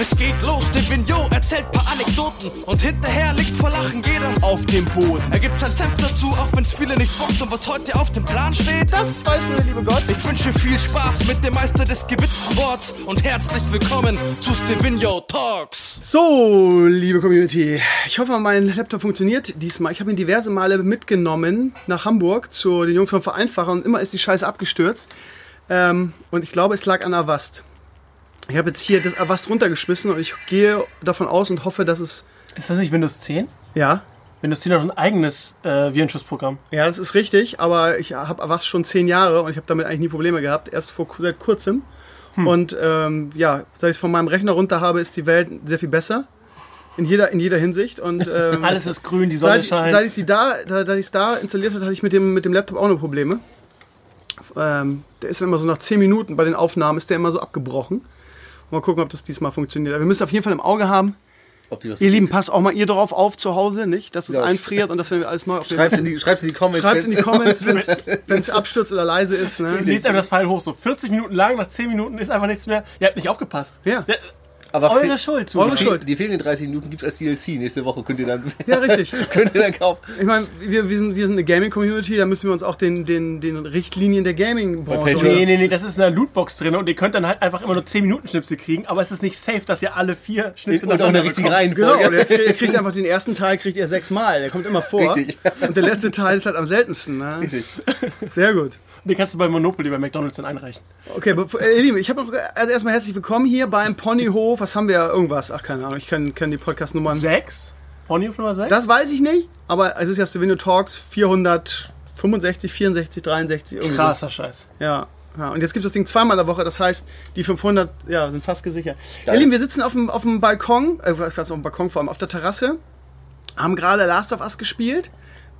Es geht los, der Vignot erzählt paar Anekdoten und hinterher liegt vor Lachen jeder auf dem Boden. Er gibt sein Senf dazu, auch wenn's viele nicht bockt und was heute auf dem Plan steht. Das weiß nur der liebe Gott. Ich wünsche viel Spaß mit dem Meister des gewitzten Worts und herzlich willkommen zu Stevino Talks. So, liebe Community, ich hoffe, mein Laptop funktioniert diesmal. Ich habe ihn diverse Male mitgenommen nach Hamburg zu den Jungs vom Vereinfacher und immer ist die Scheiße abgestürzt. Ähm, und ich glaube, es lag an Avast. Ich habe jetzt hier das Avast runtergeschmissen und ich gehe davon aus und hoffe, dass es. Ist das nicht Windows 10? Ja. Windows 10 hat ein eigenes äh, Virenschutzprogramm. Ja, das ist richtig, aber ich habe Avast schon zehn Jahre und ich habe damit eigentlich nie Probleme gehabt. Erst vor seit kurzem. Hm. Und ähm, ja, seit ich es von meinem Rechner runter habe, ist die Welt sehr viel besser. In jeder, in jeder Hinsicht. Und, ähm, Alles ist grün, die Sonne seit, scheint. Seit ich die da, seit ich es da installiert habe, hatte ich mit dem, mit dem Laptop auch noch Probleme. Ähm, der ist dann immer so nach 10 Minuten bei den Aufnahmen ist der immer so abgebrochen. Mal gucken, ob das diesmal funktioniert. Aber wir müssen auf jeden Fall im Auge haben. Ihr Lieben, passt auch mal ihr drauf auf zu Hause, nicht? Dass es ja, einfriert und dass wir alles neu auf Schreib's in die, schreib's in die Comments. Schreib's in die Comments, wenn es abstürzt oder leise ist. Ne? Lest einfach das Pfeil hoch, so 40 Minuten lang, nach 10 Minuten ist einfach nichts mehr. Ihr habt nicht aufgepasst. Ja. ja aber eure Schuld. Eure die, Schuld. Die fehlenden 30 Minuten gibt es als DLC. Nächste Woche könnt ihr dann. Ja, richtig. könnt ihr dann kaufen. Ich meine, wir, wir, sind, wir sind eine Gaming-Community, da müssen wir uns auch den, den, den Richtlinien der Gaming-Branche. Nee, nee, nee, das ist eine Lootbox drin und ihr könnt dann halt einfach immer nur 10 Minuten Schnipsel kriegen, aber es ist nicht safe, dass ihr alle vier Schnipsel und auch eine richtige Reihenfolge. Genau, ihr kriegt, ihr kriegt einfach den ersten Teil kriegt ihr sechsmal, der kommt immer vor. Richtig. Und der letzte Teil ist halt am seltensten. Ne? Richtig. Sehr gut. Den kannst du bei Monopoly bei McDonalds dann einreichen. Okay, äh, ihr Lieben, ich habe noch, also erstmal herzlich willkommen hier beim Ponyhof. Was haben wir? Irgendwas? Ach, keine Ahnung, ich kenne kenn die Podcast-Nummern. Sechs? Ponyhof Nummer sechs? Das weiß ich nicht, aber es ist ja Stevino Talks 465, 64, 63. Irgendwie Krasser so. Scheiß. Ja. Ja, und jetzt gibt es das Ding zweimal in der Woche, das heißt, die 500 ja, sind fast gesichert. Geil. Ihr Lieben, wir sitzen auf dem, auf dem Balkon, äh, was auf dem Balkon vor allem, auf der Terrasse, haben gerade Last of Us gespielt.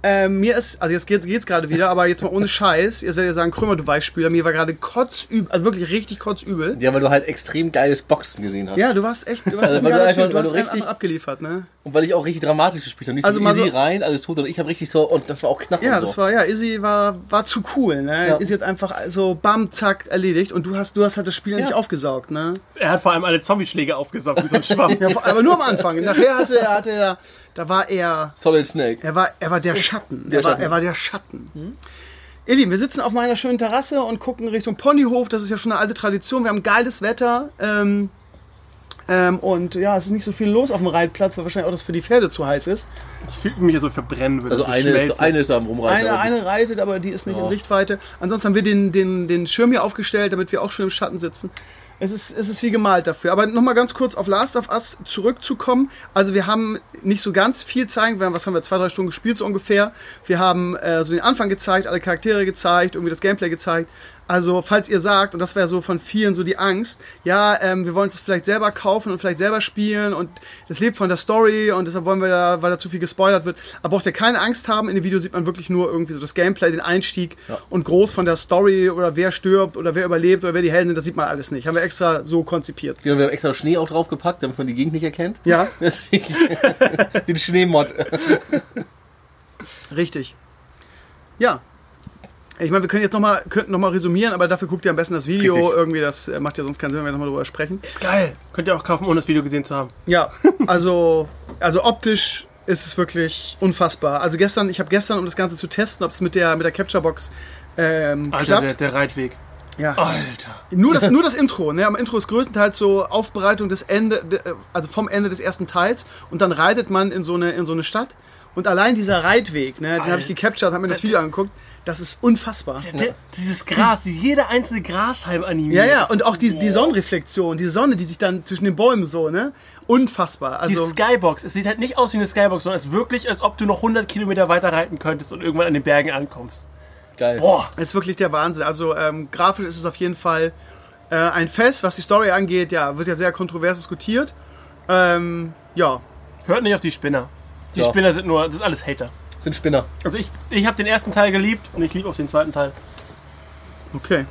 Ähm, mir ist, also jetzt geht es gerade wieder, aber jetzt mal ohne Scheiß. Jetzt werdet ihr sagen, Krümmer, du Weichspüler. Mir war gerade kotzübel, also wirklich richtig kotzübel. Ja, weil du halt extrem geiles Boxen gesehen hast. Ja, du warst echt, du warst, also, weil du, einfach, du weil hast du richtig abgeliefert, ne? Und weil ich auch richtig dramatisch gespielt habe. Nicht also so easy so, rein, alles tot, und ich habe richtig so, und das war auch knapp. Ja, so. das war, ja, Izzy war, war zu cool, ne? Ja. Izzy hat einfach so bam, zack, erledigt und du hast, du hast halt das Spiel ja. nicht aufgesaugt, ne? Er hat vor allem alle Zombie-Schläge aufgesaugt, wie so ein Schwamm. ja, aber nur am Anfang. Nachher hatte er, hatte er da war er. Solid Snake. Er war, er war der Schatten. Der er, war, Schatten. er war der Schatten. Hm? Ihr Lieben, wir sitzen auf meiner schönen Terrasse und gucken Richtung Ponyhof. Das ist ja schon eine alte Tradition. Wir haben geiles Wetter. Ähm, ähm, und ja, es ist nicht so viel los auf dem Reitplatz, weil wahrscheinlich auch das für die Pferde zu heiß ist. Ich fühle mich ja so verbrennen würde. Also eine ist, eine ist am Rumreiten. Eine, eine reitet, aber die ist nicht ja. in Sichtweite. Ansonsten haben wir den, den, den Schirm hier aufgestellt, damit wir auch schon im Schatten sitzen. Es ist, es ist wie gemalt dafür. Aber nochmal ganz kurz auf Last of Us zurückzukommen. Also wir haben nicht so ganz viel zeigen. Wir haben, was haben wir, zwei, drei Stunden gespielt so ungefähr. Wir haben äh, so den Anfang gezeigt, alle Charaktere gezeigt, irgendwie das Gameplay gezeigt. Also, falls ihr sagt, und das wäre so von vielen so die Angst, ja, ähm, wir wollen es vielleicht selber kaufen und vielleicht selber spielen und das lebt von der Story und deshalb wollen wir da, weil da zu viel gespoilert wird. Aber braucht ihr keine Angst haben. In dem Video sieht man wirklich nur irgendwie so das Gameplay, den Einstieg ja. und groß von der Story oder wer stirbt oder wer überlebt oder wer die Helden sind, das sieht man alles nicht. Haben wir extra so konzipiert. Genau, wir haben extra Schnee auch draufgepackt, damit man die Gegend nicht erkennt. Ja. Deswegen den Schneemod. Richtig. Ja, ich meine, wir können jetzt nochmal noch mal resümieren, aber dafür guckt ihr am besten das Video. Richtig. Irgendwie, das äh, macht ja sonst keinen Sinn, wenn wir nochmal drüber sprechen. Ist geil. Könnt ihr auch kaufen, ohne das Video gesehen zu haben. Ja, also, also optisch ist es wirklich unfassbar. Also gestern, ich habe gestern, um das Ganze zu testen, ob es mit der, mit der Capture Box ähm, Alter, klappt. Der, der Reitweg. Ja. Alter. Nur das, nur das Intro. Ne? Am Intro ist größtenteils so Aufbereitung des Ende, also vom Ende des ersten Teils und dann reitet man in so eine, in so eine Stadt. Und allein dieser Reitweg, ne, den habe ich gecaptured, habe mir das Video angeguckt. Das ist unfassbar. Der, dieses Gras, die, jeder einzelne Grashalm animiert. Ja, ja, und auch die, die Sonnenreflexion, die Sonne, die sich dann zwischen den Bäumen so, ne? Unfassbar. Also, die Skybox, es sieht halt nicht aus wie eine Skybox, sondern es ist wirklich, als ob du noch 100 Kilometer weiter reiten könntest und irgendwann an den Bergen ankommst. Geil. Boah. Das ist wirklich der Wahnsinn. Also ähm, grafisch ist es auf jeden Fall äh, ein Fest. Was die Story angeht, ja, wird ja sehr kontrovers diskutiert. Ähm, ja. Hört nicht auf die Spinner. Die ja. Spinner sind nur, das sind alles Hater sind Spinner. Also ich, ich habe den ersten Teil geliebt und ich liebe auch den zweiten Teil. Okay.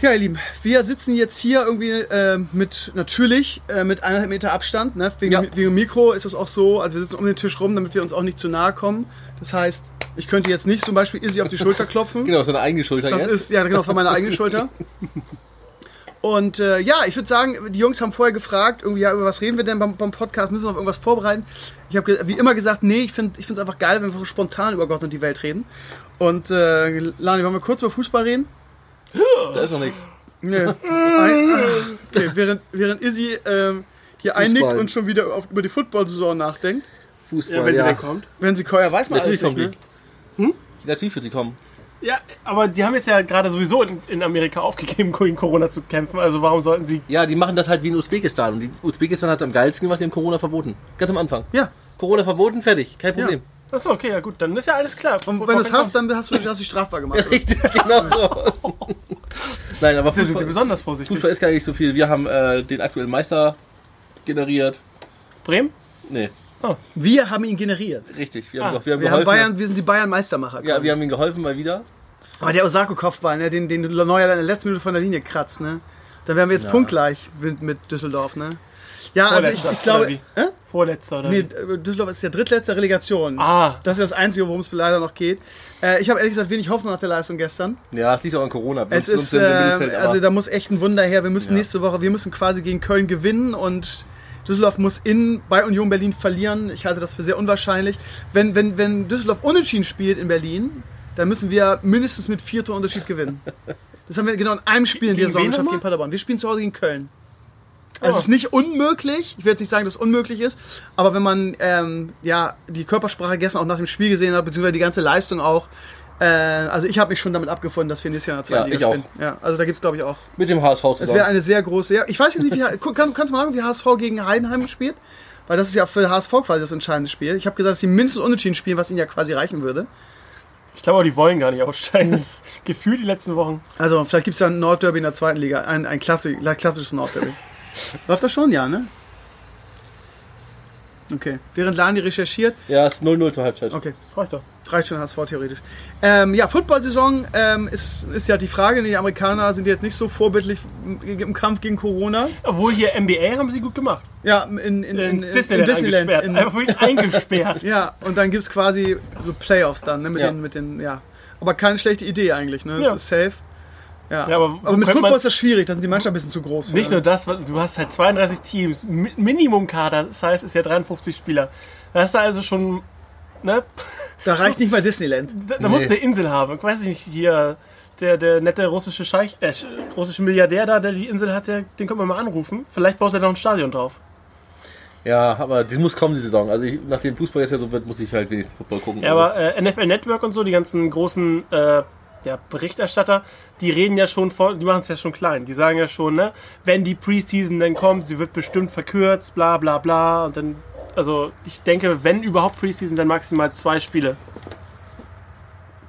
Ja, ihr Lieben, wir sitzen jetzt hier irgendwie äh, mit, natürlich, äh, mit eineinhalb Meter Abstand. Ne? Wegen, ja. wegen Mikro ist es auch so, also wir sitzen um den Tisch rum, damit wir uns auch nicht zu nahe kommen. Das heißt, ich könnte jetzt nicht zum Beispiel Izzy auf die Schulter klopfen. Genau, das ist eine eigene Schulter das jetzt. Ist, ja, genau, das war meine eigene Schulter. Und äh, ja, ich würde sagen, die Jungs haben vorher gefragt, irgendwie, ja, über was reden wir denn beim, beim Podcast? Müssen wir auf irgendwas vorbereiten? Ich habe wie immer gesagt, nee, ich finde es einfach geil, wenn wir spontan über Gott und die Welt reden. Und äh, Lani, wollen wir kurz über Fußball reden? Da ist noch nichts. Nee. okay, während, während Izzy ähm, hier Fußball. einnickt und schon wieder auf, über die Football-Saison nachdenkt. Fußball, ja, wenn ja. sie denn kommt. Wenn sie kommt, ja, weiß man Natürlich alles nicht, kommt ne? Hm? Natürlich wird sie kommen. Ja, aber die haben jetzt ja gerade sowieso in, in, Amerika aufgegeben, gegen Corona zu kämpfen. Also warum sollten sie. Ja, die machen das halt wie in Usbekistan. Und die Usbekistan hat am geilsten gemacht, die haben Corona verboten. Ganz am Anfang. Ja. Corona verboten, fertig. Kein Problem. Ja. Achso, okay, ja gut, dann ist ja alles klar. Und wenn du es hast, dann hast du, du strafbar gemacht. Ja, richtig, genau so. Nein, aber Fußball, sind sie besonders vorsichtig. Fußball ist gar nicht so viel. Wir haben äh, den aktuellen Meister generiert. Bremen? Nee. Oh. Wir haben ihn generiert. Richtig, wir haben, ah. wir haben wir Haben Bayern, wir sind die Bayern-Meistermacher. Ja, wir haben ihm geholfen mal wieder. Aber der Osako-Kopfball, ne, den, den Neuer in der letzten Minute von der Linie kratzt, ne? Da wären wir jetzt ja. punktgleich mit, mit Düsseldorf, ne? Ja, also ich, ich glaube. Äh? Vorletzter oder? Nee, Düsseldorf ist der drittletzte Relegation. Ah. Das ist das Einzige, worum es leider noch geht. Äh, ich habe ehrlich gesagt wenig Hoffnung nach der Leistung gestern. Ja, es liegt auch an Corona. Es ist, äh, also da muss echt ein Wunder her. Wir müssen ja. nächste Woche, wir müssen quasi gegen Köln gewinnen und Düsseldorf muss in bei Union Berlin verlieren. Ich halte das für sehr unwahrscheinlich. Wenn, wenn, wenn Düsseldorf unentschieden spielt in Berlin, dann müssen wir mindestens mit vier Unterschied gewinnen. Das haben wir genau in einem Spiel in der Saison geschafft gegen Paderborn. Wir spielen zu Hause gegen Köln. Also oh. Es ist nicht unmöglich. Ich will jetzt nicht sagen, dass es unmöglich ist. Aber wenn man ähm, ja, die Körpersprache gestern auch nach dem Spiel gesehen hat, beziehungsweise die ganze Leistung auch, äh, also ich habe mich schon damit abgefunden, dass wir nächstes Jahr in der zweiten ja, Liga spielen. Ja, also da gibt es, glaube ich, auch. Mit dem HSV zusammen. Es wäre eine sehr große. Ja, ich weiß jetzt nicht, wie, kann, kannst du mal sagen, wie HSV gegen Heidenheim spielt? Weil das ist ja für HSV quasi das entscheidende Spiel. Ich habe gesagt, dass sie mindestens unentschieden spielen, was ihnen ja quasi reichen würde. Ich glaube, die wollen gar nicht aussteigen. Das ist gefühlt die letzten Wochen. Also, vielleicht gibt es ja ein Nordderby in der zweiten Liga. Ein, ein klassisches Nordderby. Läuft das schon, ja, ne? Okay. Während Lani recherchiert. Ja, es ist 0-0 zur Halbzeit. Okay. Reicht doch. Reicht schon HSV theoretisch. Ähm, ja, Football-Saison ähm, ist, ist ja die Frage. Die Amerikaner sind jetzt nicht so vorbildlich im Kampf gegen Corona. Obwohl hier NBA haben sie gut gemacht. Ja, in, in, in, in Disneyland. In Disneyland in, Einfach wirklich eingesperrt. ja, und dann gibt es quasi so Playoffs dann, ne, mit, ja. den, mit den, ja. Aber keine schlechte Idee eigentlich, ne? Das ja. ist safe. Ja. ja aber, aber mit Football ist das schwierig, da sind die Mannschaften ein bisschen zu groß. Für. Nicht nur das, du hast halt 32 Teams, Minimum-Kader, das heißt, es ist ja 53 Spieler. Da hast du also schon, ne? Da reicht nicht mal Disneyland. Da, da nee. musst du eine Insel haben. Ich weiß nicht, hier, der, der nette russische Scheich, äh, russische Milliardär da, der die Insel hat, der, den können wir mal anrufen. Vielleicht baut er da ein Stadion drauf. Ja, aber die muss kommen, die Saison. Also ich, nachdem Fußball jetzt ja so wird, muss ich halt wenigstens Football gucken. Ja, aber äh, NFL Network und so, die ganzen großen äh, ja, Berichterstatter, die reden ja schon vor, die machen es ja schon klein. Die sagen ja schon, ne, wenn die Preseason dann kommt, sie wird bestimmt verkürzt, bla bla bla. Und dann, also ich denke, wenn überhaupt Preseason, dann maximal zwei Spiele.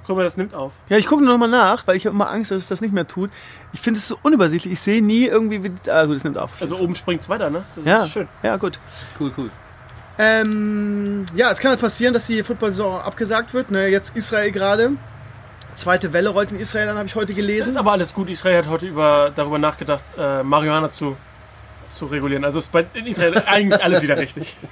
Guck mal, das nimmt auf. Ja, ich gucke nur noch mal nach, weil ich habe immer Angst, dass es das nicht mehr tut. Ich finde es so unübersichtlich. Ich sehe nie irgendwie, wie. Ah, gut, es nimmt auf. Also oben springt es weiter, ne? Das ja. ist schön. Ja, gut. Cool, cool. Ähm, ja, es kann halt passieren, dass die Football-Saison abgesagt wird. Ne? Jetzt Israel gerade. Zweite Welle rollt in Israel, dann habe ich heute gelesen. Das ist aber alles gut. Israel hat heute über, darüber nachgedacht, äh, Marihuana zu, zu regulieren. Also ist bei, in Israel eigentlich alles wieder richtig.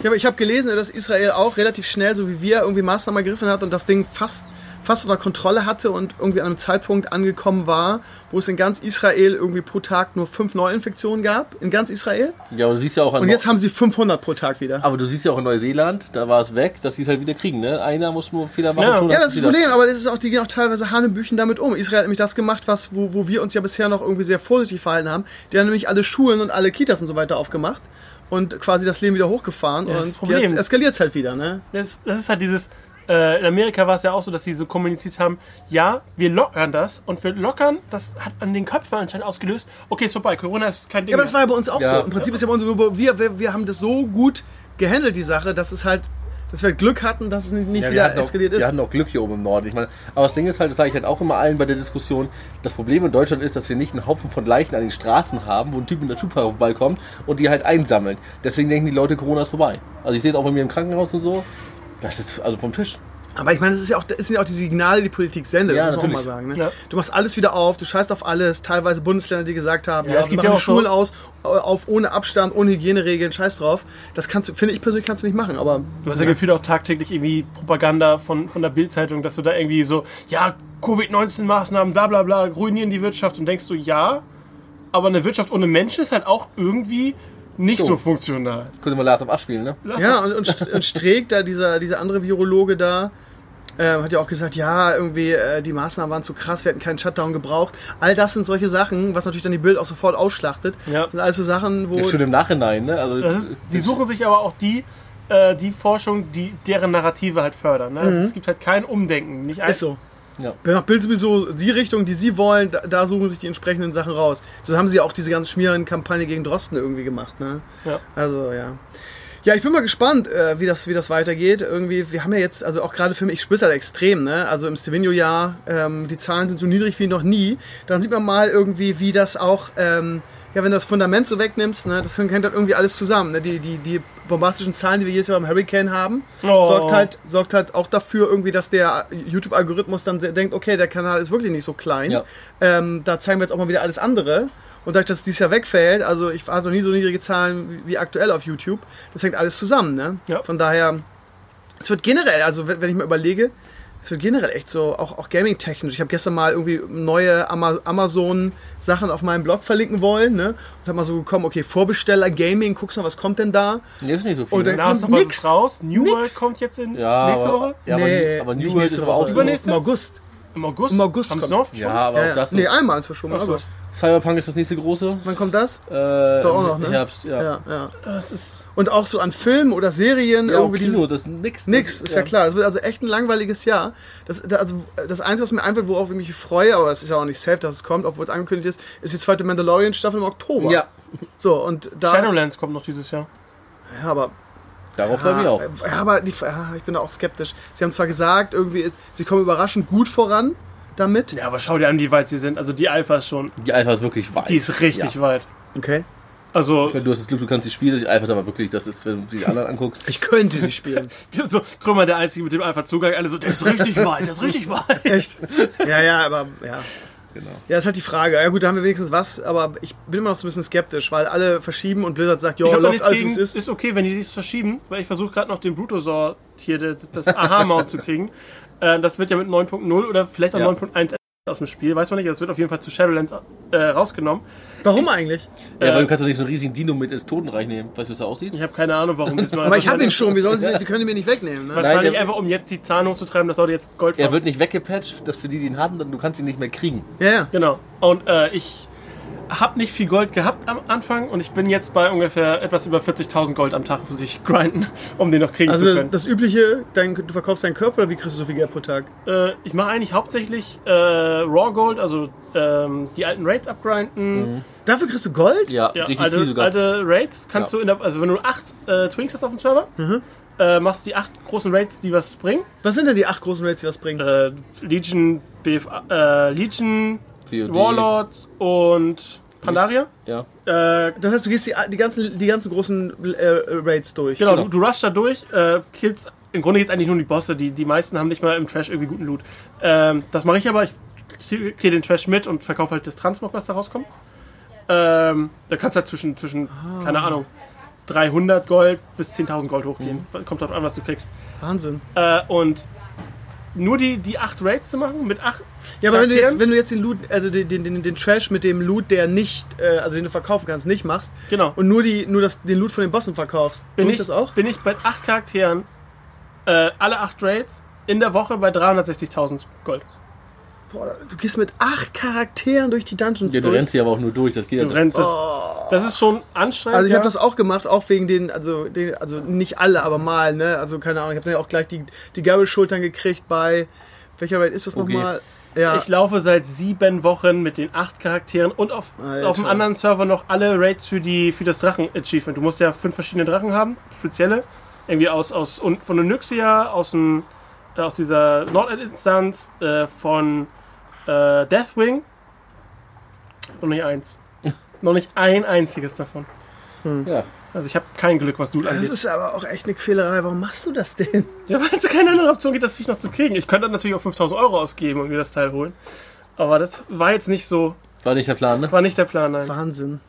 Ich habe hab gelesen, dass Israel auch relativ schnell, so wie wir, irgendwie Maßnahmen ergriffen hat und das Ding fast fast unter Kontrolle hatte und irgendwie an einem Zeitpunkt angekommen war, wo es in ganz Israel irgendwie pro Tag nur fünf Neuinfektionen gab. In ganz Israel. Ja, aber du siehst ja auch an Und jetzt haben sie 500 pro Tag wieder. Aber du siehst ja auch in Neuseeland, da war es weg, dass sie es halt wieder kriegen. Ne? Einer muss nur Fehler machen. Ja, schon, ja das ist das Problem, aber das ist auch, die gehen auch teilweise Hanebüchen damit um. Israel hat nämlich das gemacht, was, wo, wo wir uns ja bisher noch irgendwie sehr vorsichtig verhalten haben. Die haben nämlich alle Schulen und alle Kitas und so weiter aufgemacht und quasi das Leben wieder hochgefahren ja, und jetzt eskaliert es halt wieder. Ne? Das, das ist halt dieses, äh, in Amerika war es ja auch so, dass sie so kommuniziert haben, ja, wir lockern das und wir lockern, das hat an den Köpfen anscheinend ausgelöst, okay, ist vorbei, Corona ist kein Ding Ja, aber das war ja bei uns auch ja. so. Im Prinzip ja. ist ja bei uns nur, wir, wir, wir haben das so gut gehandelt, die Sache, dass es halt dass wir Glück hatten, dass es nicht ja, wieder eskaliert auch, ist. Wir hatten auch Glück hier oben im Norden. Ich meine, aber das Ding ist halt, das sage ich halt auch immer allen bei der Diskussion, das Problem in Deutschland ist, dass wir nicht einen Haufen von Leichen an den Straßen haben, wo ein Typ mit einer Schubkarre vorbeikommt und die halt einsammeln. Deswegen denken die Leute, Corona ist vorbei. Also ich sehe es auch bei mir im Krankenhaus und so. Das ist also vom Tisch. Aber ich meine, das, ist ja auch, das sind ja auch die Signale, die die Politik sendet, ja, das muss man auch mal sagen. Ne? Ja. Du machst alles wieder auf, du scheißt auf alles. Teilweise Bundesländer, die gesagt haben, ja, ja es gibt ja auch Schulen so aus, auf ohne Abstand, ohne Hygieneregeln, scheiß drauf. Das kannst du, finde ich persönlich, kannst du nicht machen. Aber du hast ja, ja gefühlt auch tagtäglich irgendwie Propaganda von, von der Bildzeitung, dass du da irgendwie so, ja, Covid-19-Maßnahmen, bla bla bla, ruinieren die Wirtschaft und denkst du, ja, aber eine Wirtschaft ohne Menschen ist halt auch irgendwie nicht so, So. funktional. Könnte man Last of Us spielen, ne? Lass Ja, und, und, und Streeck, da, dieser, dieser andere Virologe da, ähm, hat ja auch gesagt, ja, irgendwie äh, die Maßnahmen waren zu krass, wir hätten keinen Shutdown gebraucht. All das sind solche Sachen, was natürlich dann die Bild auch sofort ausschlachtet. Ja. Das sind alles so Sachen, wo... Ja, schon im Nachhinein, ne? Also, Das ist, die suchen sich aber auch die, äh, die Forschung, die deren Narrative halt fördern. Ne? Es gibt halt kein Umdenken. Nicht ein, Mhm. ist so. Ja. Genau, Bild sowieso die Richtung, die sie wollen, da, da suchen sich die entsprechenden Sachen raus. Das haben sie auch diese ganz schmierigen Kampagne gegen Drosten irgendwie gemacht, ne? Ja. Also, ja. Ja, ich bin mal gespannt, äh, wie, das, wie das weitergeht. Irgendwie, wir haben ja jetzt, also auch gerade für mich, ich spüre es halt extrem, ne? Also im Stevino-Jahr, ähm, die Zahlen sind so niedrig wie noch nie. Dann sieht man mal irgendwie, wie das auch, ähm, ja, wenn du das Fundament so wegnimmst, ne, das hängt halt irgendwie alles zusammen. Ne? Die, die, die bombastischen Zahlen, die wir jedes Jahr beim Hurricane haben, Oh. sorgt, halt, sorgt halt auch dafür irgendwie, dass der YouTube-Algorithmus dann denkt, okay, der Kanal ist wirklich nicht so klein. Ja. Ähm, da zeigen wir jetzt auch mal wieder alles andere. Und dadurch, dass es dieses Jahr wegfällt, also ich hatte noch nie so niedrige Zahlen wie, wie aktuell auf YouTube, das hängt alles zusammen. Ne? Ja. Von daher, es wird generell, also wenn, wenn ich mal überlege, es wird generell echt so, auch, auch gaming-technisch. Ich habe gestern mal irgendwie neue Ama Amazon-Sachen auf meinem Blog verlinken wollen, ne? Und habe mal so gekommen, okay, Vorbesteller, Gaming, guckst mal, was kommt denn da? Nee, ist nicht so viel. Und ne? dann- Last of kommt nix. raus. New Nix. World kommt jetzt in ja, nächste aber, Woche. Ja, aber, aber nicht New World nächste ist aber auch Woche, so. Im August. Im August. Im August Haben sie kommt's. noch? Ja, aber Ja, auch ja. das. nee, einmal ist verschoben, so. August. Cyberpunk ist das nächste große. Wann kommt das? Äh, Doch auch noch, ne? im Herbst, ja. Ja, ja. Das ist Und auch so an Filmen oder Serien Ja, irgendwie Kino, dieses- das ist nix. Nix, ist ja. klar. Das wird also echt ein langweiliges Jahr. Das, da- also, das Einzige, was mir einfällt, worauf ich mich freue, aber das ist ja auch nicht safe, dass es kommt, obwohl es angekündigt ist, ist die zweite Mandalorian-Staffel im Oktober. Ja, So, und da. Shadowlands kommt noch dieses Jahr. Ja, aber. Darauf freue ich mich ja, auch. ja, aber die, ja, ich bin da auch skeptisch. Sie haben zwar gesagt, irgendwie, ist, sie kommen überraschend gut voran damit. Ja, aber schau dir an, wie weit sie sind. Also die Alpha ist schon, Die Alpha ist wirklich weit. die ist richtig Ja. weit. Okay. Also, Ich meine, du hast das Glück, du kannst die Spiele, die Alpha ist aber wirklich, das ist, wenn du die anderen anguckst. Ich könnte sie spielen. so Krümmer der Einzige mit dem Alpha-Zugang. Alle so, der ist richtig weit, der ist richtig weit. Echt? Ja, ja, aber ja. Genau. Ja, ist halt die Frage. Ja gut, da haben wir wenigstens was, aber ich bin immer noch so ein bisschen skeptisch, weil alle verschieben und Blizzard sagt, jo, da läuft nichts alles, wie gegen, es ist. ist okay, wenn die sich verschieben, weil ich versuche gerade noch den Brutosaur hier, das, das Aha-Mount zu kriegen. Äh, das wird ja mit 9.0 oder vielleicht auch Ja. 9.1 aus dem Spiel, weiß man nicht. Das wird auf jeden Fall zu Shadowlands äh, rausgenommen. Warum eigentlich? Ja, Äh, aber du kannst doch nicht so einen riesigen Dino mit ins Totenreich nehmen. Weißt du, wie das da aussieht? Ich habe keine Ahnung, warum. diesmal. Aber ich habe ihn schon, wie sollen sie, mir- sie können ihn mir nicht wegnehmen, ne? Wahrscheinlich Nein, der- einfach, um jetzt die Zahlen hochzutreiben, dass Leute jetzt Gold Er wird nicht weggepatcht, dass für die, die ihn hatten, dann du kannst ihn nicht mehr kriegen. Ja, ja. Genau. Und äh, ich habe nicht viel Gold gehabt am Anfang und ich bin jetzt bei ungefähr etwas über 40.000 Gold am Tag, muss ich grinden, um den noch kriegen Also zu können. das übliche, dein, du verkaufst deinen Körper oder wie kriegst du so viel Geld pro Tag? Äh, ich mache eigentlich hauptsächlich äh, Raw Gold, also ähm, die alten Raids abgrinden. Dafür kriegst du Gold? Ja, Ja, richtig alte, viel sogar. alte Raids kannst Ja. du in der, also wenn du acht äh, Twinks hast auf dem Server, Mhm. äh, machst die acht großen Raids, die was bringen. Was sind denn die acht großen Raids, die was bringen? Äh, Legion, BF, äh, Legion, VOD. Warlord und Pandaria. Ja. Äh, Das heißt, du gehst die, die, ganzen, die ganzen großen äh, Raids durch. genau, Genau. Du, du rushst da durch, äh, killst. Im Grunde jetzt eigentlich nur die Bosse. Die, die meisten haben nicht mal im Trash irgendwie guten Loot. Ähm, das mache ich aber. Ich clear den Trash mit und verkaufe halt das Transmog, was da rauskommt. Ähm, da kannst du halt zwischen, zwischen keine Ahnung, 300 Gold bis 10.000 Gold hochgehen. Kommt drauf an, was du kriegst. Wahnsinn. Äh, und nur die, die acht Raids zu machen mit acht. Ja, aber wenn du jetzt, wenn du jetzt den Loot, also den, den, den, den Trash mit dem Loot, der nicht, äh, also den du verkaufen kannst, nicht machst Genau. und nur die, nur das, den Loot von den Bossen verkaufst, bin ich, das auch? bin ich bei acht Charakteren, äh, alle acht Raids, in der Woche bei 360.000 Gold. Boah, du gehst mit acht Charakteren durch die Dungeons Ja, du durch. rennst hier aber auch nur durch. Das geht Du ja. Das, rennst das, das ist schon anstrengend. Also ich ja. habe das auch gemacht, auch wegen den, also den, also nicht alle, aber mal, ne? Also keine Ahnung, ich habe dann ja auch gleich die, die Gabelschultern gekriegt bei welcher Raid ist das Okay. nochmal? Ja. Ich laufe seit sieben Wochen mit den acht Charakteren und auf, Alter. auf dem anderen Server noch alle Raids für, die, für das Drachen-Achievement. Du musst ja fünf verschiedene Drachen haben, spezielle. Irgendwie aus, aus und von Onyxia, aus, dem, äh, aus dieser Nordend-Instanz, äh, von äh, Deathwing. Noch nicht eins. noch nicht ein einziges davon. ja. Also ich habe kein Glück, was du das angeht. ist aber auch echt eine Quälerei. Warum machst du das denn? Ja, weil es keine andere Option gibt, das Viech noch zu kriegen. Ich könnte dann natürlich auch 5000 Euro ausgeben und mir das Teil holen. Aber das war jetzt nicht so, War nicht der Plan, ne? war nicht der Plan, nein. Wahnsinn.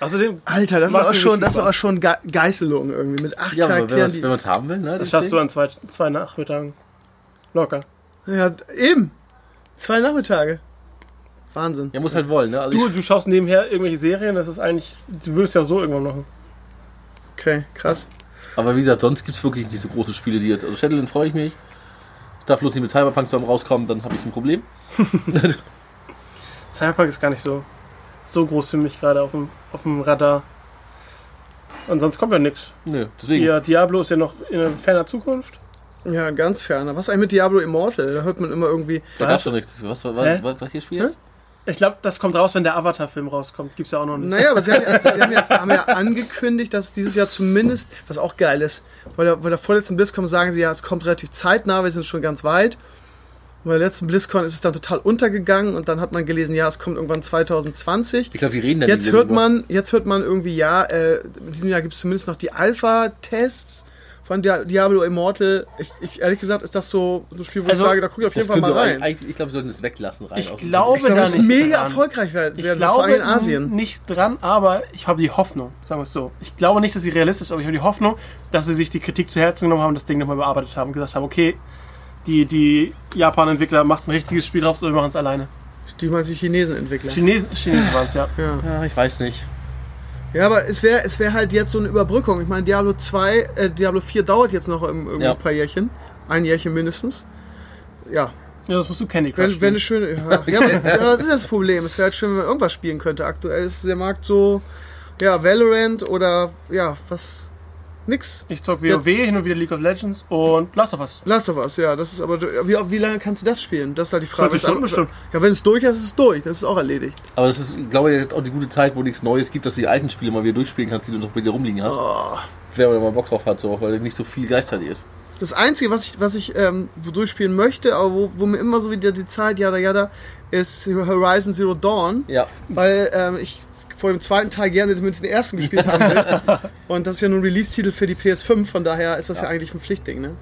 Außerdem, Alter, das ist mir schon, das ist Spaß. schon Ge Geißelung irgendwie mit acht Ja, aber wenn Charakteren. man es haben will, ne? das schaffst du an zwei, zwei Nachmittagen. Locker. ja, eben. Zwei Nachmittage. Wahnsinn. Ja, muss halt wollen, ne? Also Du, du schaust nebenher irgendwelche Serien, das ist eigentlich, du würdest ja so irgendwann machen. Okay, krass. aber wie gesagt, sonst gibt es wirklich nicht so große Spiele, die jetzt. Also Shadowlands freue ich mich. Ich darf bloß nicht mit Cyberpunk zusammen rauskommen, dann habe ich ein Problem. Cyberpunk ist gar nicht so, so groß für mich gerade auf dem, auf dem Radar. Und sonst kommt ja nichts. Nö, deswegen. Ja, Diablo ist ja noch in ferner Zukunft. Ja, ganz ferner. Was eigentlich mit Diablo Immortal? Da hört man immer irgendwie. Da Was? gab's doch nichts. Was, was, Hä? was, was, was hier spielt? Ich glaube, das kommt raus, wenn der Avatar-Film rauskommt. Gibt's ja auch noch einen. Naja, aber sie, haben ja, sie haben, ja, haben ja angekündigt, dass dieses Jahr zumindest, was auch geil ist, bei der, bei der vorletzten BlizzCon sagen sie ja, es kommt relativ zeitnah, wir sind schon ganz weit. Und bei der letzten BlizzCon ist es dann total untergegangen und dann hat man gelesen, ja, es kommt irgendwann 2020. Ich glaube, die reden dann Jetzt nicht hört man, jetzt hört man irgendwie, ja, äh, in diesem Jahr gibt es zumindest noch die Alpha-Tests von Dia- Diablo Immortal. Ich, ich, ehrlich gesagt, ist das so so ein Spiel, wo Also, ich sage, da gucke ich auf jeden Fall mal rein. eigentlich- Ich glaube, wir sollten es weglassen rein. Ich glaube Ich glaube, da das ist nicht mega dran. erfolgreich werden, Ich werden vor allem glaube in Asien. nicht dran, aber ich habe die Hoffnung, sagen wir es so. Ich glaube nicht, dass sie realistisch ist, aber ich habe die Hoffnung, dass sie sich die Kritik zu Herzen genommen haben und das Ding nochmal bearbeitet haben und gesagt haben, okay, die, die Japan-Entwickler macht ein richtiges Spiel drauf, so wir machen es alleine. Die man die Chinesen entwickeln. Chinesen, Chinesen waren es, ja. Ja. Ja, ich weiß nicht. Ja, aber es wäre es wär halt jetzt so eine Überbrückung. Ich meine, Diablo 2, äh, Diablo 4 dauert jetzt noch im, Ja. ein paar Jährchen. Ein Jährchen mindestens. Ja, Ja, das musst du Candy Crush wenn, wenn spielen. eine schöne. Ja, ja, aber- ja, das ist das Problem. Es wäre halt schön, wenn man irgendwas spielen könnte. Aktuell ist der Markt so, ja, Valorant oder, ja, was. Nix. Ich zock Jetzt- WoW, hin und wieder League of Legends und Last of Us. Last of Us, ja, das ist aber. Wie, wie lange kannst du das spielen? Das ist halt die Frage. 40 Stunden Wenn's- bestimmt. Ja, wenn es durch ist, ist es durch. Das ist auch erledigt. Aber das ist, ich glaube, jetzt auch die gute Zeit, wo nichts Neues gibt, dass du die alten Spiele mal wieder durchspielen kannst, die du noch bei dir rumliegen hast. Oh. Wer da mal Bock drauf hat, so, weil nicht so viel gleichzeitig ist. Das Einzige, was ich, was ich ähm, durchspielen möchte, aber wo, wo mir immer so wieder die Zeit, jada jada, ist Horizon Zero Dawn. Ja. Weil ähm, ich vor dem zweiten Teil gerne zumindest den ersten gespielt haben will. Und das ist ja nun Release-Titel für die PS5, von daher ist das ja, Ja. eigentlich ein Pflichtding, ne?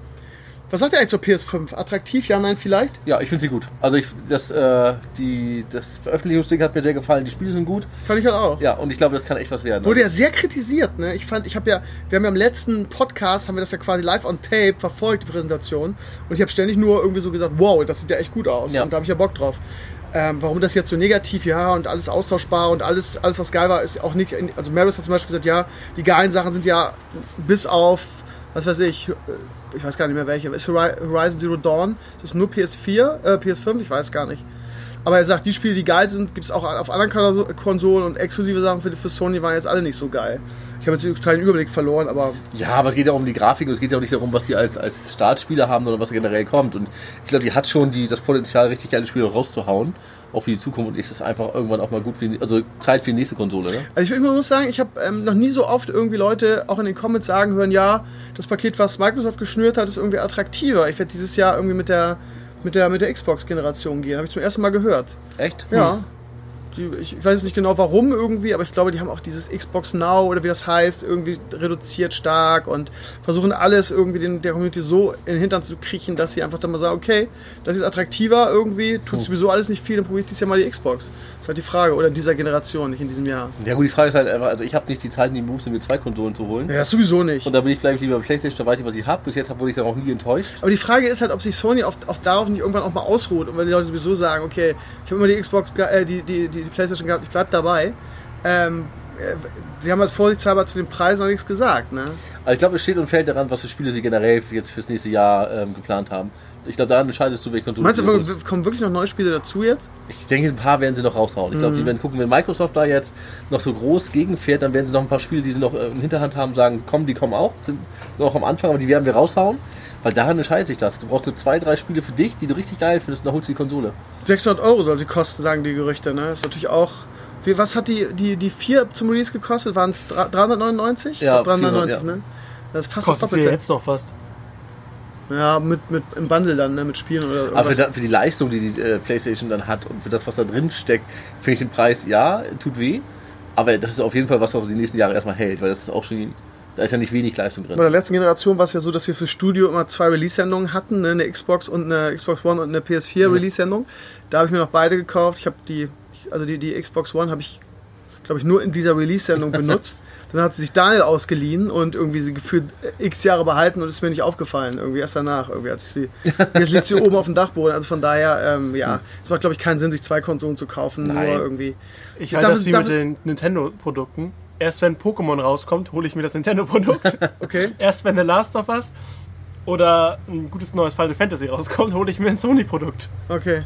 Was sagt ihr eigentlich zur PS5? Attraktiv? Ja, nein, vielleicht? Ja, ich finde sie gut. Also ich, das, äh, die, das Veröffentlichungsding hat mir sehr gefallen. Die Spiele sind gut. Fand ich halt auch. Ja, und ich glaube, das kann echt was werden. Wurde ja sehr kritisiert, ne? Ich fand, ich habe ja, wir haben ja im letzten Podcast, haben wir das ja quasi live on tape verfolgt, die Präsentation. Und ich habe ständig nur irgendwie so gesagt, wow, das sieht ja echt gut aus. Ja. Und da habe ich ja Bock drauf. Ähm, warum das jetzt so negativ, ja, und alles austauschbar und alles, alles was geil war, ist auch nicht, also Maris hat zum Beispiel gesagt, ja, die geilen Sachen sind ja bis auf, was weiß ich, ich weiß gar nicht mehr welche, ist Hori- Horizon Zero Dawn, das ist nur PS4, äh, PS5, ich weiß gar nicht. Aber er sagt, die Spiele, die geil sind, gibt es auch auf anderen Konso- Konsolen und exklusive Sachen für, für Sony waren jetzt alle nicht so geil. Ich habe jetzt total den Überblick verloren, aber Ja, aber es geht ja auch um die Grafik und es geht ja auch nicht darum, was die als, als Startspieler haben, sondern was generell kommt. Und ich glaube, die hat schon die, das Potenzial, richtig geile Spiele rauszuhauen, auch für die Zukunft. Und ist es einfach irgendwann auch mal gut für die, also Zeit für die nächste Konsole. Ne? Also ich, ich muss sagen, ich habe ähm, noch nie so oft irgendwie Leute auch in den Comments sagen hören, ja, das Paket, was Microsoft geschnürt hat, ist irgendwie attraktiver. Ich werde dieses Jahr irgendwie mit der mit der mit der Xbox-Generation gehen. Habe ich zum ersten Mal gehört. Echt? Ja. Die, ich, ich weiß nicht genau warum irgendwie, aber ich glaube, die haben auch dieses Xbox Now oder wie das heißt, irgendwie reduziert stark und versuchen alles irgendwie den, der Community so in den Hintern zu kriechen, dass sie einfach dann mal sagen, okay, das ist attraktiver irgendwie, tut sowieso alles nicht viel, dann probiere ich dieses Jahr mal die Xbox. Das ist halt die Frage. Oder in dieser Generation, nicht in diesem Jahr. Ja gut, die Frage ist halt einfach, also ich habe nicht die Zeit, in die Moves mir zwei Konsolen zu holen. Ja, das sowieso nicht. Und da will ich bleibe ich lieber bei Playstation, da weiß ich, was ich habe. Bis jetzt wurde ich dann auch nie enttäuscht. Aber die Frage ist halt, ob sich Sony auf, auf darauf nicht irgendwann auch mal ausruht und weil die Leute sowieso sagen, okay, ich habe immer die Xbox, äh, die, die, die, die Playstation gehabt, ich bleib dabei. Ähm, äh, sie haben halt vorsichtshalber zu den Preisen noch nichts gesagt, ne? Also ich glaube, es steht und fällt daran, was für Spiele sie generell jetzt fürs nächste Jahr ähm, geplant haben. Ich glaube, da entscheidest du, welche Konsole Meinst du, wir- kommen wirklich noch neue Spiele dazu jetzt? Ich denke, ein paar werden sie noch raushauen. Ich glaube, Mhm. sie werden gucken, wenn Microsoft da jetzt noch so groß gegenfährt, dann werden sie noch ein paar Spiele, die sie noch äh, in Hinterhand haben, sagen, komm, die kommen auch. Sind, sind auch am Anfang, aber die werden wir raushauen. Weil daran entscheidet sich das. Du brauchst nur zwei, drei Spiele für dich, die du richtig geil findest, und dann holst du die Konsole. 600 Euro soll sie kosten, sagen die Gerüchte, ne? ist natürlich auch... Wie, was hat die, die, die 4 zum Release gekostet? Waren es 399? Ja, Ich glaub, 399, 400, ja. ne? Das ist fast Kostet das Doppelte. jetzt noch fast. Ja, mit, mit, im Bundle dann, ne? mit Spielen oder Aber für, irgendwas. da, für die Leistung, die die äh, PlayStation dann hat und für das, was da drin steckt, finde ich den Preis, ja, tut weh. Aber das ist auf jeden Fall was, was die nächsten Jahre erstmal hält, weil das ist auch schon, da ist ja nicht wenig Leistung Bei drin. der letzten Generation war es ja so, dass wir für Studio immer zwei Release-Sendungen hatten, ne? eine Xbox und eine Xbox One und eine PS4 Release-Sendung. Da habe ich mir noch beide gekauft. Ich habe die, also die, die Xbox One habe ich glaube ich, nur in dieser Release-Sendung benutzt. Dann hat sie sich Daniel ausgeliehen und irgendwie sie gefühlt x Jahre behalten und ist mir nicht aufgefallen. Irgendwie erst danach. Irgendwie hat sich sie. Jetzt liegt sie oben auf dem Dachboden. Also von daher, ähm, ja, es macht, glaube ich, keinen Sinn, sich zwei Konsolen zu kaufen. Nein. Nur irgendwie. Ich halte das wie mit den Nintendo-Produkten. Erst wenn Pokémon rauskommt, hole ich mir das Nintendo-Produkt. Okay. Erst wenn The Last of Us oder ein gutes neues Final Fantasy rauskommt, hole ich mir ein Sony-Produkt. Okay.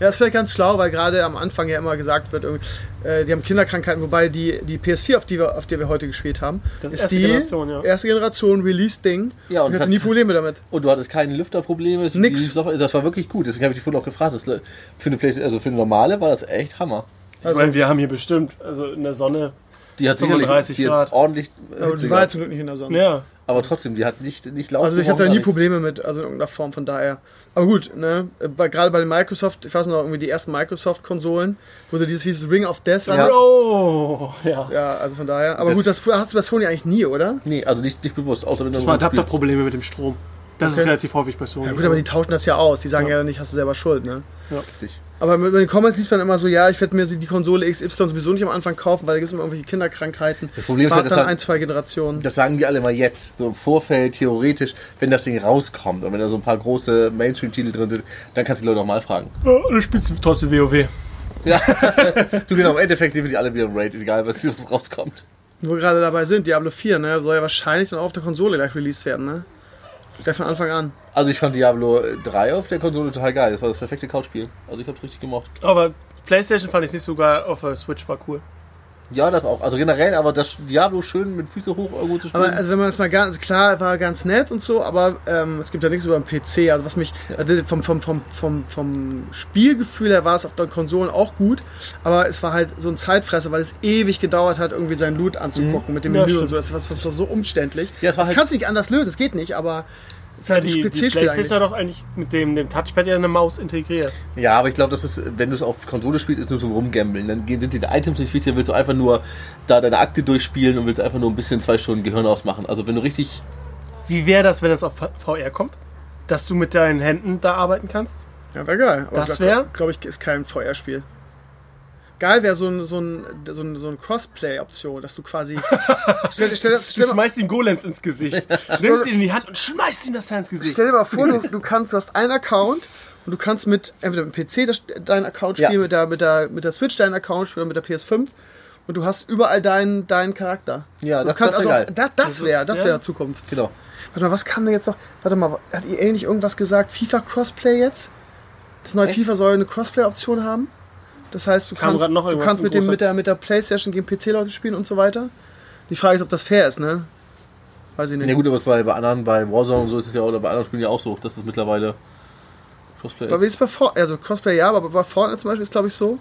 Ja, ist vielleicht ganz schlau, weil gerade am Anfang ja immer gesagt wird, irgendwie, äh, die haben Kinderkrankheiten, wobei die, die PS4, auf die, wir, auf der wir heute gespielt haben, Das ist erste die Generation, ja. erste Generation Release-Ding. Ja, und ich hatte hat- nie Probleme damit. Und du hattest keine Lüfterprobleme. Nix. Das war wirklich gut. Deswegen habe ich dich vorhin auch gefragt. Das, für eine Playstation, also für eine normale war das echt Hammer. Ich Also- meine, wir haben hier bestimmt, also in der Sonne, Die hat 35 sicherlich die Grad. hat ordentlich. Aber die war zum Glück nicht in der Sonne. ja. Aber trotzdem, die hat nicht, nicht laut. Also ich hatte da nie. Probleme mit, also in irgendeiner Form, von daher. Aber gut, ne, bei, gerade bei den Microsoft, ich weiß noch, irgendwie die ersten Microsoft-Konsolen, wo du dieses, dieses Ring of Death Ja. hattest. Oh, ja. Ja, also von daher. Aber Das- gut, das hast du bei Sony eigentlich nie, oder? Nee, also nicht, nicht bewusst, außer wenn du Ich meine, spielst. Adapterprobleme mit dem Strom. Das Okay. ist relativ häufig bei Sony. Ja gut, aber die tauschen das ja aus. Die sagen Ja. ja, nicht, hast du selber Schuld, ne? Richtig. Aber mit den Comments liest man immer so, ja, ich werde mir die Konsole XY sowieso nicht am Anfang kaufen, weil da gibt es immer irgendwelche Kinderkrankheiten. Das Problem ist ja, dass dann ein, zwei Generationen. Das sagen die alle mal jetzt, so im Vorfeld, theoretisch, wenn das Ding rauskommt und wenn da so ein paar große Mainstream-Titel drin sind, dann kannst du die Leute auch mal fragen. Ja, du spielst trotzdem WoW. Du genau, im Endeffekt sind wir die alle wieder im Raid, egal was was rauskommt. Wo wir gerade dabei sind, Diablo 4, ne, soll ja wahrscheinlich dann auch auf der Konsole gleich released werden, ne? Gleich von Anfang an. Also ich fand Diablo 3 auf der Konsole total geil. Das war das perfekte Couchspiel. Also ich hab's richtig gemocht. Aber PlayStation fand ich nicht sogar auf der Switch war cool. Ja, das auch. Also generell, aber das Diablo schön mit Füße hoch irgendwo zu spielen. Aber also wenn man es mal ganz klar war ganz nett und so, aber ähm, es gibt ja nichts über den PC. Also was mich also vom, vom, vom, vom, vom Spielgefühl her war es auf den Konsolen auch gut, aber es war halt so ein Zeitfresser, weil es ewig gedauert hat, irgendwie seinen Loot anzugucken mit dem Ja, Menü und stimmt. so. Das, das war so umständlich. Ja, war das halt- kannst du nicht anders lösen, das geht nicht, aber ist Ja, halt die, die PlayStation hat doch eigentlich mit dem, dem Touchpad ja eine Maus integriert. ja, aber ich glaube, das ist, wenn du es auf Konsole spielst, ist nur so rumgambeln. Dann gehen- sind die Items nicht wichtig, dann willst du einfach nur da deine Akte durchspielen und willst einfach nur ein bisschen zwei Stunden Gehirn ausmachen. Also wenn du richtig. Wie wäre das, wenn es auf VR kommt? Dass du mit deinen Händen da arbeiten kannst? Ja, wäre geil. Aber Das glaub- wär? Glaube ich, ist kein VR-Spiel. Geil wäre so ein, so ein, so ein, so ein Crossplay-Option, dass du quasi. stell, stell, stell, Du schmeißt ihm Golems ins Gesicht. Nimmst ihn in die Hand und schmeißt ihm das ins Gesicht. stell dir mal vor, du, du kannst, du hast einen Account und du kannst mit entweder mit dem PC das, deinen Account Ja. spielen, mit, der, mit, der, mit der Switch deinen Account spielen, oder mit der PS5 und du hast überall deinen, deinen Charakter. Ja, das- kannst das wär also das, das wäre das Ja. wär Zukunft. Genau. Warte mal, was kann denn jetzt noch? Warte mal, hat EA nicht irgendwas gesagt? FIFA Crossplay jetzt? Das neue Echt? FIFA soll eine Crossplay-Option haben. Das heißt, du Kam kannst, du kannst mit, dem, mit, der, mit der Playstation gegen PC-Leute spielen und so weiter. Die Frage ist, ob das fair ist, ne? Weiß ich nicht. Ja gut, aber bei, bei anderen, bei Warzone und so ist es ja, oder bei anderen Spielen ja auch so, dass es mittlerweile Crossplay Aber wie ist. ist es bei Fortnite? Also Crossplay ja, aber bei Fortnite zum Beispiel ist glaube ich so.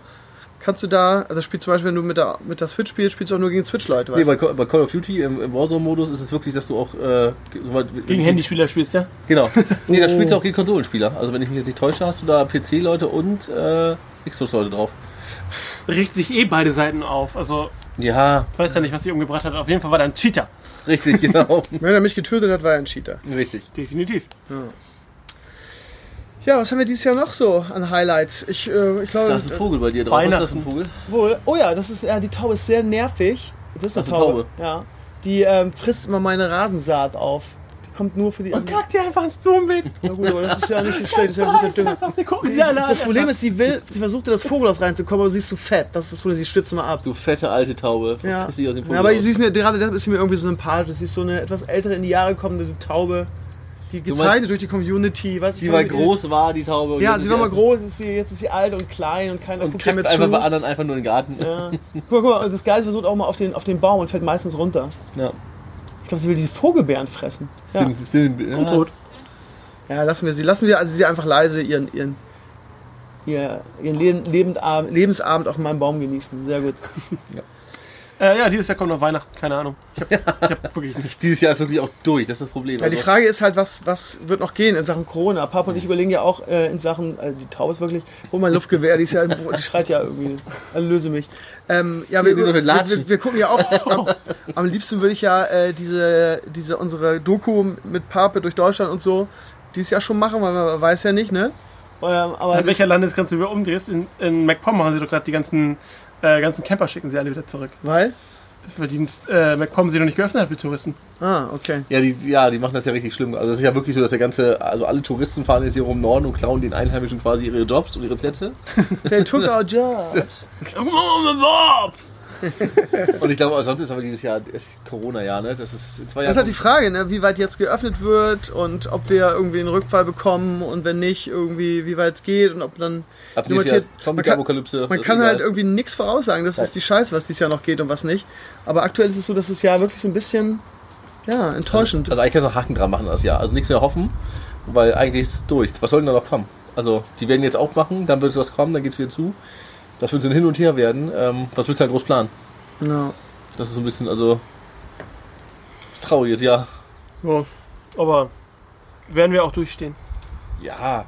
Kannst du da, also spielst zum Beispiel, wenn du mit der, mit der Switch spielst, spielst du auch nur gegen Switch-Leute, Nee, weißt bei, du? Call- bei Call of Duty im, im Warzone-Modus ist es wirklich, dass du auch äh, so weit, Gegen Handyspieler spielst ja? Genau. Nee, da spielst du auch gegen Konsolenspieler. Also wenn ich mich jetzt nicht täusche, hast du da PC-Leute und äh, Xbox-Leute drauf. Regt sich eh beide Seiten auf. Also, Ja, ich weiß ja nicht, was sie umgebracht hat. Auf jeden Fall war da ein Cheater. richtig, genau. Wenn er mich getötet hat, war er ein Cheater. richtig. Definitiv. Ja, was haben wir dieses Jahr noch so an Highlights? Ich, äh, ich glaube. Da ist ein Vogel bei dir drauf. Was ist das ein Weihnachten. Vogel? Wohl. Oh ja, das ist, ja, die Taube ist sehr nervig. Das ist eine Ach, Taube. Taube. Ja. Die ähm, frisst immer meine Rasensaat auf. Die kommt nur für die. Und kackt dir einfach ins Blumenbeet. na gut, aber das ist ja nicht so schlecht, das ist ja guter Dünger. Das Problem ist, sie will, sie versuchte das Vogelhaus reinzukommen, aber sie ist zu fett. Das ist das Problem, sie stützt mal ab. Du fette alte Taube. Ja. Ja, aber sie ist mir gerade das ist sie mir irgendwie so sympathisch. Sie ist so eine etwas ältere in die Jahre kommende Taube, die gezeichnet durch die Community, weißt du, Die mal groß war, die Taube. Ja, sie war mal groß, ist sie, jetzt ist sie alt und klein und keiner Und guckt mehr zu. einfach bei anderen einfach nur in den Garten. Ja. Guck, mal, guck mal, das Geile versucht auch mal auf den, auf den Baum und fällt meistens runter. Ja. Ich glaube, sie will die Vogelbeeren fressen. Ja, Sind, sind, ja, tot. ja lassen wir sie. Lassen wir also sie einfach leise ihren, ihren, ihr, ihren Leben, Lebendabend, Lebensabend auf meinem Baum genießen. Sehr gut. Äh, ja, dieses Jahr kommt noch Weihnachten. Keine Ahnung. Ich habe hab wirklich nichts. Dieses Jahr ist wirklich auch durch, das ist das Problem. Ja, die Also, Frage ist halt, was, was wird noch gehen in Sachen Corona? Papa und ich überlegen ja auch äh, in Sachen, äh, die Taube ist wirklich, hol mal ein Luftgewehr, die, ist ja, die schreit ja irgendwie, also löse mich. Ähm, ja, wir, Die- die wir, wir, wir, wir gucken ja auch, am, am liebsten würde ich ja äh, diese, diese, unsere Doku mit Pape durch Deutschland und so dieses Jahr schon machen, weil man weiß ja nicht, ne? Ähm, aber An welcher Landesgrenze du wieder umdrehst, in, in MacPom machen sie doch gerade die ganzen, äh, ganzen Camper, schicken sie alle wieder zurück. weil? Weil die äh, MacPom sie noch nicht geöffnet hat für Touristen. Ah, okay. Ja, die, ja, die machen das ja richtig schlimm. Also das ist ja wirklich so, dass der ganze, also alle Touristen fahren jetzt hier rum Norden und klauen den Einheimischen quasi ihre Jobs und ihre Plätze. They took our jobs. Und ich glaube, sonst ist aber dieses Jahr Corona-Jahr, ne? Das ist in zwei Das Jahren. ist halt die Frage, ne? wie weit jetzt geöffnet wird und ob wir irgendwie einen Rückfall bekommen und wenn nicht, irgendwie wie weit es geht und ob dann... Ab man kann, Zombie-Apokalypse. man das kann halt irgendwie nichts voraussagen. Das ist die Scheiße, was dieses Jahr noch geht und was nicht. Aber aktuell ist es so, dass das Jahr wirklich so ein bisschen, ja, enttäuschend. Also eigentlich kannst du noch Haken dran machen das Jahr. Also nichts mehr hoffen, weil eigentlich ist es durch. Was soll denn da noch kommen? Also die werden jetzt aufmachen, dann wird was kommen, dann geht's wieder zu. Das wird so ein Hin und Her werden. Ähm, was willst du halt groß planen? ja. Das ist so ein bisschen, also. Das ist ein trauriges Jahr. Ja, aber werden wir auch durchstehen. Ja.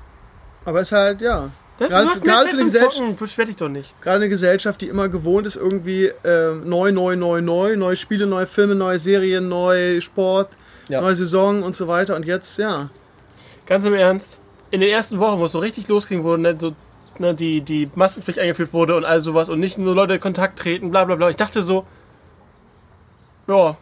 Aber es ist halt, ja, Das, Gerade- du hast gerade für zum Gesellschaft- beschwer dich doch nicht. gerade eine Gesellschaft, die immer gewohnt ist, irgendwie äh, neu, neu, neu, neu, neue Spiele, neue Filme, neue Serien, neue Sport, Ja. neue Saison und so weiter. Und jetzt, ja, Ganz im Ernst, in den ersten Wochen, wo es so richtig losging, wo ne, so, ne, die, die Maskenpflicht eingeführt wurde und all sowas und nicht nur Leute in Kontakt treten, bla bla bla. Ich dachte so, ja,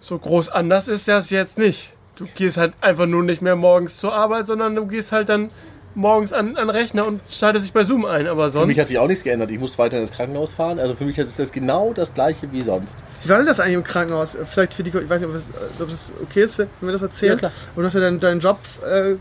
so groß anders ist das jetzt nicht. Du gehst halt einfach nur nicht mehr morgens zur Arbeit, sondern du gehst halt dann morgens an, an den Rechner und schaltest dich bei Zoom ein. Aber Für mich hat sonst. sich auch nichts geändert. Ich muss weiter ins Krankenhaus fahren. Also für mich ist das genau das gleiche wie sonst. Wie war denn das eigentlich im Krankenhaus? Vielleicht für die, ich weiß nicht, ob es ob es okay ist, wenn wir das erzählen. Ja, klar. Und du hast ja deinen, deinen Job äh,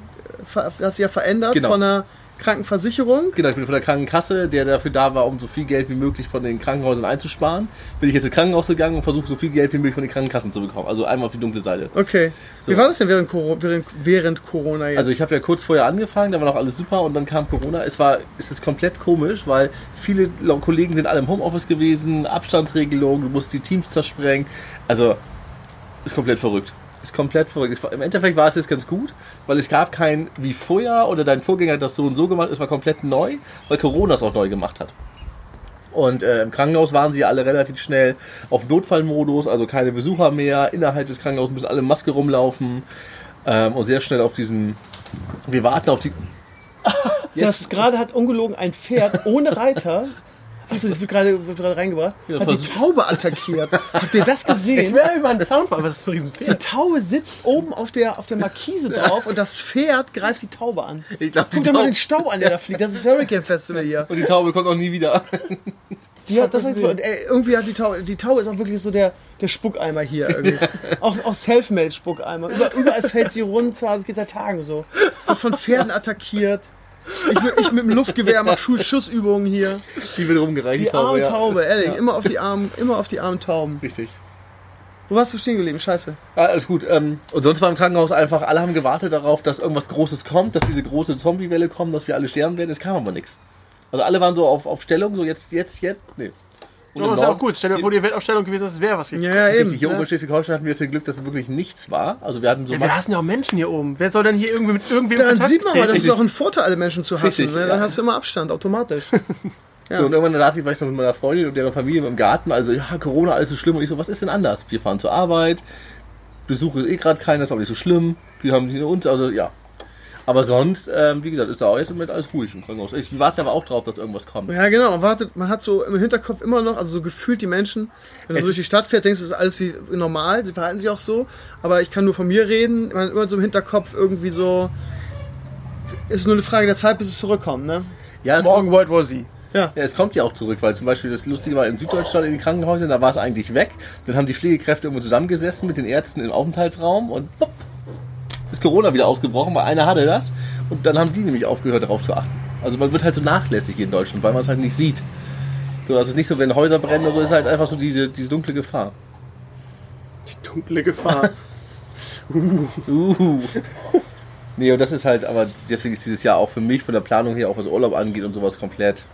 hast du ja verändert Genau. von einer Krankenversicherung. Genau, ich bin von der Krankenkasse, der dafür da war, um so viel Geld wie möglich von den Krankenhäusern einzusparen. Bin ich jetzt ins Krankenhaus gegangen und versuche so viel Geld wie möglich von den Krankenkassen zu bekommen. Also einmal auf die dunkle Seite. Okay. Wie So. war das denn während, Coro- während, während Corona jetzt? Also ich habe ja kurz vorher angefangen, da war noch alles super und dann kam Corona. Es war, es ist komplett komisch, weil viele Kollegen sind alle im Homeoffice gewesen, Abstandsregelung, du musst die Teams zersprengen. Also ist komplett verrückt. Ist komplett verrückt. Im Endeffekt war es jetzt ganz gut, weil es gab kein wie vorher oder dein Vorgänger hat das so und so gemacht. Es war komplett neu, weil Corona es auch neu gemacht hat. Und äh, im Krankenhaus waren sie alle relativ schnell auf Notfallmodus, also keine Besucher mehr. Innerhalb des Krankenhauses müssen alle Maske rumlaufen ähm, und sehr schnell auf diesen. Wir warten auf die. das gerade hat ungelogen ein Pferd ohne Reiter. Achso, das wird gerade, wird gerade reingebracht. Ja, hat die war- Taube attackiert. Habt ihr das Ich gesehen? wäre über einen Sound, was ist für ein Die Riesenpferd? Taube sitzt oben auf der, auf der Markise drauf und das Pferd greift die Taube an. Ich glaub, die Guck dir mal den Stau an, der da fliegt. Das ist das Hurricane Festival hier. Und die Taube kommt auch nie wieder. Die hat, das heißt, ey, irgendwie hat die Taube, die Taube ist auch wirklich so der, der Spuckeimer hier. Irgendwie. auch auch Selfmade-Spuckeimer. Über, überall fällt sie runter. Das geht seit Tagen so. Wird von Pferden attackiert. Ich, mit- ich mit dem Luftgewehr mache Schuss, Schussübungen hier. Die wird rumgereicht, Die arme ja. Taube, ehrlich. Ja. Immer auf die armen, immer auf die armen Tauben. Richtig. Wo warst du stehen geblieben? Scheiße. Ja, alles gut. Ähm, und sonst war im Krankenhaus einfach, alle haben gewartet darauf, dass irgendwas Großes kommt, dass diese große Zombie-Welle kommt, dass wir alle sterben werden. Es kam aber nichts. Also alle waren so auf, auf Stellung, so jetzt, jetzt, jetzt. Nee. Und Ja, das ist ja auch gut. Stell dir vor, die Weltausstellung gewesen ist, es wäre was Ja, gekommen. ja, Richtig, eben. hier oben ne? in Schleswig-Holstein hatten wir jetzt das Glück, dass es wirklich nichts war. Also wir hatten so Ja, wir hassen ja auch Menschen hier oben. Wer soll denn hier irgendwie mit irgendwem Daran Kontakt sieht man mal, das ist auch ein Vorteil, alle Menschen zu hassen. Richtig, ne? Dann ja. hast du immer Abstand, automatisch. Ja. So, und irgendwann saß ich, war ich noch mit meiner Freundin und deren Familie im Garten. Also, ja, Corona, alles so schlimm. Und ich so, was ist denn anders? Wir fahren zur Arbeit, Besuche ist eh gerade keiner, ist auch nicht so schlimm. Wir haben die uns, also ja. Aber sonst, ähm, wie gesagt, ist da auch jetzt im Moment alles ruhig im Krankenhaus. Ich warte aber auch drauf, dass irgendwas kommt. Ja, genau. Man wartet, man hat so im Hinterkopf immer noch, also so gefühlt die Menschen, wenn du Es so durch die Stadt fährst, denkst du, das ist alles wie normal, sie verhalten sich auch so. Aber ich kann nur von mir reden, man hat immer so im Hinterkopf irgendwie so, ist nur eine Frage der Zeit, bis es zurückkommt, ne? Ja, es, Morgen kommt, World War Z. Ja. ja, es kommt ja auch zurück, weil zum Beispiel das Lustige war in Süddeutschland in den Krankenhäusern, da war es eigentlich weg. Dann haben die Pflegekräfte irgendwo zusammengesessen mit den Ärzten im Aufenthaltsraum und pop, ist Corona wieder ausgebrochen, weil einer hatte das. Und dann haben die nämlich aufgehört, darauf zu achten. Also man wird halt so nachlässig hier in Deutschland, weil man es halt nicht sieht. So, also es ist nicht so, wenn Häuser brennen oder so, ist halt einfach so diese, diese dunkle Gefahr. Die dunkle Gefahr. Uhu. Nee, und das ist halt, aber deswegen ist dieses Jahr auch für mich von der Planung her, auch was Urlaub angeht und sowas komplett.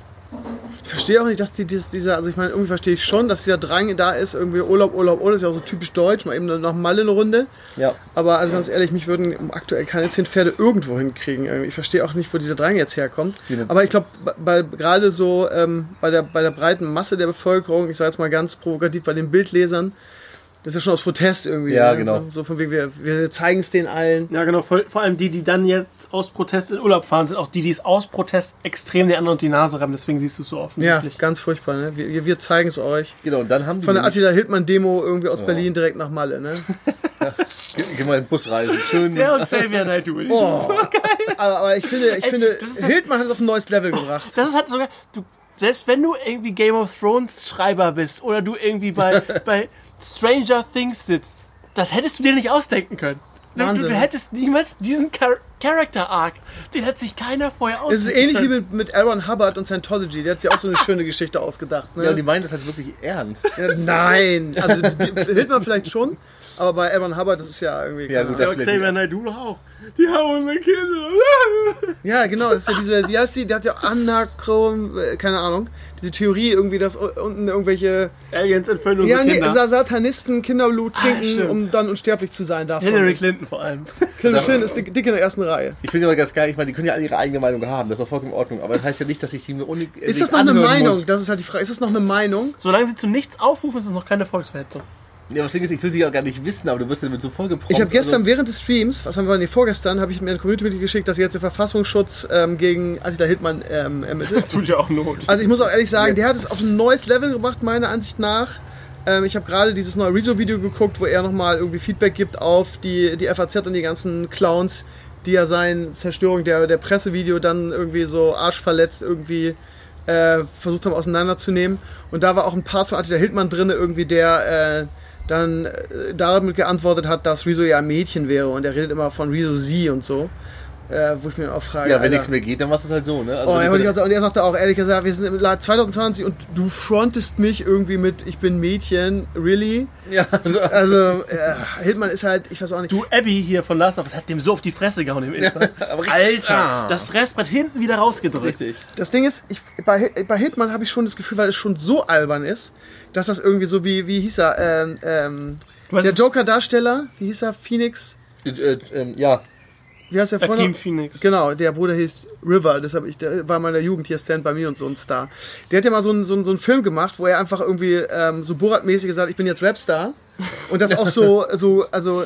Ich verstehe auch nicht, dass die, dies- dieser, also ich meine, irgendwie verstehe ich schon, dass dieser Drang da ist, irgendwie Urlaub, Urlaub, Urlaub, ist ja auch so typisch deutsch, mal eben nach Malle eine Runde. Ja. Aber also ganz ehrlich, mich würden aktuell keine zehn Pferde irgendwo hinkriegen. Ich verstehe auch nicht, wo dieser Drang jetzt herkommt. Aber ich glaube, gerade so ähm, bei, der, bei der breiten Masse der Bevölkerung, ich sage jetzt mal ganz provokativ bei den Bildlesern, Das ist ja schon aus Protest irgendwie. Ja, ne? genau. So, so von wegen, wir, wir zeigen es den allen. Ja, genau. Vor, vor allem die, die dann jetzt aus Protest in Urlaub fahren, sind auch die, die es aus Protest extrem den anderen unter die Nase rammen. Deswegen siehst du es so Ja, offensichtlich. ganz furchtbar. Ne? Wir, wir zeigen es euch. Genau, und dann haben die. Von der Attila Hildmann-Demo irgendwie aus Berlin direkt nach Malle. Ne? Geh, geh mal in den Bus reisen. Schön. Der und Xavier Naidoo. Oh. Aber, aber ich finde, ich Ey, finde das ist das- Hildmann hat es auf ein neues Level gebracht. Das ist halt sogar, du, selbst wenn du irgendwie Game of Thrones Schreiber bist oder du irgendwie bei, bei Stranger Things sitzt, das hättest du dir nicht ausdenken können. Du, du, hättest niemals diesen Char Character Arc, den hat sich keiner vorher Es ist ähnlich wie mit, mit Aaron Hubbard und Scientology. Der hat sich auch so eine schöne Geschichte ausgedacht. Ne? Ja, und die meinen das halt wirklich ernst. Ja, nein, also die, Hildmann vielleicht schon, aber bei Aaron Hubbard, das ist ja irgendwie. Ja, gut. Ja, Xavier Naidoo auch. Die haben unsere Kinder. ja, genau, das ist ja diese, wie heißt die? Der hat ja Anachron, äh, keine Ahnung, diese Theorie irgendwie, dass unten irgendwelche Aliens entführen ja, nee, Kinder. Sa- Satanisten Kinderblut Ah, trinken, stimmt. um dann unsterblich zu sein davon. Hillary Clinton vor allem. Hillary Clinton ist dick, dick in der ersten Reihe. Ich finde aber ganz geil, ich meine, die können ja alle ihre eigene Meinung haben, das ist auch vollkommen in Ordnung, aber das heißt ja nicht, dass ich sie mir uni Ist das noch eine Meinung? Das ist halt die Frage. Ist das noch eine Meinung? Solange sie zu nichts aufrufen, ist es noch keine Volksverhetzung. Ja, das Ding ist, ich will sie ja gar nicht wissen, aber du wirst damit so vollgeprompt. Ich habe gestern also, während des Streams, was haben wir denn vorgestern, habe ich mir eine Community geschickt, dass jetzt der Verfassungsschutz ähm, gegen Attila Hildmann ähm, ermittelt. Das tut ja auch Not. Also ich muss auch ehrlich sagen, Jetzt. der hat es auf ein neues Level gebracht, meiner Ansicht nach. Ähm, ich habe gerade dieses neue Rezo-Video geguckt, wo er nochmal irgendwie Feedback gibt auf die, die FAZ und die ganzen Clowns, die ja sein Zerstörung der, der Pressevideo dann irgendwie so arschverletzt irgendwie äh, versucht haben auseinanderzunehmen. Und da war auch ein Part von Attila Hildmann drin, irgendwie der äh, dann äh, damit geantwortet hat, dass Rezo ja ein Mädchen wäre und er redet immer von Rezo sie und so. Äh, wo ich mir auch frage, ja, wenn Alter, nichts mehr geht, dann machst du es halt so, ne? Also, Oh, ja, du- wollte ich gerade sagen. Und er sagte auch, ehrlich gesagt, wir sind im Jahr 2020 und du frontest mich irgendwie mit, ich bin Mädchen, really? ja, also, Also, äh, Hildmann ist halt, ich weiß auch nicht. Du, Abby hier von Last of Us hat dem so auf die Fresse gehauen im Intro. Alter, Ah. das Fressbrett hinten wieder rausgedrückt. richtig. Das Ding ist, ich, bei, bei Hildmann habe ich schon das Gefühl, weil es schon so albern ist, dass das irgendwie so wie, wie hieß er, ähm, ähm, der Joker-Darsteller, wie hieß er, Phoenix, Äh, äh, ähm, ja, wie heißt der Joaquin Vorname? Phoenix. Genau, der Bruder hieß River, deshalb ich, der war in meiner Jugend hier Stand bei mir und so ein Star. Der hat ja mal so einen, so einen, so einen Film gemacht, wo er einfach irgendwie ähm, so Borat-mäßig gesagt, ich bin jetzt Rapstar. Und das auch so, so also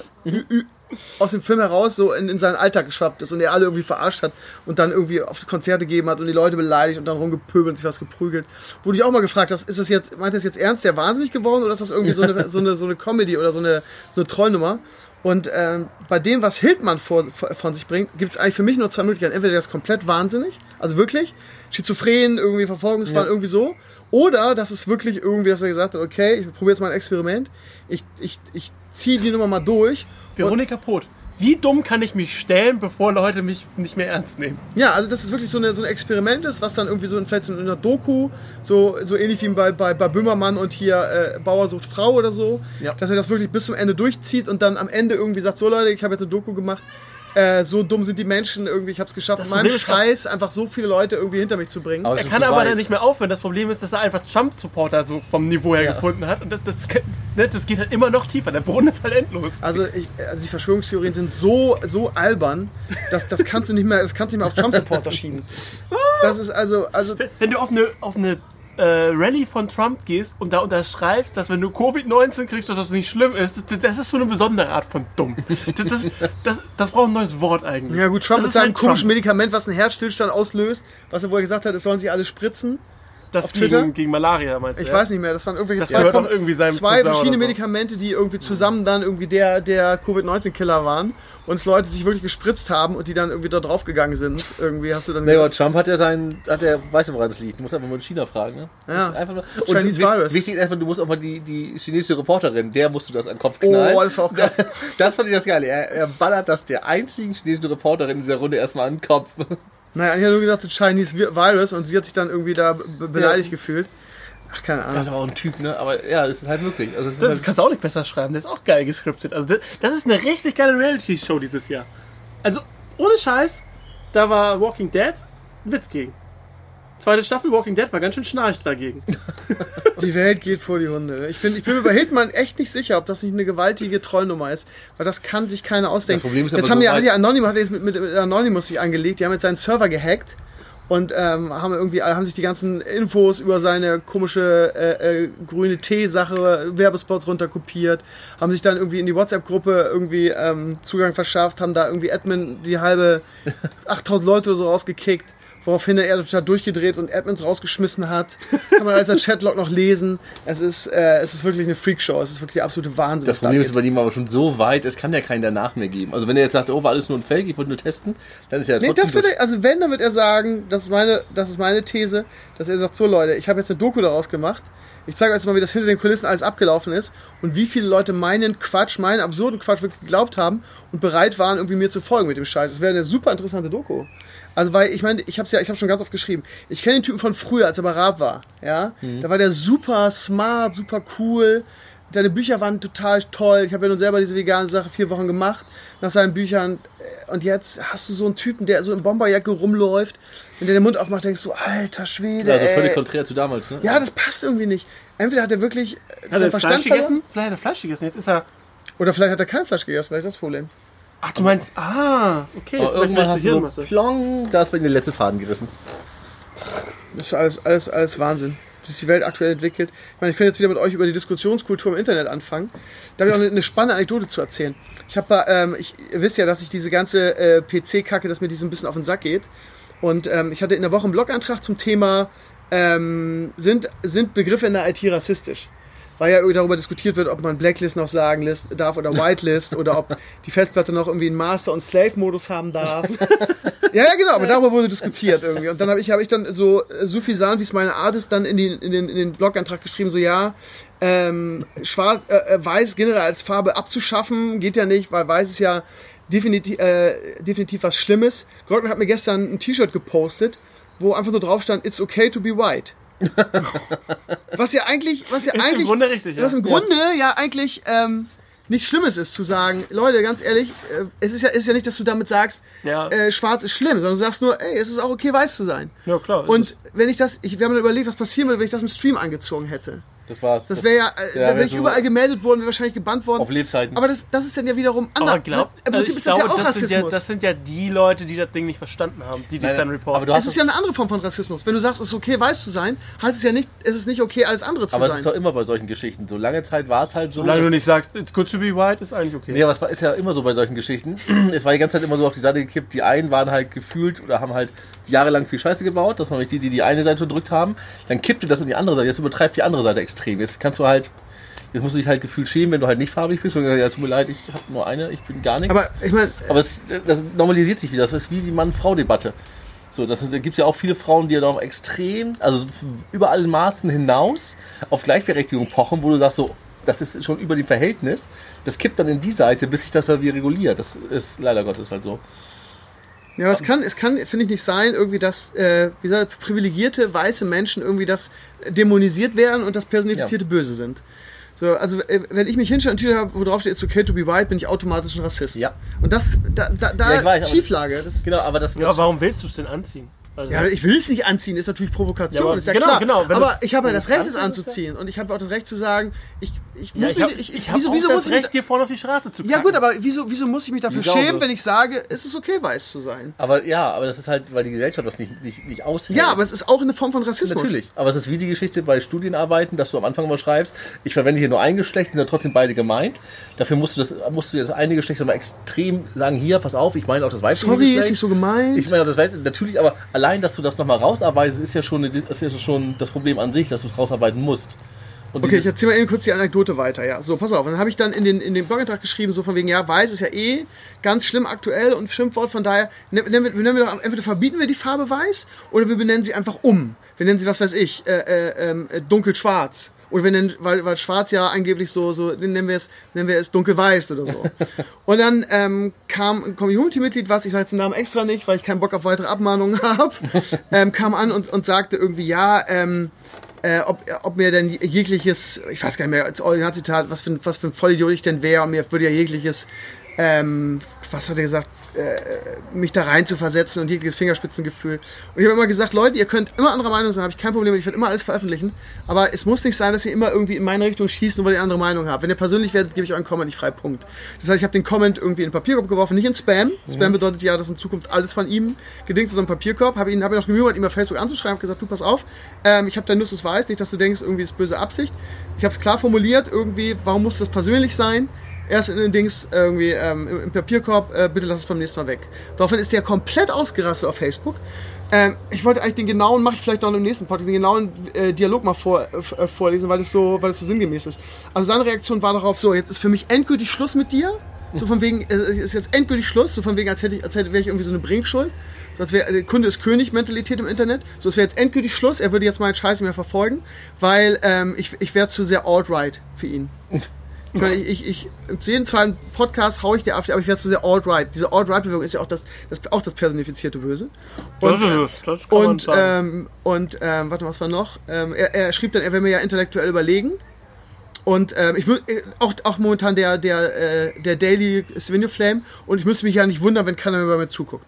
aus dem Film heraus so in, in seinen Alltag geschwappt ist und er alle irgendwie verarscht hat und dann irgendwie auf Konzerte gegeben hat und die Leute beleidigt und dann rumgepöbelt und sich was geprügelt. Wo du dich auch mal gefragt hast, ist das jetzt, meint das jetzt ernst, der wahnsinnig geworden oder ist das irgendwie so eine, so eine, so eine Comedy oder so eine, so eine Trollnummer? Und ähm, bei dem, was Hildmann vor, von sich bringt, gibt es eigentlich für mich nur zwei Möglichkeiten. Entweder der ist komplett wahnsinnig, also wirklich, schizophren, irgendwie Verfolgungswahn, irgendwie so. Oder das ist wirklich irgendwie, dass er gesagt hat, okay, ich probiere jetzt mal ein Experiment. Ich, ich, ich ziehe die Nummer mal durch. Veronika Pot. Wie dumm kann ich mich stellen, bevor Leute mich nicht mehr ernst nehmen? Ja, also das ist wirklich so, eine, so ein Experiment ist, was dann irgendwie so in, vielleicht so in einer Doku, so, so ähnlich wie bei, bei, bei Böhmermann und hier äh, Bauer sucht Frau oder so, Ja. dass er das wirklich bis zum Ende durchzieht und dann am Ende irgendwie sagt, so Leute, ich habe jetzt eine Doku gemacht, äh, so dumm sind die Menschen irgendwie, ich habe es geschafft, Das auch- Scheiß einfach so viele Leute irgendwie hinter mich zu bringen. Aber Er kann aber weit. dann nicht mehr aufhören. Das Problem ist, dass er einfach Trump-Supporter so vom Niveau her gefunden hat. Und das, das, ne, das geht halt immer noch tiefer. Der Brunnen ist halt endlos. Also, ich, also die Verschwörungstheorien sind so, so albern, dass das kannst du nicht mehr, das kannst du nicht mehr auf Trump-Supporter schieben. Das ist also, also Wenn du auf eine, auf eine äh, Rallye von Trump gehst und da unterschreibst, dass wenn du Covid-19 kriegst, dass das nicht schlimm ist, das, das ist so eine besondere Art von dumm. Das, das, das, das braucht ein neues Wort eigentlich. Ja gut, Trump das ist seinem halt komischen. Medikament, was einen Herzstillstand auslöst, was er wohl gesagt hat, es sollen sich alle spritzen. Das auf Twitter? gegen, gegen Malaria, meinst du? Ich ja? weiß nicht mehr, das waren irgendwelche Das zwei, doch irgendwie seinem zwei verschiedene so. Medikamente, die irgendwie zusammen dann irgendwie der, der Covid-19-Killer waren und es Leute sich wirklich gespritzt haben und die dann irgendwie da draufgegangen sind. Irgendwie hast du dann... Nee, aber Trump hat ja sein, hat der, weiß ja, woran das liegt. Du musst einfach mal in China fragen, ne? Ja. Einfach mal, Chinese wi- Virus. Wichtig ist erstmal, du musst auch mal die, die chinesische Reporterin, der musst du das an den Kopf knallen. Oh, das war auch krass. Das, das fand ich das Geile. Er, er ballert das der einzigen chinesischen Reporterin in dieser Runde erstmal an den Kopf. Naja, ich habe nur gesagt, Chinese Vi- Virus und sie hat sich dann irgendwie da be beleidigt gefühlt. Ach, keine Ahnung. Das ist aber auch ein Typ, ne? Aber ja, es ist halt möglich. Also, ist Das halt, kannst du auch nicht besser schreiben. Das ist auch geil gescriptet. Also das, das ist eine richtig geile Reality-Show dieses Jahr. Also ohne Scheiß, da war Walking Dead Witz gegen. Zweite Staffel Walking Dead war ganz schön schnarch dagegen. Die Welt geht vor die Hunde. Ich bin, ich bin mir bei Hildmann echt nicht sicher, ob das nicht eine gewaltige Trollnummer ist, weil das kann sich keiner ausdenken. Das Problem ist jetzt aber haben so ja alle Anonymous, hat jetzt mit, mit Anonymous sich angelegt, die haben jetzt seinen Server gehackt und ähm, haben irgendwie haben sich die ganzen Infos über seine komische äh, äh, grüne Tee-Sache, Werbespots runterkopiert, haben sich dann irgendwie in die WhatsApp-Gruppe irgendwie ähm, Zugang verschafft, haben da irgendwie Admin die halbe 8000 Leute oder so rausgekickt. Woraufhin er total durchgedreht und Admins rausgeschmissen hat. Kann man als Chatlog noch lesen. Es ist, äh, es ist wirklich eine Freakshow. Es ist wirklich der absolute Wahnsinn. Das was da Problem ist bei ihm aber schon so weit, es kann ja keinen danach mehr geben. Also wenn er jetzt sagt, oh, war alles nur ein Fake, ich wollte nur testen, dann ist er Nee, trotzdem das würde, also wenn, dann wird er sagen, das ist meine, das ist meine These, dass er sagt, so Leute, ich habe jetzt eine Doku daraus gemacht. Ich zeige euch jetzt mal, wie das hinter den Kulissen alles abgelaufen ist und wie viele Leute meinen Quatsch, meinen absurden Quatsch wirklich geglaubt haben und bereit waren, irgendwie mir zu folgen mit dem Scheiß. Das wäre eine super interessante Doku. Also weil ich meine, ich habe ja, ich habe schon ganz oft geschrieben. Ich kenne den Typen von früher, als er bei Raab war. Ja, da war der super smart, super cool. Seine Bücher waren total toll. Ich habe ja nun selber diese vegane Sache vier Wochen gemacht nach seinen Büchern. Und jetzt hast du so einen Typen, der so in Bomberjacke rumläuft. Wenn der den Mund aufmacht, denkst du, alter Schwede. Also völlig ey. konträr zu damals, ne? Ja, das passt irgendwie nicht. Entweder hat er wirklich Hat er seinen Verstand Fleisch verloren, gegessen? Vielleicht hat er Fleisch gegessen. Jetzt ist er. oder vielleicht hat er kein Fleisch gegessen. Vielleicht ist das Problem. Ach, du meinst. Ah, okay. Aber irgendwann hast du so, plong, da ist bei ihm der letzte Faden gerissen. Das ist alles, alles, alles Wahnsinn. Sich die Welt aktuell entwickelt. Ich meine, ich könnte jetzt wieder mit euch über die Diskussionskultur im Internet anfangen. Da habe ich auch eine, spannende Anekdote zu erzählen. Ich habe, ähm, ich, ihr wisst ja, dass ich diese ganze äh, PC-Kacke, dass mir die so ein bisschen auf den Sack geht. Und ähm, ich hatte in der Woche einen Blogantrag zum Thema, ähm, sind, sind Begriffe in der IT rassistisch? Weil ja darüber diskutiert wird, ob man Blacklist noch sagen lässt, darf oder Whitelist oder ob die Festplatte noch irgendwie einen Master- und Slave-Modus haben darf. Ja, ja, genau, aber darüber wurde diskutiert irgendwie. Und dann habe ich, hab ich dann so äh, suffisant, wie es meine Art ist, dann in, die, in, den, in den Blogantrag geschrieben, so ja, ähm, schwarz, äh, äh, weiß generell als Farbe abzuschaffen, geht ja nicht, weil weiß ist ja definitiv, äh, definitiv was Schlimmes. Grottmann hat mir gestern ein T-Shirt gepostet, wo einfach nur drauf stand, it's okay to be white. was ja eigentlich, was ja Ist eigentlich, im Grunde richtig, ja. was im Grunde ja eigentlich ähm, nichts Schlimmes ist, zu sagen, Leute, ganz ehrlich, äh, es ist ja, ist ja nicht, dass du damit sagst, Ja. äh, schwarz ist schlimm, sondern du sagst nur, ey, es ist auch okay, weiß zu sein. Ja, klar. Und wenn ich das, ich, wir haben überlegt, was passieren würde, wenn ich das im Stream angezogen hätte. Das war's. Das wäre ja, äh, Ja, da wäre wär ich so überall gemeldet worden, wäre wahrscheinlich gebannt worden. auf Lebzeiten. Aber das, das ist dann ja wiederum anders. aber glaub, Im also Prinzip ich ist das glaube, ja auch das sind ja, Rassismus. das sind ja die Leute, die das Ding nicht verstanden haben, die dich dann aber reporten. du hast es ist ja eine andere Form von Rassismus. Wenn du sagst, es ist okay, weiß zu sein, heißt es ja nicht, es ist nicht okay, alles andere zu aber es sein. ist doch immer bei solchen Geschichten. So lange Zeit war es halt so. Solange du nicht sagst, it's good to be white, ist eigentlich okay. Nee, aber es war, ist ja immer so bei solchen Geschichten. Es war die ganze Zeit immer so auf die Seite gekippt. Die einen waren halt gefühlt oder haben halt jahrelang viel Scheiße gebaut. Das waren nicht die, die die eine Seite gedrückt haben. Dann kippte das in die andere Seite. Jetzt übertreibt die andere Seite extrem. Jetzt kannst du halt, jetzt musst du dich halt gefühlt schämen, wenn du halt nicht farbig bist. Und ja, tut mir leid, ich habe nur eine, ich bin gar nicht. Aber ich meine, Aber es, das normalisiert sich wieder. Das ist wie die Mann-Frau-Debatte. So, das da gibt es ja auch viele Frauen, die ja noch extrem, also über alle Maßen hinaus auf Gleichberechtigung pochen, wo du sagst so, das ist schon über dem Verhältnis. Das kippt dann in die Seite, bis sich das mal wieder reguliert. Das ist leider Gottes halt so. Ja, aber es kann, es kann, finde ich, nicht sein, irgendwie, dass, äh, wie gesagt, privilegierte weiße Menschen irgendwie das dämonisiert werden und das personifizierte Böse sind. So, also, äh, wenn ich mich hinstelle und Tüte habe, wo drauf steht, it's okay to be white, bin ich automatisch ein Rassist. Ja. Und das, da, da, da Ja, ich weiß, aber- Schieflage. Das, Genau, aber das, Ja, warum willst du es denn anziehen? Also, Ja, ich will es nicht anziehen, ist natürlich Provokation, Ja, aber ist ja genau, klar. genau, aber du- ich habe ja das Recht, es anzuziehen. Und ich habe auch das Recht zu sagen, ich, ich ja, muss ich mich, habe ich, ich, wieso, auch wieso das muss ich mich, Recht, dir vorne auf die Straße zu ja kacken. gut, aber wieso, wieso muss ich mich dafür Ich glaube- schämen, wenn ich sage, es ist okay, weiß zu sein? aber ja, aber das ist halt, weil die Gesellschaft das nicht, nicht, nicht aushält. Ja, aber es ist auch eine Form von Rassismus. Natürlich. Aber es ist wie die Geschichte bei Studienarbeiten, dass du am Anfang mal schreibst, ich verwende hier nur ein Geschlecht, sind ja trotzdem beide gemeint. Dafür musst du das, musst du das eine Geschlecht aber extrem sagen, hier, pass auf, ich meine auch das weibliche Sorry, Geschlecht. ist nicht so gemeint. Ich meine auch das weibliche, natürlich, aber allein, dass du das nochmal rausarbeitest, ist ja schon, eine, ist ja schon das Problem an sich, dass du es rausarbeiten musst. Und Okay, ich erzähle mal eben kurz die Anekdote weiter, ja. So, pass auf. Dann habe ich dann in den, in den Blogantrag geschrieben, so von wegen, ja, weiß ist ja eh ganz schlimm aktuell und Schimpfwort, von daher, ne- nennen wir, nennen wir doch, entweder verbieten wir die Farbe weiß oder wir benennen sie einfach um. Wir nennen sie, was weiß ich, äh, äh, äh, dunkelschwarz. Oder wir nennen, weil, weil schwarz ja angeblich so, so, nennen wir es, nennen wir es dunkelweiß oder so. und dann ähm, kam ein Community-Mitglied, was, ich sage jetzt den Namen extra nicht, weil ich keinen Bock auf weitere Abmahnungen habe, ähm, kam an und, und sagte irgendwie, ja, ähm, äh, ob, ob mir denn jegliches, ich weiß gar nicht mehr, als Originalzitat, was für, ein- was für ein Vollidiot ich denn wäre und mir würde ja jegliches ähm, was hat er gesagt, mich da rein zu versetzen und jegliches Fingerspitzengefühl. Und ich habe immer gesagt, Leute, ihr könnt immer anderer Meinung sein, habe ich kein Problem, ich werde immer alles veröffentlichen, aber es muss nicht sein, dass ihr immer irgendwie in meine Richtung schießt, nur weil ihr andere Meinung habt. Wenn ihr persönlich werdet, gebe ich euch einen Comment nicht frei, Punkt. Das heißt, ich habe den Comment irgendwie in den Papierkorb geworfen, nicht in Spam. Spam bedeutet ja, dass in Zukunft alles von ihm gedingt ist, so ein Papierkorb. Habe ihn, habe ihn noch gemüht, ihm auf Facebook anzuschreiben, habe gesagt, du pass auf, ähm, ich habe dein Nusses weiß, nicht, dass du denkst, irgendwie ist böse Absicht. Ich habe es klar formuliert, irgendwie, warum muss das persönlich sein? Erst in den Dings irgendwie ähm, im, im Papierkorb, äh, bitte lass es beim nächsten Mal weg. Daraufhin ist der komplett ausgerastet auf Facebook. Ähm, ich wollte eigentlich den genauen, mache ich vielleicht noch im nächsten Podcast, den genauen äh, Dialog mal vor, äh, vorlesen, weil es so, es so sinngemäß ist. Also seine Reaktion war darauf so, jetzt ist für mich endgültig Schluss mit dir. So von wegen, äh, ist jetzt endgültig Schluss, so von wegen, als hätte ich, als hätte, wäre ich irgendwie so eine Bringschuld. So als wäre äh, Kunde ist König Mentalität im Internet. So es wäre jetzt endgültig Schluss, er würde jetzt meinen Scheiß mehr verfolgen, weil ähm, ich, ich wäre zu sehr alt-right für ihn. Ich meine, ich, ich, ich jeden zweiten Podcast haue ich dir auf, aber ich werde zu sehr alt-right. Diese alt-right-Bewegung ist ja auch das, das, auch das personifizierte Böse. Das ist es, das kann man und, sagen. ähm, und ähm, warte mal, was war noch? Ähm, er, er schrieb dann, er wäre mir ja intellektuell überlegen. Und ähm, ich würde auch, auch momentan der, der, äh, der Daily Svenio Flame und ich müsste mich ja nicht wundern, wenn keiner mehr bei mir zuguckt.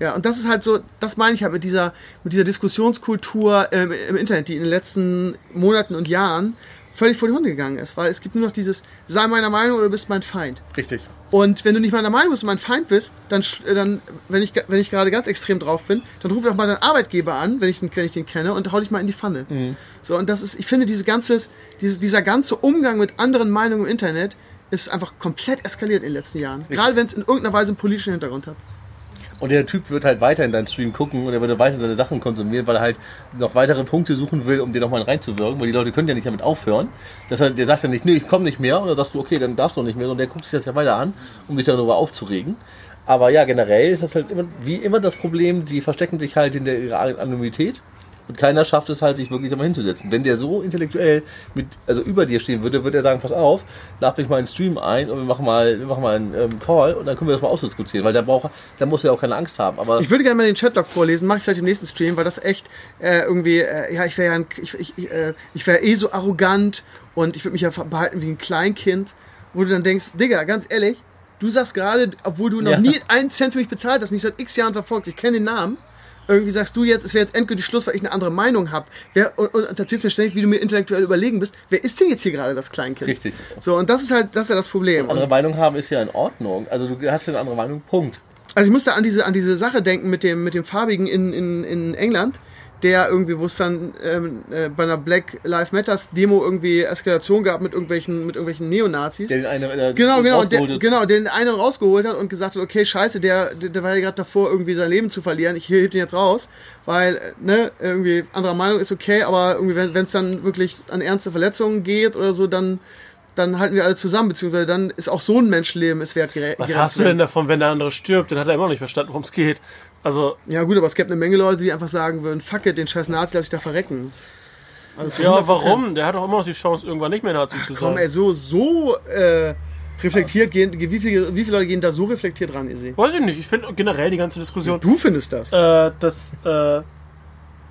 Ja, und das ist halt so, das meine ich halt mit dieser, mit dieser Diskussionskultur ähm, im Internet, die in den letzten Monaten und Jahren völlig vor die Hunde gegangen ist, weil es gibt nur noch dieses, sei meiner Meinung oder du bist mein Feind. Richtig. Und wenn du nicht meiner Meinung bist und mein Feind bist, dann, äh, dann wenn, ich, wenn ich gerade ganz extrem drauf bin, dann rufe ich auch mal deinen Arbeitgeber an, wenn ich den, wenn ich den kenne, und hau dich mal in die Pfanne. So, und das ist, ich finde, diese ganzes, diese, dieser ganze Umgang mit anderen Meinungen im Internet ist einfach komplett eskaliert in den letzten Jahren. Gerade wenn es in irgendeiner Weise einen politischen Hintergrund hat. Und der Typ wird halt weiter in deinen Stream gucken und er wird weiter seine Sachen konsumieren, weil er halt noch weitere Punkte suchen will, um dir nochmal reinzuwirken, weil die Leute können ja nicht damit aufhören. Das heißt, der sagt ja nicht, nee, ich komme nicht mehr, und dann sagst du, okay, dann darfst du nicht mehr, und der guckt sich das ja weiter an, um sich darüber aufzuregen. Aber ja, generell ist das halt immer, wie immer das Problem, die verstecken sich halt in der ihrer Anonymität. Und keiner schafft es halt, sich wirklich da mal hinzusetzen. Wenn der so intellektuell mit, also über dir stehen würde, würde er sagen, pass auf, lad mich mal in den Stream ein und wir machen mal, wir machen mal einen ähm, Call und dann können wir das mal ausdiskutieren. Weil da braucht, da muss er auch keine Angst haben. Aber Ich würde gerne mal den Chatlog vorlesen, mache ich vielleicht im nächsten Stream, weil das echt äh, irgendwie, äh, ja, ich wäre ja ich, ich, äh, ich wäre eh so arrogant und ich würde mich ja behalten wie ein Kleinkind, wo du dann denkst, Digga, ganz ehrlich, du sagst gerade, obwohl du noch Ja. nie einen Cent für mich bezahlt hast, mich seit x Jahren verfolgst, ich kenne den Namen, irgendwie sagst du jetzt, es wäre jetzt endgültig Schluss, weil ich eine andere Meinung habe. Wer, und, und erzählst mir ständig, wie du mir intellektuell überlegen bist. Wer ist denn jetzt hier gerade das Kleinkind? Richtig. So, und das ist halt, das ist ja das Problem. andere Meinung haben ist ja in Ordnung. Also du hast ja eine andere Meinung, Punkt. Also ich musste an diese, an diese Sache denken mit dem, mit dem Farbigen in, in, in England, der irgendwie, wo es dann ähm, äh, bei einer Black Lives Matters Demo irgendwie Eskalation gab mit irgendwelchen, mit irgendwelchen Neonazis. Der den einen, äh, Genau, genau, der, rausgeholt hat. genau, den einen rausgeholt hat und gesagt hat, okay, scheiße, der, der, der war ja gerade davor, irgendwie sein Leben zu verlieren, ich heb den jetzt raus, weil, äh, ne, irgendwie anderer Meinung ist okay, aber irgendwie, wenn es dann wirklich an ernste Verletzungen geht oder so, dann, dann halten wir alle zusammen, beziehungsweise dann ist auch so ein Menschenleben ist wert Was hast du denn davon, wenn der andere stirbt? Dann hat er immer noch nicht verstanden, worum es geht. Also, Ja gut, aber es gibt eine Menge Leute, die einfach sagen würden, fuck it, den scheiß Nazi lass ich da verrecken. Also zu ja, 100%. warum? Der hat doch immer noch die Chance, irgendwann nicht mehr Nazi zu Komm, sein. ey, so, so äh, reflektiert gehen, wie viele, wie viele Leute gehen da so reflektiert ran, Isi? Weiß ich nicht. Ich finde generell die ganze Diskussion, Du findest das. äh, dass äh,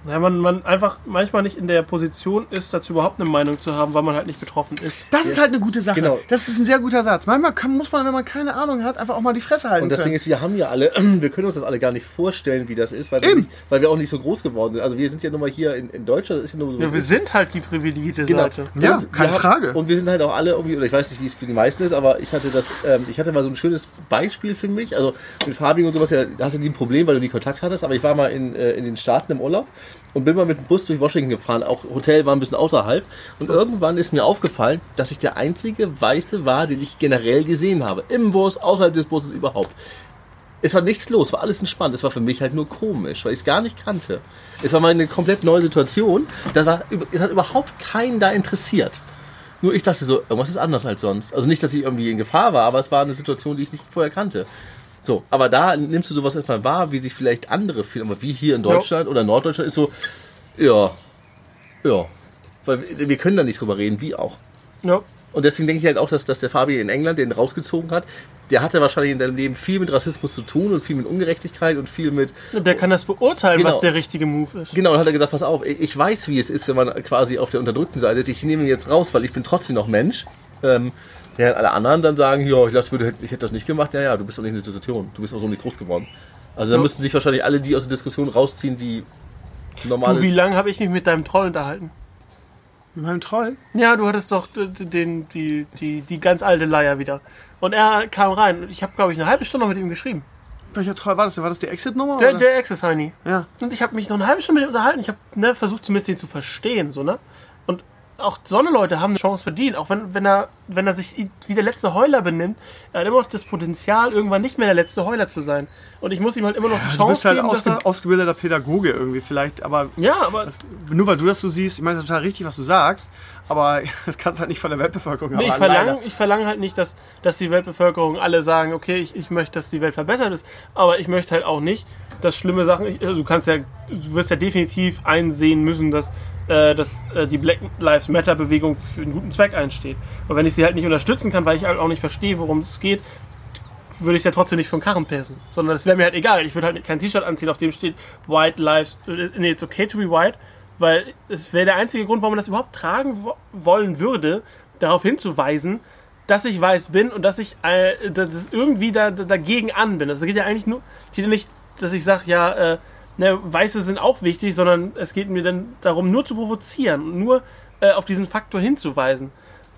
ja, man, man einfach manchmal nicht in der Position ist, dazu überhaupt eine Meinung zu haben, weil man halt nicht betroffen ist. Das ist halt eine gute Sache. Genau. Das ist ein sehr guter Satz. Manchmal kann, muss man, wenn man keine Ahnung hat, einfach auch mal die Fresse halten Und das Ding können. ist, wir haben ja alle, wir können uns das alle gar nicht vorstellen, wie das ist, weil, wir, nicht, weil wir auch nicht so groß geworden sind. Also wir sind ja nun mal hier in, in Deutschland, das ist ja nur so. Ja, wir sind halt die privilegierte Genau. Seite. Ja, Und keine wir haben- Frage. Und wir sind halt auch alle irgendwie, oder ich weiß nicht, wie es für die meisten ist, aber ich hatte das, ähm, ich hatte mal so ein schönes Beispiel für mich. Also mit Fabian und sowas, ja, da hast du nie ein Problem, weil du nie Kontakt hattest, aber ich war mal in, äh, in den Staaten im Urlaub und bin mal mit dem Bus durch Washington gefahren. Auch Hotel war ein bisschen außerhalb. Und irgendwann ist mir aufgefallen, dass ich der einzige Weiße war, den ich generell gesehen habe. Im Bus, außerhalb des Busses überhaupt. Es war nichts los, war alles entspannt. Es war für mich halt nur komisch, weil ich es gar nicht kannte. Es war mal eine komplett neue Situation. Da war, es hat überhaupt keinen da interessiert. Nur ich dachte so, irgendwas ist anders als sonst. Also nicht, dass ich irgendwie in Gefahr war, aber es war eine Situation, die ich nicht vorher kannte. So, aber da nimmst du sowas erstmal wahr, wie sich vielleicht andere fühlen. Aber wie hier in Deutschland oder Norddeutschland ist so, ja, ja. Weil wir können da nicht drüber reden, wie auch. Ja. Und deswegen denke ich halt auch, dass, dass der Fabi in England den rausgezogen hat. Der hatte wahrscheinlich in seinem Leben viel mit Rassismus zu tun und viel mit Ungerechtigkeit und viel mit. Und der kann das beurteilen, Genau. was der richtige Move ist. Genau, und hat er gesagt, pass auf, ich ich weiß, wie es ist, wenn man quasi auf der unterdrückten Seite ist. Ich nehme ihn jetzt raus, weil ich bin trotzdem noch Mensch. Ähm, während alle anderen dann sagen, ja, ich, lass, würde, ich hätte das nicht gemacht, ja, ja, du bist doch nicht in der Situation, du bist auch so nicht groß geworden. Also da Ja. müssten sich wahrscheinlich alle die aus der Diskussion rausziehen, die normal Du, wie lange habe ich mich mit deinem Troll unterhalten? Mit meinem Troll? Ja, du hattest doch den, die, die, die ganz alte Leier wieder. Und er kam rein. Ich habe, glaube ich, eine halbe Stunde noch mit ihm geschrieben. Welcher Troll war das denn? War das die Exit-Nummer? Der, oder? der Access-Heini. ja. Und ich habe mich noch eine halbe Stunde mit ihm unterhalten. Ich habe ne, versucht, zumindest ihn zu verstehen. So, ne? Auch so Leute haben eine Chance verdient. Auch wenn, wenn, er, wenn er sich wie der letzte Heuler benimmt, er hat immer noch das Potenzial, irgendwann nicht mehr der letzte Heuler zu sein. Und ich muss ihm halt immer noch die Du Chance bist halt geben, ausge er... ausgebildeter Pädagoge irgendwie vielleicht, aber Ja, aber nur weil du das so siehst, ich meine, das ist total richtig, was du sagst, aber das kannst du halt nicht von der Weltbevölkerung Nee, ich verlange verlang halt nicht, dass, dass die Weltbevölkerung alle sagen, okay, ich, ich möchte, dass die Welt verbessert ist, aber ich möchte halt auch nicht, dass schlimme Sachen, ich, also du kannst ja, du wirst ja definitiv einsehen müssen, dass, äh, dass äh, die Black Lives Matter Bewegung für einen guten Zweck einsteht. Und wenn ich sie halt nicht unterstützen kann, weil ich halt auch nicht verstehe, worum es geht, würde ich ja trotzdem nicht vom Karren pesen. Sondern es wäre mir halt egal. Ich würde halt kein T-Shirt anziehen, auf dem steht White Lives, äh, nee, it's okay to be white, weil es wäre der einzige Grund, warum man das überhaupt tragen wo wollen würde, darauf hinzuweisen, dass ich weiß bin und dass ich äh, dass irgendwie da, da, dagegen an bin. Also es geht ja eigentlich nur, es geht ja nicht, dass ich sage, ja, äh, ne, Weiße sind auch wichtig, sondern es geht mir dann darum, nur zu provozieren nur äh, auf diesen Faktor hinzuweisen.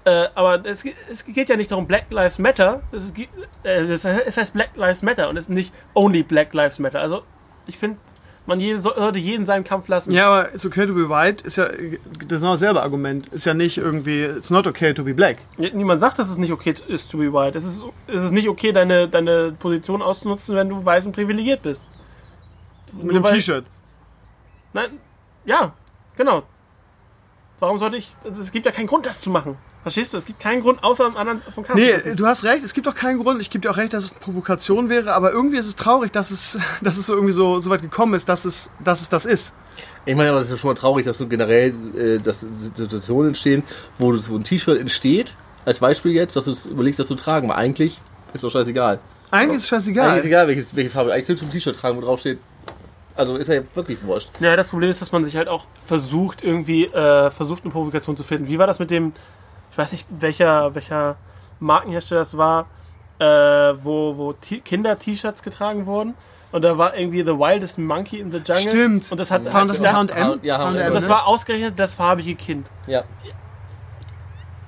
Äh, aber es, es geht ja nicht darum, Black Lives Matter. Es, ge- äh, es heißt Black Lives Matter und es ist nicht only Black Lives Matter. Also ich finde, man jede, sollte jeden seinen Kampf lassen. Ja, aber it's okay to be white ist ja das ist dasselbe Argument. Ist ja nicht irgendwie, it's not okay to be black. Niemand sagt, dass es nicht okay ist to be white. Es ist, es ist nicht okay, deine, deine Position auszunutzen, wenn du weiß und privilegiert bist. Mit einem T-Shirt. Nein, ja, genau. Warum sollte ich. also Es gibt ja keinen Grund, das zu machen. Verstehst du? Es gibt keinen Grund, außer am anderen vom Kampf. Nee, du hast recht, es gibt auch keinen Grund. Ich gebe dir auch recht, dass es eine Provokation wäre, aber irgendwie ist es traurig, dass es, dass es so irgendwie so, so weit gekommen ist, dass es, dass es das ist. Ich meine, aber das ist ja schon mal traurig, dass so generell äh, dass Situationen entstehen, wo, du, wo ein T-Shirt entsteht, als Beispiel jetzt, dass du es überlegst, das zu tragen, weil eigentlich ist doch scheißegal. Eigentlich ist es Eigentlich ist scheißegal. egal, welche, welche Farbe. Eigentlich kannst du ein T-Shirt tragen, wo drauf steht. Also ist ja wirklich wurscht. Ja, das Problem ist, dass man sich halt auch versucht, irgendwie, äh, versucht, eine Provokation zu finden. Wie war das mit dem, ich weiß nicht, welcher, welcher Markenhersteller das war, äh, wo, wo T- Kinder-T-Shirts getragen wurden. Und da war irgendwie The Wildest Monkey in the Jungle. Stimmt. Und das hat Waren das das, H&M? Ja, H&M, und das war ausgerechnet das farbige Kind. Ja.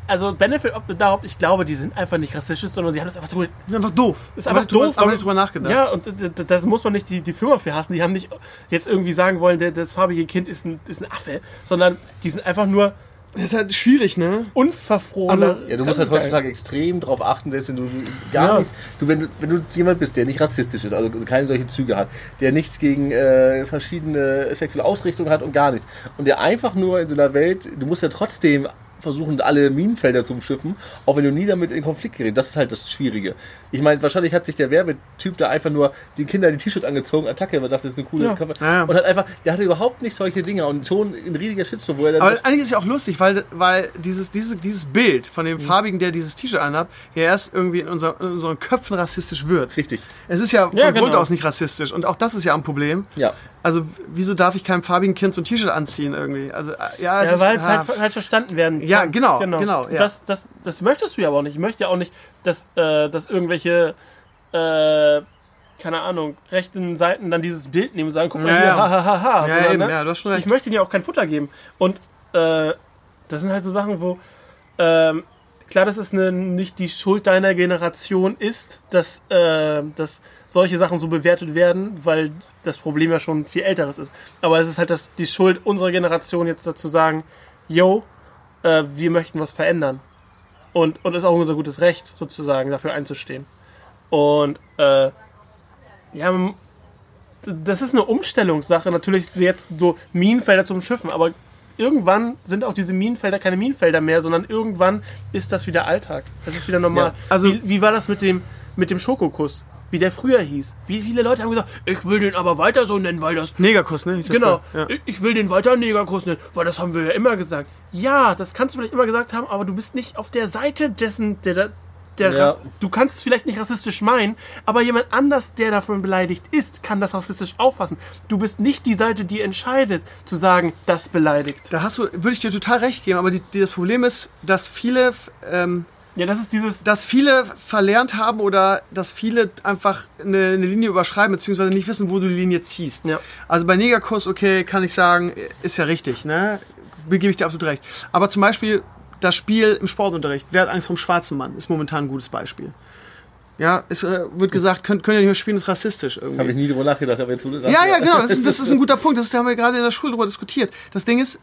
Also Benefit of the Doubt, ich glaube, die sind einfach nicht rassistisch, sondern sie haben das einfach drüber Das ist einfach doof. ist einfach Aber drüber- doof. Aber nicht drüber nachgedacht. Ja, und das muss man nicht die, die Firma für hassen. Die haben nicht jetzt irgendwie sagen wollen, der, das farbige Kind ist ein, ist ein Affe, sondern die sind einfach nur Das ist halt schwierig, ne? unverfroren. Also, Ja, du musst halt heutzutage extrem drauf achten, selbst wenn du gar Ja. nicht, du, wenn, du, wenn du jemand bist, der nicht rassistisch ist, also keine solche Züge hat, der nichts gegen äh, verschiedene sexuelle Ausrichtungen hat und gar nichts, und der einfach nur in so einer Welt, du musst ja trotzdem versuchen, alle Minenfelder zu umschiffen, auch wenn du nie damit in Konflikt gerätst. Das ist halt das Schwierige. Ich meine, wahrscheinlich hat sich der Werbetyp da einfach nur den Kindern die T-Shirt angezogen, Attacke, weil er dachte, das ist eine coole Ja. Cover. Ja. Und hat einfach, der hatte überhaupt nicht solche Dinge und schon ein riesiger Shitstorm, wo er dann Aber eigentlich ist es ja auch lustig, weil, weil dieses, dieses, dieses Bild von dem Farbigen, der dieses T-Shirt anhat, ja erst irgendwie in, unser, in unseren Köpfen rassistisch wird. richtig. Es ist ja von Ja, Grund genau. aus nicht rassistisch und auch das ist ja ein Problem. Ja. Also wieso darf ich keinem farbigen Kind so ein T-Shirt anziehen irgendwie? Also äh, ja, es ja, ist, weil es ah, halt falsch verstanden werden kann. Ja, genau, genau, Und ja. Das, das, das möchtest du ja aber auch nicht. Ich möchte ja auch nicht, dass, äh, dass irgendwelche, äh, keine Ahnung, rechten Seiten dann dieses Bild nehmen und sagen, guck mal Ja, hier, ja. ha, ha, ha, ha. Ja, sondern, eben, ne, ja, du hast schon recht. Ich möchte ja auch kein Futter geben. Und äh, das sind halt so Sachen, wo ähm, klar, dass es eine, nicht die Schuld deiner Generation ist, dass, äh, dass solche Sachen so bewertet werden, weil das Problem ja schon viel älteres ist. Aber es ist halt das, die Schuld unserer Generation jetzt dazu sagen, yo, äh, wir möchten was verändern. Und, und ist auch unser gutes Recht, sozusagen, dafür einzustehen. Und äh, ja, das ist eine Umstellungssache. Natürlich jetzt so Minenfelder zum Schiffen, aber irgendwann sind auch diese Minenfelder keine Minenfelder mehr, sondern irgendwann ist das wieder Alltag. Das ist wieder normal. Ja, also- wie, wie war das mit dem, mit dem Schokokuss? Wie der früher hieß. Wie viele Leute haben gesagt, ich will den aber weiter so nennen, weil das Negerkuss, ne? Genau. Ja. Ich- will den weiter Negerkuss nennen, weil das haben wir ja immer gesagt. Ja, das kannst du vielleicht immer gesagt haben, aber du bist nicht auf der Seite dessen, der da. Der Ja. Du kannst es vielleicht nicht rassistisch meinen, aber jemand anders, der davon beleidigt ist, kann das rassistisch auffassen. Du bist nicht die Seite, die entscheidet, zu sagen, das beleidigt. Da hast du, würde ich dir total recht geben, aber die, die, das Problem ist, dass viele ähm, Ja, das ist dieses. dass viele verlernt haben oder dass viele einfach eine, eine Linie überschreiben, beziehungsweise nicht wissen, wo du die Linie ziehst. Ja. Also bei Negerkuss, okay, kann ich sagen, ist ja richtig, ne? Gebe ich dir absolut recht. Aber zum Beispiel das Spiel im Sportunterricht, wer hat Angst vom schwarzen Mann, ist momentan ein gutes Beispiel. Ja, es äh, wird gesagt, könnt, könnt ihr nicht mehr spielen, ist rassistisch irgendwie. Habe ich nie drüber nachgedacht, aber jetzt sagst, Ja, ja, genau, das ist, das ist ein guter Punkt. Das haben wir gerade in der Schule darüber diskutiert. Das Ding ist,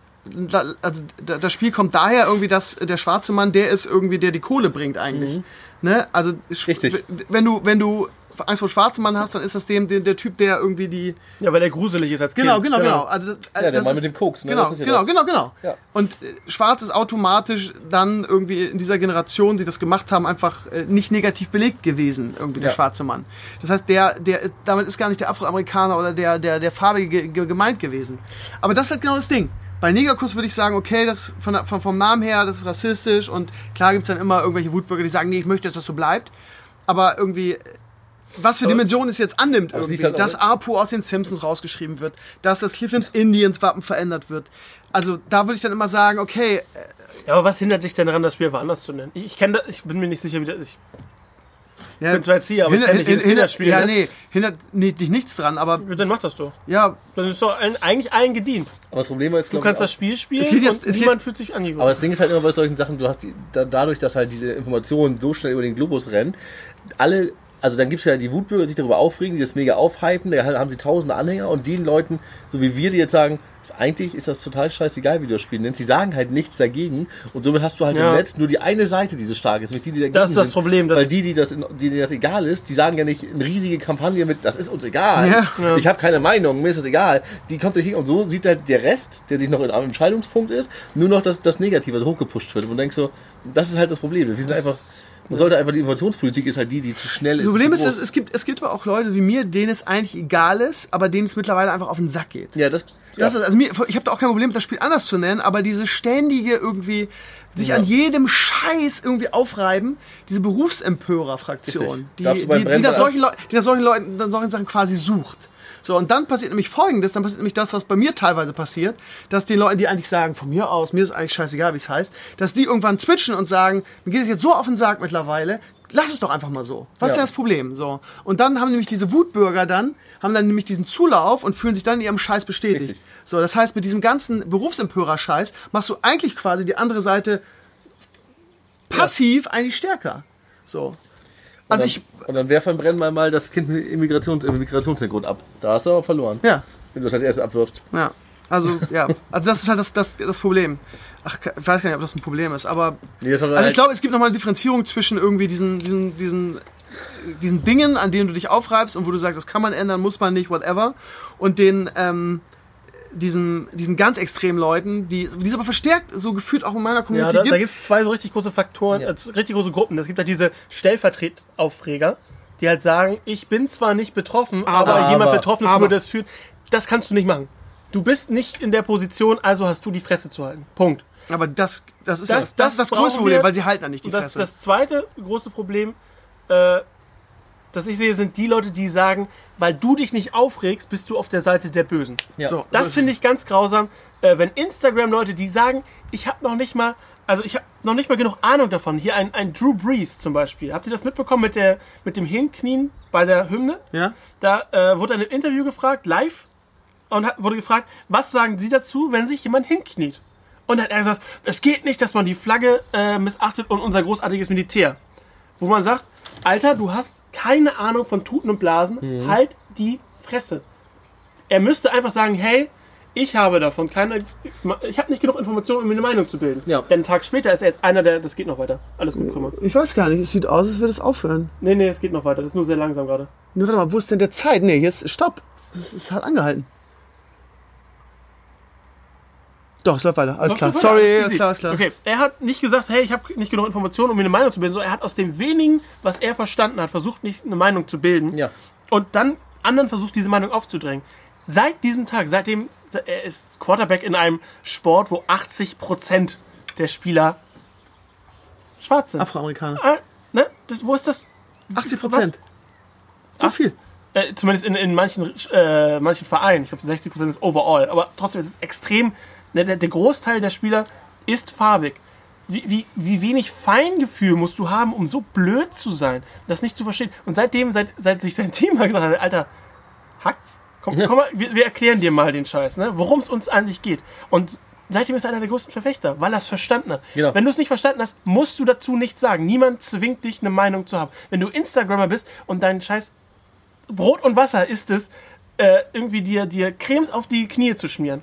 also da- das Spiel kommt daher irgendwie, dass der schwarze Mann der ist irgendwie, der die Kohle bringt eigentlich. Ne? Also Richtig. wenn du wenn du Angst vor schwarzen Mann hast, dann ist das dem der, der Typ, der irgendwie die Ja, weil der gruselig ist als genau Kind. genau genau. Also, Ja, der Mann ist- mit dem Koks, ne? Genau, Das ist ja genau, das. genau, genau. Ja. Und äh, Schwarz ist automatisch dann irgendwie in dieser Generation, die das gemacht haben, einfach äh, nicht negativ belegt gewesen, irgendwie der Ja. schwarze Mann. Das heißt, der, der, ist- damit ist gar nicht der Afroamerikaner oder der, der, der Farbige ge- gemeint gewesen. Aber das ist halt genau das Ding. Bei Negerkuss würde ich sagen, okay, das von, von, vom Namen her, das ist rassistisch und klar gibt's dann immer irgendwelche Wutbürger, die sagen, nee, ich möchte, dass das so bleibt. Aber irgendwie, was für Dimensionen es jetzt annimmt, es irgendwie, halt dass Apu aus den Simpsons rausgeschrieben wird, dass das Cleveland Indians Wappen verändert wird. Also da würde ich dann immer sagen, okay, äh, Ja, aber was hindert dich denn daran, das Spiel einfach anders zu nennen? Ich, ich kenne ich bin mir nicht sicher, wie das ist. Ja, bin zwar Erzieher, aber ich kenn nicht jedes Kinderspiel, Ja, ne? nee, hindert nee, dich nichts dran, aber Dann mach das doch. ja, Dann ist doch allen, eigentlich allen gedient. Aber das Problem ist, Du kannst ich, das Spiel spielen Es geht jetzt- und es geht- niemand fühlt sich angegriffen. Aber das Ding ist halt immer bei solchen Sachen, du hast die, da, dadurch, dass halt diese Informationen so schnell über den Globus rennen, alle, also dann gibt es ja die Wutbürger, die sich darüber aufregen, die das mega aufhypen, da haben sie tausende Anhänger und den Leuten, so wie wir, die jetzt sagen, ist, eigentlich ist das total scheißegal, wie du das Spiel nennst, die sagen halt nichts dagegen und somit hast du halt Ja. im Netz nur die eine Seite, die so stark ist, nämlich die, die dagegen Das ist das sind. Problem, das- Weil die, die das, die, die das egal ist, die sagen ja nicht eine riesige Kampagne mit, das ist uns egal, Ja. Ja. ich habe keine Meinung, mir ist das egal. Die kommt hin und so sieht halt der Rest, der sich noch in einem Entscheidungspunkt ist, nur noch das, das Negative, das hochgepusht wird. Und du denkst so, das ist halt das Problem. Wir sind einfach, man sollte einfach, die Informationspolitik ist halt die, die zu schnell ist. das Problem ist, groß. es, gibt, es gibt aber auch Leute wie mir, denen es eigentlich egal ist, aber denen es mittlerweile einfach auf den Sack geht. ja, das, Das ja. ist, also mir, ich habe da auch kein Problem, das Spiel anders zu nennen, aber diese ständige irgendwie sich Ja. an jedem Scheiß irgendwie aufreiben, diese Berufsempörer-Fraktion, die, die, die, nach bei- solchen Leu- die nach solchen Leuten, solchen Sachen quasi sucht. So, und dann passiert nämlich folgendes, dann passiert nämlich das, was bei mir teilweise passiert, dass die Leute, die eigentlich sagen, von mir aus, mir ist eigentlich scheißegal, wie es heißt, dass die irgendwann twitchen und sagen, mir geht es jetzt so auf den Sarg mittlerweile, lass es doch einfach mal so. Was ist Ja. denn das Problem? So. Und dann haben nämlich diese Wutbürger dann, haben dann nämlich diesen Zulauf und fühlen sich dann in ihrem Scheiß bestätigt. Richtig. So, das heißt, mit diesem ganzen Berufsempörer-Scheiß machst du eigentlich quasi die andere Seite passiv eigentlich stärker. So. Also und ich, dann, und dann werf beim Brennen mal, mal das Kind mit Immigrations, im Migrationshintergrund ab. Da hast du aber verloren. ja, Wenn du das als erstes abwirfst. ja. Also, ja. Also das ist halt das, das, das Problem. Ach, ich weiß gar nicht, ob das ein Problem ist, aber. Nee, Also ich halt- glaube, es gibt nochmal eine Differenzierung zwischen irgendwie diesen, diesen, diesen, diesen Dingen, an denen du dich aufreibst und wo du sagst, das kann man ändern, muss man nicht, whatever. Und den, ähm, diesen, diesen ganz extremen Leuten, die, die es aber verstärkt so gefühlt auch in meiner Ja, Community da, da gibt. gibt es zwei so richtig große Faktoren, Ja. äh, richtig große Gruppen. Es gibt halt diese Stellvertretaufreger, die halt sagen, ich bin zwar nicht betroffen, aber, Aber- jemand aber- Betroffenes aber- würde es fühlen. Das kannst du nicht machen. Du bist nicht in der Position, also hast du die Fresse zu halten. Punkt. Aber das, das ist Das- das, das, ist das das größte Problem, wir. weil sie halten dann nicht die Und das, Fresse. das zweite große Problem, äh, das ich sehe, sind die Leute, die sagen, weil du dich nicht aufregst, bist du auf der Seite der Bösen. Ja. so, Das so finde ich ganz grausam, äh, wenn Instagram-Leute, die sagen, ich habe noch nicht mal, also ich habe noch nicht mal genug Ahnung davon. Hier ein, ein Drew Brees zum Beispiel. Habt ihr das mitbekommen mit, der, mit dem Hinknien bei der Hymne? Ja? Da äh, wurde in einem Interview gefragt, live, und hat, wurde gefragt, was sagen Sie dazu, wenn sich jemand hinkniet? Und dann hat er gesagt, es geht nicht, dass man die Flagge äh, missachtet und unser großartiges Militär. Wo man sagt, Alter, du hast keine Ahnung von Tuten und Blasen, halt die Fresse. Er müsste einfach sagen, hey, ich habe davon keine, ich habe nicht genug Informationen, um mir eine Meinung zu bilden. Ja. Denn einen Tag später ist er jetzt einer der, das geht noch weiter. Alles gut, Krümmer. Ich weiß gar nicht, es sieht aus, als würde es aufhören. Nee, nee, es geht noch weiter. Das ist nur sehr langsam gerade. Nur warte mal, wo ist denn der Zeit? Nee, jetzt Stopp. Es ist halt angehalten. Doch, es läuft weiter. Alles klar. Sorry, alles klar, alles klar. Okay, er hat nicht gesagt, hey, ich habe nicht genug Informationen, um mir eine Meinung zu bilden, sondern er hat aus dem wenigen, was er verstanden hat, versucht, nicht eine Meinung zu bilden. Ja. Und dann anderen versucht, diese Meinung aufzudrängen. Seit diesem Tag, seitdem er ist Quarterback in einem Sport, wo 80% der Spieler schwarz sind. Afroamerikaner. Ah, ne? das, wo ist das? 80 Prozent. So viel. Äh, zumindest in, in manchen, äh, manchen Vereinen. Ich glaube, 60% ist overall. Aber trotzdem ist es extrem. Ne, der, der Großteil der Spieler ist farbig. wie, wie, wie wenig Feingefühl musst du haben, um so blöd zu sein, das nicht zu verstehen. Und seitdem, seit, seit sich sein Team mal gesagt hat, Alter, hackt's? Komm, komm mal, wir, wir erklären dir mal den Scheiß, ne? worum es uns eigentlich geht. Und seitdem ist er einer der größten Verfechter, weil er es verstanden hat. Genau. Wenn du es nicht verstanden hast, musst du dazu nichts sagen. Niemand zwingt dich, eine Meinung zu haben. Wenn du Instagrammer bist und dein Scheiß Brot und Wasser ist es, äh, irgendwie dir, dir Cremes auf die Knie zu schmieren,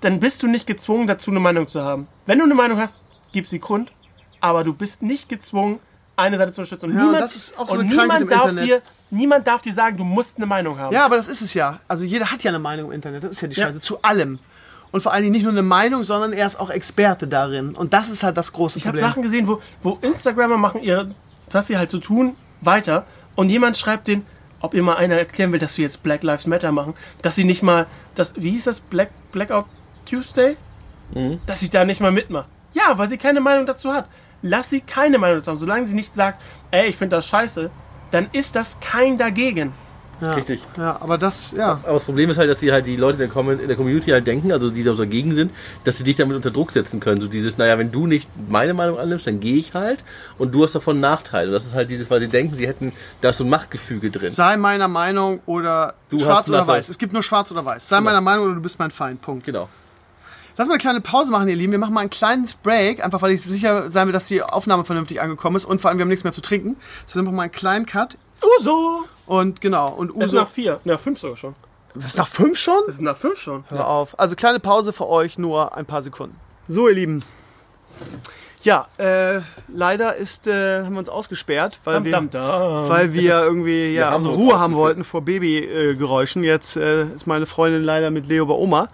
dann bist du nicht gezwungen, dazu eine Meinung zu haben. Wenn du eine Meinung hast, gib sie kund, aber du bist nicht gezwungen, eine Seite zu unterstützen. Und Ja, niemand, so und niemand, darf Internet. dir, niemand darf dir sagen, du musst eine Meinung haben. Ja, aber das ist es ja. Also jeder hat ja eine Meinung im Internet. Das ist ja die Ja. Scheiße. Zu allem. Und vor allen Dingen nicht nur eine Meinung, sondern er ist auch Experte darin. Und das ist halt das große Ich habe Problem. Sachen gesehen, wo, wo Instagrammer machen ihr, was sie halt so tun, weiter. Und jemand schreibt den, ob ihr mal einer erklären will, dass wir jetzt Black Lives Matter machen, dass sie nicht mal, das, wie hieß das, Black, Blackout Tuesday? Mhm. Dass sie da nicht mal mitmacht. Ja, weil sie keine Meinung dazu hat. Lass sie keine Meinung dazu haben. Solange sie nicht sagt, ey, ich finde das scheiße, dann ist das kein dagegen. ja. Richtig. Ja, aber das, ja. Aber das Problem ist halt, dass die halt die Leute in der, Com- in der Community halt denken, also die da so dagegen sind, dass sie dich damit unter Druck setzen können. So dieses, naja, wenn du nicht meine Meinung annimmst, dann gehe ich halt und du hast davon einen Nachteil. Und das ist halt dieses, weil sie denken, sie hätten da so ein Machtgefüge drin. Sei meiner Meinung oder Du schwarz hast oder weiß. Es gibt nur schwarz oder weiß. Sei meiner Meinung oder du bist mein Feind. Punkt. Genau. Lass mal eine kleine Pause machen, ihr Lieben. Wir machen mal ein kleines Break, einfach weil ich sicher sein will, dass die Aufnahme vernünftig angekommen ist und vor allem wir haben nichts mehr zu trinken. Machen wir mal einen kleinen Cut. Uso! Und genau, und Es ist Uso. nach vier, nach fünf sogar schon. Was ist nach fünf schon? Es ist nach fünf schon. Hör auf. Also kleine Pause für euch, nur ein paar Sekunden. So, ihr Lieben. Ja, äh, leider ist, äh, haben wir uns ausgesperrt, weil Dam, wir, dam, dam. weil wir irgendwie ja, haben uns Ruhe haben wollten vor Babygeräuschen. Jetzt äh, ist meine Freundin leider mit Leo bei Oma.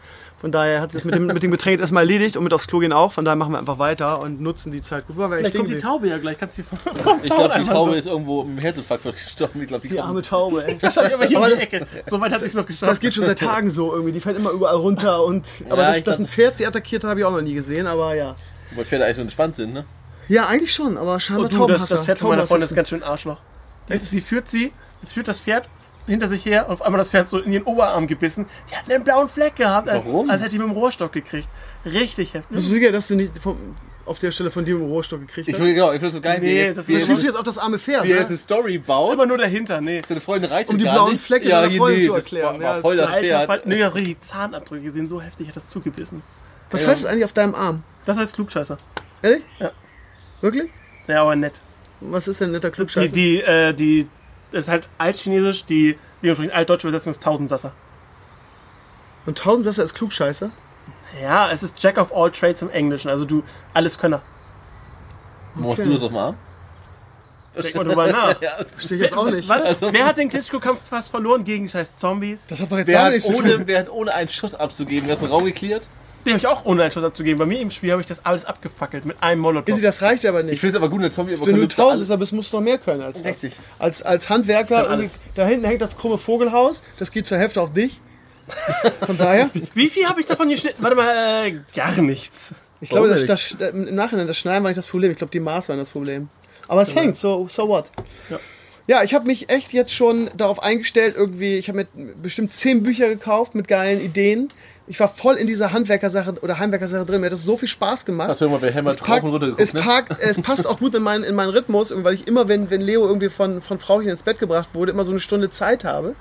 Von daher hat sie es mit dem, mit dem Getränk jetzt erstmal erledigt und mit aufs Klo gehen auch. Von daher machen wir einfach weiter und nutzen die Zeit gut. Vielleicht kommt die? Taube ja gleich. Kannst du die vom, vom Ich glaube, die Taube so- ist irgendwo im Herzinfarkt gestorben. Ich glaube, die, Die arme Taube, ey. Wahrscheinlich aber hier Aber die das- Ecke. So weit hat sie es noch geschafft. Das geht schon seit Tagen so irgendwie. Die fällt immer überall runter und. Aber Ja, dass, dass glaub- ein Pferd sie attackiert hat, habe ich auch noch nie gesehen. Aber ja. Weil Pferde eigentlich so entspannt sind, ne? Ja, eigentlich schon. Aber scheinbar Oh, du, das, Taubenhasser. das Pferd von meiner Freundin ist Taubenhasser. ganz schön Arschloch. Die, sie führt sie, führt das Pferd hinter sich her und auf einmal das Pferd so in ihren Oberarm gebissen. Die hat einen blauen Fleck gehabt, als, Warum? als hätte die mit dem Rohrstock gekriegt. Richtig Bist heftig. du sicher, dass du nicht vom, auf der Stelle von dir im Rohrstock gekriegt Ich hast? will, genau, ich will so geil, Nee, das ist- Du schiebst jetzt auf das arme Pferd, wie jetzt ne? eine Story Ist baut. immer nur dahinter, nee. Seine Freundin reitet Um die gar blauen nicht. Flecke seiner hier, Freundin nee, zu das erklären. War, Ja, war ist voll das Alter, Pferd. Fall- nee, das richtig Zahnabdrücke sehen so heftig, hat das zugebissen. Was heißt das eigentlich auf deinem Arm? Das heißt Klugscheißer. Ehrlich? Ja. Wirklich? Ja, aber nett. Was ist denn ein netter Die, Klugscheißer? die, äh, die, das ist halt altchinesisch, die, die altdeutsche Übersetzung ist Tausendsasser. Und Tausendsasser ist Klugscheißer? Ja, es ist Jack of all trades im Englischen, also du, alles Könner. Wo machst du das auf dem Arm? Denk mal drüber nach. Ja, Verstehe ich jetzt auch nicht. Warte, Also- wer hat den Klitschko-Kampf fast verloren gegen scheiß Zombies? Das hat doch jetzt wer, gar hat nichts zu tun. ohne, wer hat ohne einen Schuss abzugeben? Wer ist den Raum geklärt? Den habe ich auch ohne einen Schuss abzugeben. Bei mir im Spiel habe ich das alles abgefackelt mit einem Molotow. Izzy, das reicht aber Ich nicht. finde es aber gut, eine zombie Wenn du Apokalypse Tausendsasser bist, musst du noch mehr können als das. Richtig. Als, als Handwerker, irgendwie- da hinten hängt das krumme Vogelhaus, das geht zur Hälfte auf dich. Von daher, Wie viel habe ich davon geschnitten? Warte mal, äh, gar nichts. ich glaube, das, das, im Nachhinein, das Schneiden war nicht das Problem. Ich glaube, die Maß waren das Problem. Aber es hängt, so, so what? Ja. Ja, ich habe mich echt jetzt schon darauf eingestellt, irgendwie, ich habe mir bestimmt zehn Bücher gekauft mit geilen Ideen. Ich war voll in dieser Handwerkersache oder Heimwerkersache drin. Mir hat das so viel Spaß gemacht. Hast du immer bei Hammer es, drauf packt, und runter geguckt, es, ne? packt, es passt auch gut in meinen, in meinen Rhythmus, weil ich immer, wenn, wenn Leo irgendwie von, von Frauchen ins Bett gebracht wurde, immer so eine Stunde Zeit habe.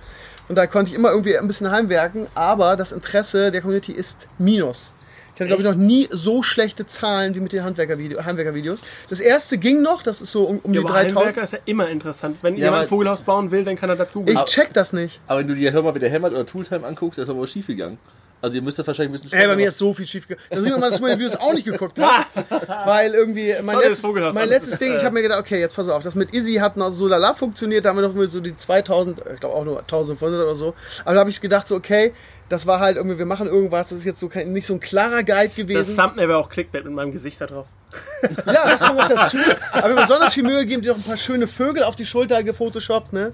Und da konnte ich immer irgendwie ein bisschen heimwerken, aber das Interesse der Community ist minus. Ich hatte, glaube ich, noch nie so schlechte Zahlen wie mit den Heimwerkervideos. Das erste ging noch, das ist so um, um Ja, die aber 3000. Heimwerker ist ja immer interessant. Wenn Ja, jemand ein Vogelhaus bauen will, dann kann er das googeln. Ich check das nicht. Aber wenn du dir Hör mal wieder Hämmert oder Tooltime anguckst, ist aber was schief gegangen. Also ihr müsst da wahrscheinlich ein bisschen Ey, bei mir ist so viel schief gegangen. Da sieht man mal, dass du meine Videos auch nicht geguckt hast. Weil irgendwie mein, das letztes, Vogelhaus mein letztes Ding, ich habe mir gedacht, okay, jetzt pass auf, das mit Easy hat noch so lala funktioniert, da haben wir noch so die 2000, ich glaube auch nur 1500 oder so. Aber da habe ich gedacht, so okay, das war halt irgendwie, wir machen irgendwas, das ist jetzt so kein, nicht so ein klarer Guide Das gewesen. Thumbnail wäre auch Clickbait mit meinem Gesicht da drauf. Ja, das kommt noch dazu. Aber besonders viel Mühe gegeben, dir noch ein paar schöne Vögel auf die Schulter gefotoshoppt, ne?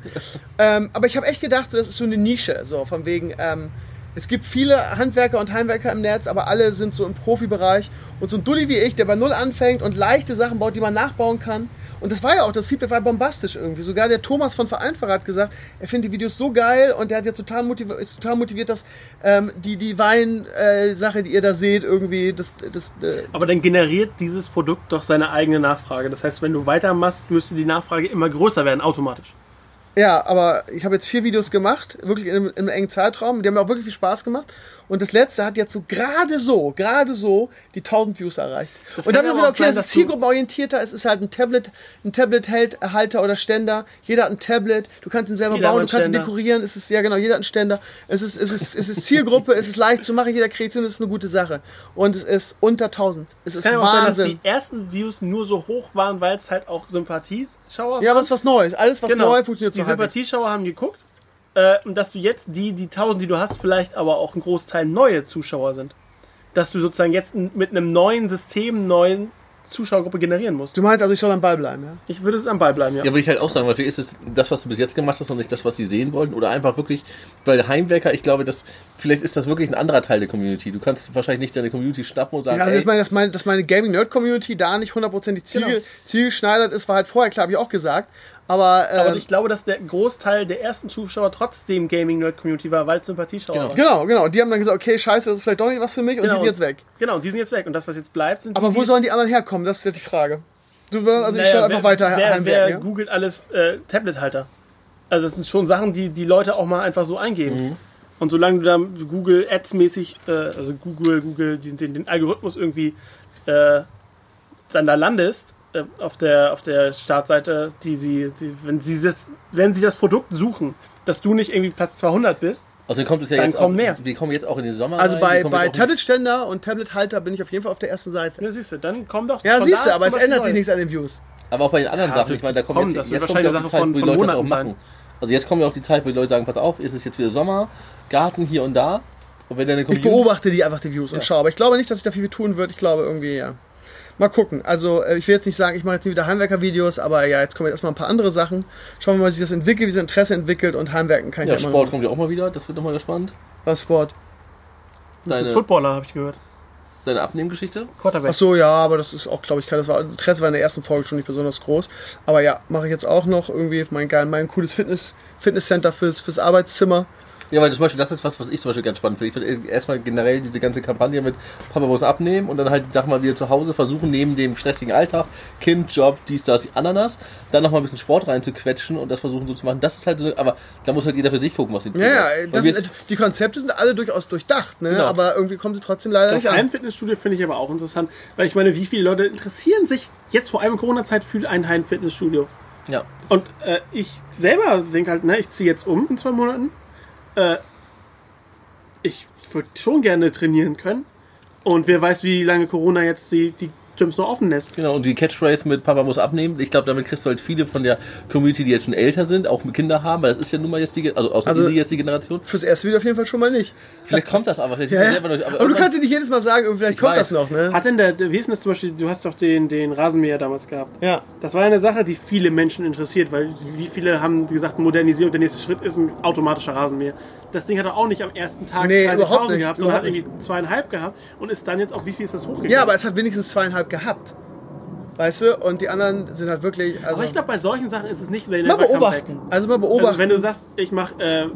Ähm, aber ich habe echt gedacht, so, das ist so eine Nische, so von wegen, ähm, es gibt viele Handwerker und Heimwerker im Netz, aber alle sind so im Profibereich. Und so ein Dulli wie ich, der bei Null anfängt und leichte Sachen baut, die man nachbauen kann Und das war ja auch, das Feedback war bombastisch irgendwie. Sogar der Thomas von Vereinfacher hat gesagt, er findet die Videos so geil und der hat jetzt total motiviert, ist total motiviert, dass ähm, die, die Wein-Sache, die ihr da seht, irgendwie, das, das, äh, Aber dann generiert dieses Produkt doch seine eigene Nachfrage. Das heißt, wenn du weitermachst, müsste die Nachfrage immer größer werden, automatisch. Ja, aber ich habe jetzt vier Videos gemacht, wirklich in einem, in einem engen Zeitraum. Die haben mir auch wirklich viel Spaß gemacht. Und das letzte hat jetzt so gerade so, gerade so die 1000 Views erreicht. Das und dann aber wieder, auch okay, sein, das ist zielgruppenorientierter. Es ist halt ein Tablet, ein Tablet-Halter oder Ständer. Jeder hat ein Tablet. Du kannst ihn selber Jeder bauen, du kannst ihn Ständer. dekorieren. Es ist, ja genau, jeder hat einen Ständer. Es ist, es ist, es ist Zielgruppe, es ist leicht zu machen, jeder kriegt es hin, es ist eine gute Sache. Und es ist unter 1000. Es ist Kann ja auch sein, dass Wahnsinn. die ersten Views nur so hoch waren, weil es halt auch Sympathieschauer Ja, waren. es ist was Neues. Alles, was genau. neu funktioniert Die so. Sympathieschauer haben geguckt. Äh, und dass du jetzt die, die 1000, die du hast, vielleicht aber auch ein Großteil neue Zuschauer sind. Dass du sozusagen jetzt mit einem neuen System, neuen Zuschauergruppe generieren musst. Du meinst also, ich soll am Ball bleiben, ja? Ich würde am Ball bleiben, ja. Ja, würde ich halt auch sagen, weil ist es das, was du bis jetzt gemacht hast und nicht das, was sie sehen wollten. Oder einfach wirklich, weil Heimwerker, ich glaube, dass vielleicht ist das wirklich ein anderer Teil der Community. Du kannst wahrscheinlich nicht deine Community schnappen und sagen, Ja, also ey, ich meine, dass meine, dass meine Gaming-Nerd-Community da nicht hundertprozentig ziel, Genau. zielgeschneidert ist, war halt vorher klar, habe ich auch gesagt. Aber, Aber äh, ich glaube, dass der Großteil der ersten Zuschauer trotzdem Gaming-Nerd-Community war, weil es Sympathieschauer Genau. waren. genau, genau. Die haben dann gesagt, okay, scheiße, das ist vielleicht doch nicht was für mich und die sind jetzt weg. Genau, die sind jetzt weg. Und das, was jetzt bleibt, sind Aber die, wo die sollen die anderen herkommen? Das ist ja die Frage. Du, also ich Naja, stelle einfach weiter Wer, heimwerken, wer ja? googelt alles äh, Tablet-Halter? Also das sind schon Sachen, die die Leute auch mal einfach so eingeben. Mhm. Und solange du da Google Ads mäßig, äh, also Google, Google den, den, den Algorithmus irgendwie äh, dann da landest äh, auf der auf der Startseite, die sie, die, wenn sie das, wenn sie das Produkt suchen, dass du nicht irgendwie Platz 200 bist, außerdem kommt es ja Dann jetzt kommen auch, mehr. wir kommen jetzt auch in den Sommer Also rein, bei, kommen bei Tablet-Ständer und Tablet-Halter bin ich auf jeden Fall auf der ersten Seite. ja, siehst du, dann komm doch. Ja, siehst du, aber es ändert sich nichts an den Views. Aber auch bei den anderen Ja, Sachen, ich meine, da kommt komm, jetzt, jetzt kommt wahrscheinlich ja auch die Zeit, von- wo die Leute das auch Monaten machen. Also jetzt kommt ja auch die Zeit, wo die Leute sagen, pass auf, ist es jetzt wieder Sommer, Garten hier und da. Und wenn deine Ich beobachte die einfach die Views und schaue. Aber ich glaube nicht, dass sich da viel tun wird. Ich glaube irgendwie, ja. Mal gucken. Also äh, ich will jetzt nicht sagen, ich mache jetzt nie wieder Heimwerker-Videos, aber ja, jetzt kommen jetzt erstmal ein paar andere Sachen. Schauen wir mal, wie sich das entwickelt, wie sich das Interesse entwickelt und Heimwerken kann ich Ja, ja, immer Sport noch. kommt ja auch mal wieder, das wird nochmal gespannt. Was Sport? Das ist Deine, Footballer, habe ich gehört. deine Abnehmgeschichte? Quarterback. Ach so, ja, aber das ist auch, glaube ich, kein- das war Interesse war in der ersten Folge schon nicht besonders groß. Aber ja, mache ich jetzt auch noch irgendwie mein, geil- mein cooles Fitness, Fitnesscenter fürs, fürs Arbeitszimmer. Ja, weil zum Beispiel, das ist was, was ich zum Beispiel ganz spannend finde. Ich finde erstmal generell diese ganze Kampagne mit Papa muss abnehmen und dann halt, sag mal, wir zu Hause versuchen, neben dem stressigen Alltag, Kind, Job, dies, das, Ananas, dann nochmal ein bisschen Sport reinzuquetschen und das versuchen so zu machen. Das ist halt so, aber da muss halt jeder für sich gucken, was ihn Ja, ja, Weil das, sind- die Konzepte sind alle durchaus durchdacht, ne? Genau. aber irgendwie kommen sie trotzdem leider Das nicht an. Heimfitnessstudio finde ich aber auch interessant, weil ich meine, wie viele Leute interessieren sich jetzt vor allem in Corona-Zeit für ein Heimfitnessstudio? ja. Und äh, ich selber denke halt, ne, ich ziehe jetzt um in zwei Monaten. Äh, ich würde schon gerne trainieren können. Und wer weiß, wie lange Corona jetzt die, die Gyms noch offen lässt. Genau, und die Catchphrase mit Papa muss abnehmen, ich glaube, damit kriegst du halt viele von der Community, die jetzt schon älter sind, auch mit Kinder haben, weil das ist ja nun mal jetzt die, also außer Also- Easy jetzt die Generation. Fürs erste Video auf jeden Fall schon mal nicht. Vielleicht kommt das aber, vielleicht Ja, ja. selber noch, Aber, du kannst dir nicht jedes Mal sagen, vielleicht Ich kommt weiß. das noch, ne? Hat denn der, wie ist denn das zum Beispiel, du hast doch den, den Rasenmäher damals gehabt. Ja. Das war ja eine Sache, die viele Menschen interessiert, weil wie viele haben gesagt, Modernisierung, der nächste Schritt ist ein automatischer Rasenmäher. Das Ding hat er auch nicht am ersten Tag Nee, 30.000 überhaupt nicht, gehabt, sondern hat irgendwie zweieinhalb gehabt und ist dann jetzt auf wie viel ist das hochgegangen? Ja, aber es hat wenigstens zweieinhalb gehabt. Weißt du? Und die anderen sind halt wirklich. Also, Aber ich glaube, bei solchen Sachen ist es nicht they mal never come beobachten. back. Also mal beobachten. Also wenn du sagst, ich mache äh,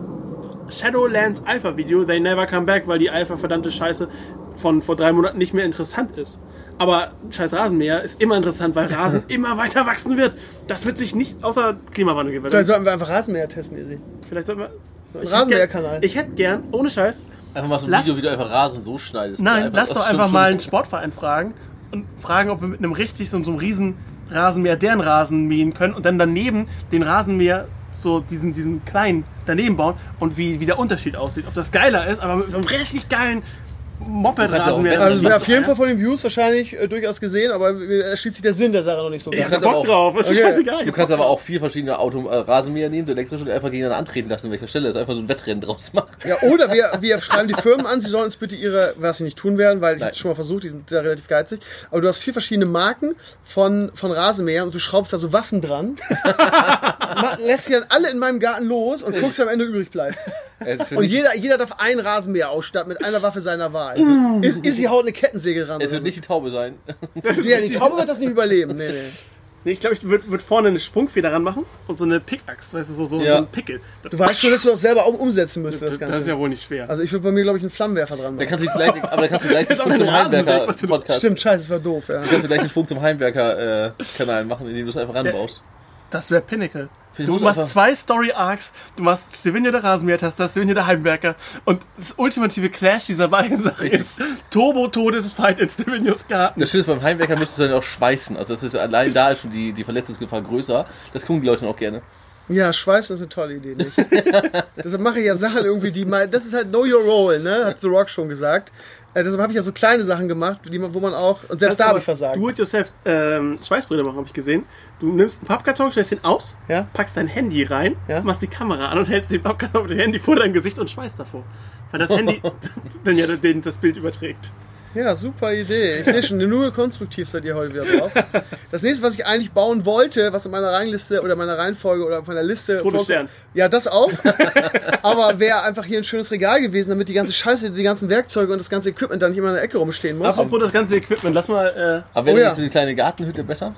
Shadowlands Alpha Video, they never come back, weil die Alpha verdammte Scheiße von vor drei Monaten nicht mehr interessant ist. Aber scheiß Rasenmäher ist immer interessant, weil Rasen immer weiter wachsen wird. Das wird sich nicht außer Klimawandel Dann gewinnen. sollten wir einfach Rasenmäher testen, Izzy. Vielleicht sollten wir. Ich hätte Rasenmäherkanal. gern- Ich hätte gern, ohne Scheiß, Einfach mal so ein Lass- Video, wie du einfach Rasen so schneidest. Nein, Einfach- lass doch einfach schon- mal einen Sportverein fragen und fragen, ob wir mit einem richtig so, so einem riesen Rasenmäher deren Rasen mähen können und dann daneben den Rasenmäher so diesen, diesen kleinen daneben bauen und wie, wie der Unterschied aussieht. Ob das geiler ist, aber mit so einem richtig geilen Moped-Rasenmäher. Also, wäre auf jeden Fall von den Views wahrscheinlich äh, durchaus gesehen, aber erschließt sich der Sinn der Sache noch nicht so Ich kannst aber Bock auch- drauf, ist Okay. scheißegal. Du kannst aber auch vier verschiedene Auto, äh, Rasenmäher nehmen, so elektrisch und einfach gegeneinander antreten lassen, an welcher Stelle. Das einfach so ein Wettrennen draus machen. Ja, oder wir, wir schreiben die Firmen an, sie sollen uns bitte ihre, was sie nicht tun werden, weil ich habe schon mal versucht, die sind da relativ geizig. Aber du hast vier verschiedene Marken von, von Rasenmähern und du schraubst da so Waffen dran, lässt sie dann alle in meinem Garten los und guckst, wer am Ende übrig bleibt. Und jeder, jeder darf einen Rasenmäher ausstatten mit einer Waffe seiner Wahl. Also, ist, ist sie haut eine Kettensäge ran. Es wird so. nicht die Taube sein. Ja, die Taube wird das nicht überleben. Nee, nee. Nee, ich glaube, ich würde würd vorne eine Sprungfeder ranmachen und so eine Pickaxe, weißt du, so, so, Ja. so ein Pickel. Du weißt schon, dass du das selber auch umsetzen müsstest, das das, Ganze. das ist ja wohl nicht schwer. also ich würde bei mir, glaube ich, einen Flammenwerfer dran Da machen. kannst du gleich, aber da kannst du gleich den Jetzt auch Sprung zum Heimwerker-Podcast. Stimmt, scheiße, das war doof, ja. Kannst du gleich den Sprung zum Heimwerker-Kanal machen, indem du es einfach ranbaust. Das wäre Pinnacle. Du machst zwei Story-Arcs, du machst Stevenio der Rasenmäher-Taster, Stevenio der Heimwerker und das ultimative Clash dieser beiden Sachen ist Turbo-Todesfight in Stevenios Garten. Das Schöne ist, beim Heimwerker müsstest du dann auch schweißen. Also das ist allein da ist schon die, die Verletzungsgefahr größer. Das gucken die Leute dann auch gerne. Ja, Schweißen ist eine tolle Idee, nicht? deshalb mache ich ja Sachen irgendwie, die mal. Das ist halt Know Your Role, ne? Hat The Rock schon gesagt. Äh, deshalb habe ich ja so kleine Sachen gemacht, die man, wo man auch. Und selbst da habe ich versagt. Do-it-yourself ähm, Schweißbrille machen, habe ich gesehen. Du nimmst einen Pappkarton, stellst ihn aus, Ja. packst dein Handy rein, Ja. machst die Kamera an und hältst den Pappkarton mit dem Handy vor dein Gesicht und schweißt davor. Weil das Handy dann ja den, das Bild überträgt. Ja, super Idee. Ich sehe schon, nur konstruktiv seid ihr heute wieder drauf. Das nächste, was ich eigentlich bauen wollte, was in meiner Reihenliste oder meiner Reihenfolge oder auf meiner Liste. Todesstern. Ja, das auch. Aber wäre einfach hier ein schönes Regal gewesen, damit die ganze Scheiße, die ganzen Werkzeuge und das ganze Equipment da nicht immer in der Ecke rumstehen muss. Apropos das ganze Equipment, lass mal. Aber wäre Oh ja. nicht so eine kleine Gartenhütte besser?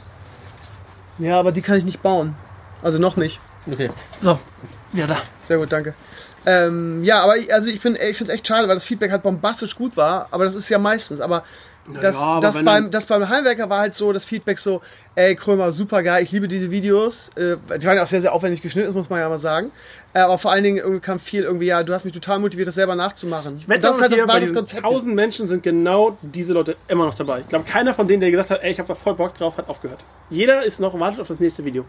Ja, aber die kann ich nicht bauen. Also noch nicht. Okay. Äh, so, ja da. Sehr gut, danke. Ähm, ja, aber ich, also ich, bin- ich finde es echt schade, weil das Feedback halt bombastisch gut war, aber das ist ja meistens. Aber das, aber das, wenn beim, das beim Heimwerker war halt so, das Feedback so, ey Krömer, super geil, ich liebe diese Videos. Äh, die waren ja auch sehr, sehr aufwendig geschnitten, das muss man ja mal sagen. Äh, aber vor allen Dingen irgendwie kam viel irgendwie, ja, du hast mich total motiviert, das selber nachzumachen. Ich wette das ist halt das bei wahre Konzept. 1000 Menschen sind genau diese Leute immer noch dabei. Ich glaube, keiner von denen, der gesagt hat, ey, ich habe da voll Bock drauf, hat aufgehört. Jeder ist noch wartet auf das nächste Video.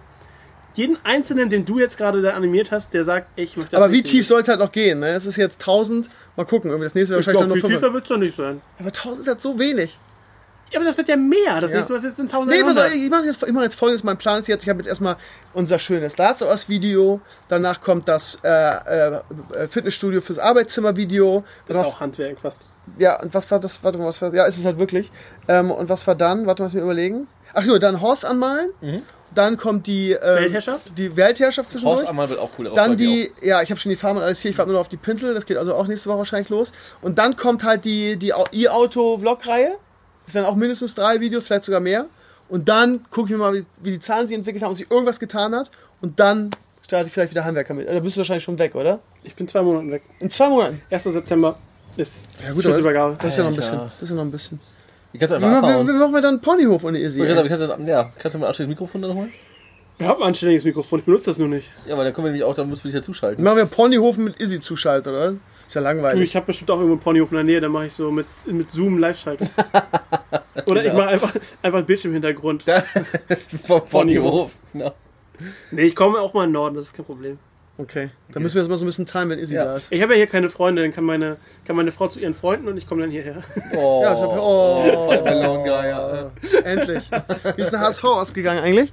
Jeden einzelnen, den du jetzt gerade da animiert hast, der sagt, ich möchte das Aber wie tief Video. soll es halt noch gehen? Ne? Es ist jetzt 1000, mal gucken, irgendwie das nächste wäre Ich wahrscheinlich viel nur 500. tiefer wird es doch nicht sein. Aber 1000 ist halt so wenig. Ja, aber das wird ja mehr. Das Ja. nächste Mal sind 1000 Nee, pass auf, ich mache jetzt, ich mach jetzt folgendes. Mein Plan ist jetzt, ich habe jetzt erstmal unser schönes Last of Us Video. Danach kommt das äh, äh, Fitnessstudio fürs Arbeitszimmer-Video. Das ist auch Handwerk fast. Ja, und was war das? Warte mal, was war Ja, ist es halt wirklich. Ähm, und was war dann? Warte mal, lass mich überlegen. Ach jo, dann Horst anmalen. Dann kommt die ähm, Weltherrschaft? Die Weltherrschaft zwischendurch. Horst einmal wird auch cool. auch Dann die, ja, ich habe schon die Farben und alles hier, ich warte nur noch auf die Pinsel, das geht also auch nächste Woche wahrscheinlich los. Und dann kommt halt die, die Au- E-Auto-Vlog-Reihe. Das werden auch mindestens drei Videos, vielleicht sogar mehr. Und dann gucke ich mir mal, wie, wie die Zahlen sich entwickelt haben, ob sich irgendwas getan hat. Und dann starte ich vielleicht wieder Handwerker mit. Da bist du wahrscheinlich schon weg, oder? Ich bin zwei Monate weg. In zwei Monaten. 1. September ist Ja, gut, Schlussübergabe. Das ist ja noch ein bisschen. Das ist ja noch ein bisschen. Die kannst du Wie, einfach wie, abhauen. wie machen wir dann einen Ponyhof ohne Izzy? Kannst du, ja, kannst du mal ein anständiges Mikrofon da nochmal? Wir haben ein anständiges Mikrofon, ich benutze das nur nicht. Ja, aber dann können wir nämlich auch, dann müssen wir dich ja zuschalten. Machen wir Ponyhof mit Izzy zuschalten, oder? Ist ja Du, langweilig. ich habe bestimmt auch irgendwo einen Ponyhof in der Nähe, dann mache ich so mit, mit Zoom live schalten. Oder ich mache einfach, einfach einen Bildschirmhintergrund. Vom Ponyhof. Genau. Nee, ich komme auch mal in den Norden, das ist kein Problem. Okay. Dann müssen wir das mal so ein bisschen teilen, wenn Izzy Ja. da ist. Ich habe ja hier keine Freunde, dann kann meine, kann meine Frau zu ihren Freunden und ich komme dann hierher. Oh, Ja, ich hab, oh, Ballongeier. endlich. Wie ist der HSV ausgegangen eigentlich?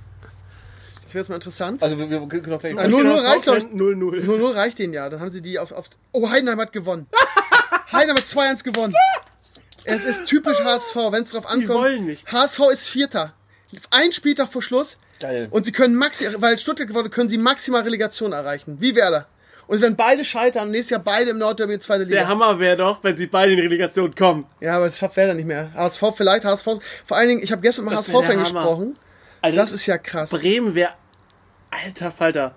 Das wäre jetzt mal interessant. Also wir, wir können doch gleich... Ah, nur- nur reicht, glaub ich. 0-0. 0-0 reicht denen ja. Dann haben sie die auf. auf oh, Heidenheim hat gewonnen. Heidenheim hat 2-1 gewonnen. Es ist typisch HSV, wenn es drauf ankommt. wollen nicht. HSV ist Vierter. Ein Spieltag vor Schluss. Geil. Und sie können maxi, weil Stuttgart gewonnen hat, können sie maximal Relegation erreichen. Wie Werder. Und wenn beide scheitern, nächstes Jahr beide im Nordderby in zweite Liga. Der Hammer wäre doch, wenn sie beide in die Relegation kommen. ja, aber das schafft Werder nicht mehr. HSV vielleicht, HSV. Vor allen Dingen, ich habe gestern mit HSV-Fan gesprochen. Alter, Das ist ja krass. Bremen wäre. Alter Falter.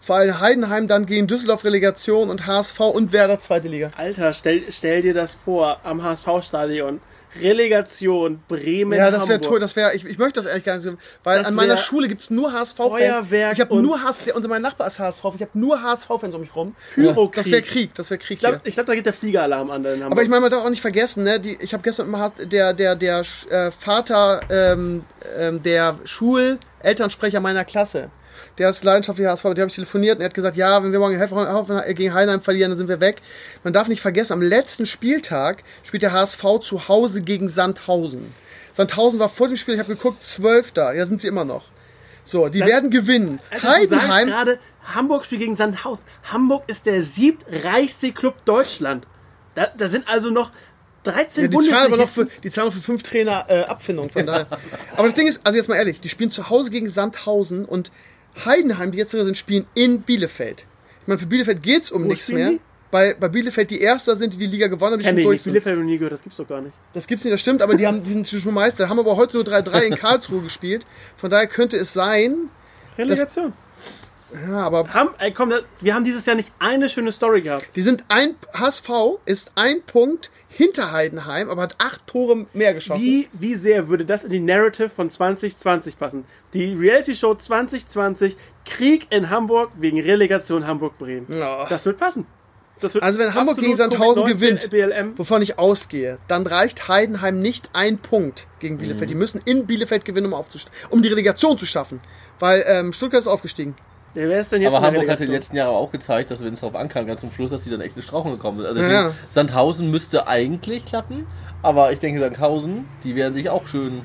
Vor allem Heidenheim dann gegen Düsseldorf Relegation und HSV und Werder zweite Liga. Alter, stell, stell dir das vor, am HSV-Stadion. Relegation, Bremen, Ja, das wäre toll, das wäre, ich, ich möchte das ehrlich gar nicht so, weil Das an meiner Schule gibt's nur HSV-Fans. Feuerwerk Ich habe nur HSV, unser mein Nachbar ist HSV, ich habe nur HSV-Fans um mich rum. Pyrokrieg. Das wäre Krieg, das wäre Krieg Ich glaube, glaub, da geht der Fliegeralarm an in Hamburg. Aber ich meine, man darf auch nicht vergessen, ne, die, ich habe gestern mal der der der äh, Vater ähm, ähm, der Schul-Elternsprecher meiner Klasse. Der ist leidenschaftlicher HSV, mit dem habe ich telefoniert und er hat gesagt, ja, wenn wir morgen gegen Heidenheim verlieren, dann sind wir weg. Man darf nicht vergessen, am letzten Spieltag spielt der HSV zu Hause gegen Sandhausen. Sandhausen war vor dem Spiel, ich habe geguckt, Zwölfter. Ja, sind sie immer noch. So, die Das- werden gewinnen. Alter, Heidenheim, gerade, Hamburg spielt gegen Sandhausen. Hamburg ist der siebtreichste Club Deutschland. Da, da sind also noch 13 Ja, die zahlen aber noch für, die zahlen für fünf Trainer äh, Abfindung, von daher. aber das Ding ist, also jetzt mal ehrlich, die spielen zu Hause gegen Sandhausen und Heidenheim, die jetzt drin sind, spielen in Bielefeld. Ich meine, für Bielefeld geht's um nichts spielen mehr. die? bei, bei Bielefeld die Erster sind, die die Liga gewonnen haben, die Kenn ich nicht. Bielefeld ich nie gehört, das gibt's doch gar nicht. Das gibt's nicht, das stimmt, aber die, haben, die sind schon Meister, haben aber heute nur 3-3 in Karlsruhe gespielt. Von daher könnte es sein, Relegation. ja, aber haben, ey, komm, wir haben dieses Jahr nicht eine schöne Story gehabt. die sind ein, HSV ist ein Punkt hinter Heidenheim, aber hat acht Tore mehr geschossen. Wie, wie sehr würde das in die Narrative von 2020 passen? Die Reality-Show 2020, Krieg in Hamburg wegen Relegation Hamburg-Bremen. Ja. Das wird passen. Das wird Also wenn Hamburg gegen Sandhausen Covid-19 gewinnt, BLM. wovon ich ausgehe, dann reicht Heidenheim nicht ein Punkt gegen Bielefeld. Die müssen in Bielefeld gewinnen, um, um die Relegation zu schaffen. Weil ähm, Stuttgart ist aufgestiegen. Ja, wer ist denn jetzt Aber in Hamburg hat die Relegation? letzten Jahre auch gezeigt, dass wenn es darauf ankam, ganz zum Schluss, dass die dann echt in Strauchen gekommen sind. Also Ja, ja. Sandhausen müsste eigentlich klappen, aber ich denke, Sandhausen, die werden sich auch schön.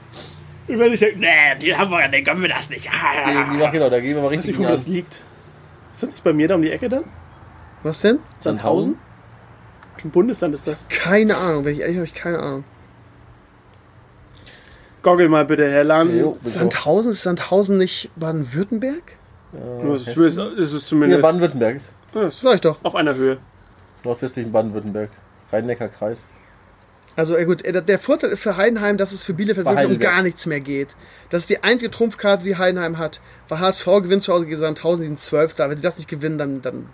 Wenn ich denke, nee, die Hamburger, den können wir das nicht. Die, die machen, genau, da gehen wir mal Ich weiß richtig nicht, wo an. das liegt. Ist das nicht bei mir da um die Ecke dann? Was denn? Sandhausen? Ein Bundesland ist das. Keine Ahnung, wenn ich ehrlich habe, ich keine Ahnung. Goggle mal bitte, Herr so. Sandhausen ist Sandhausen nicht Baden-Württemberg? Nur, es ist, es ist Ja, zumindest Baden-Württemberg ist Ja, es ist Sag ich doch. auf einer Höhe. nordwestlichen Baden-Württemberg. Rhein-Neckar-Kreis. Also äh, gut, äh, der Vorteil ist für Heidenheim, dass es für Bielefeld Bei wirklich um gar nichts mehr geht. Das ist die einzige Trumpfkarte, die Heidenheim hat. Weil HSV gewinnt zu Hause gegen Sandhausen, die sind 12 da. Wenn sie das nicht gewinnen, dann, dann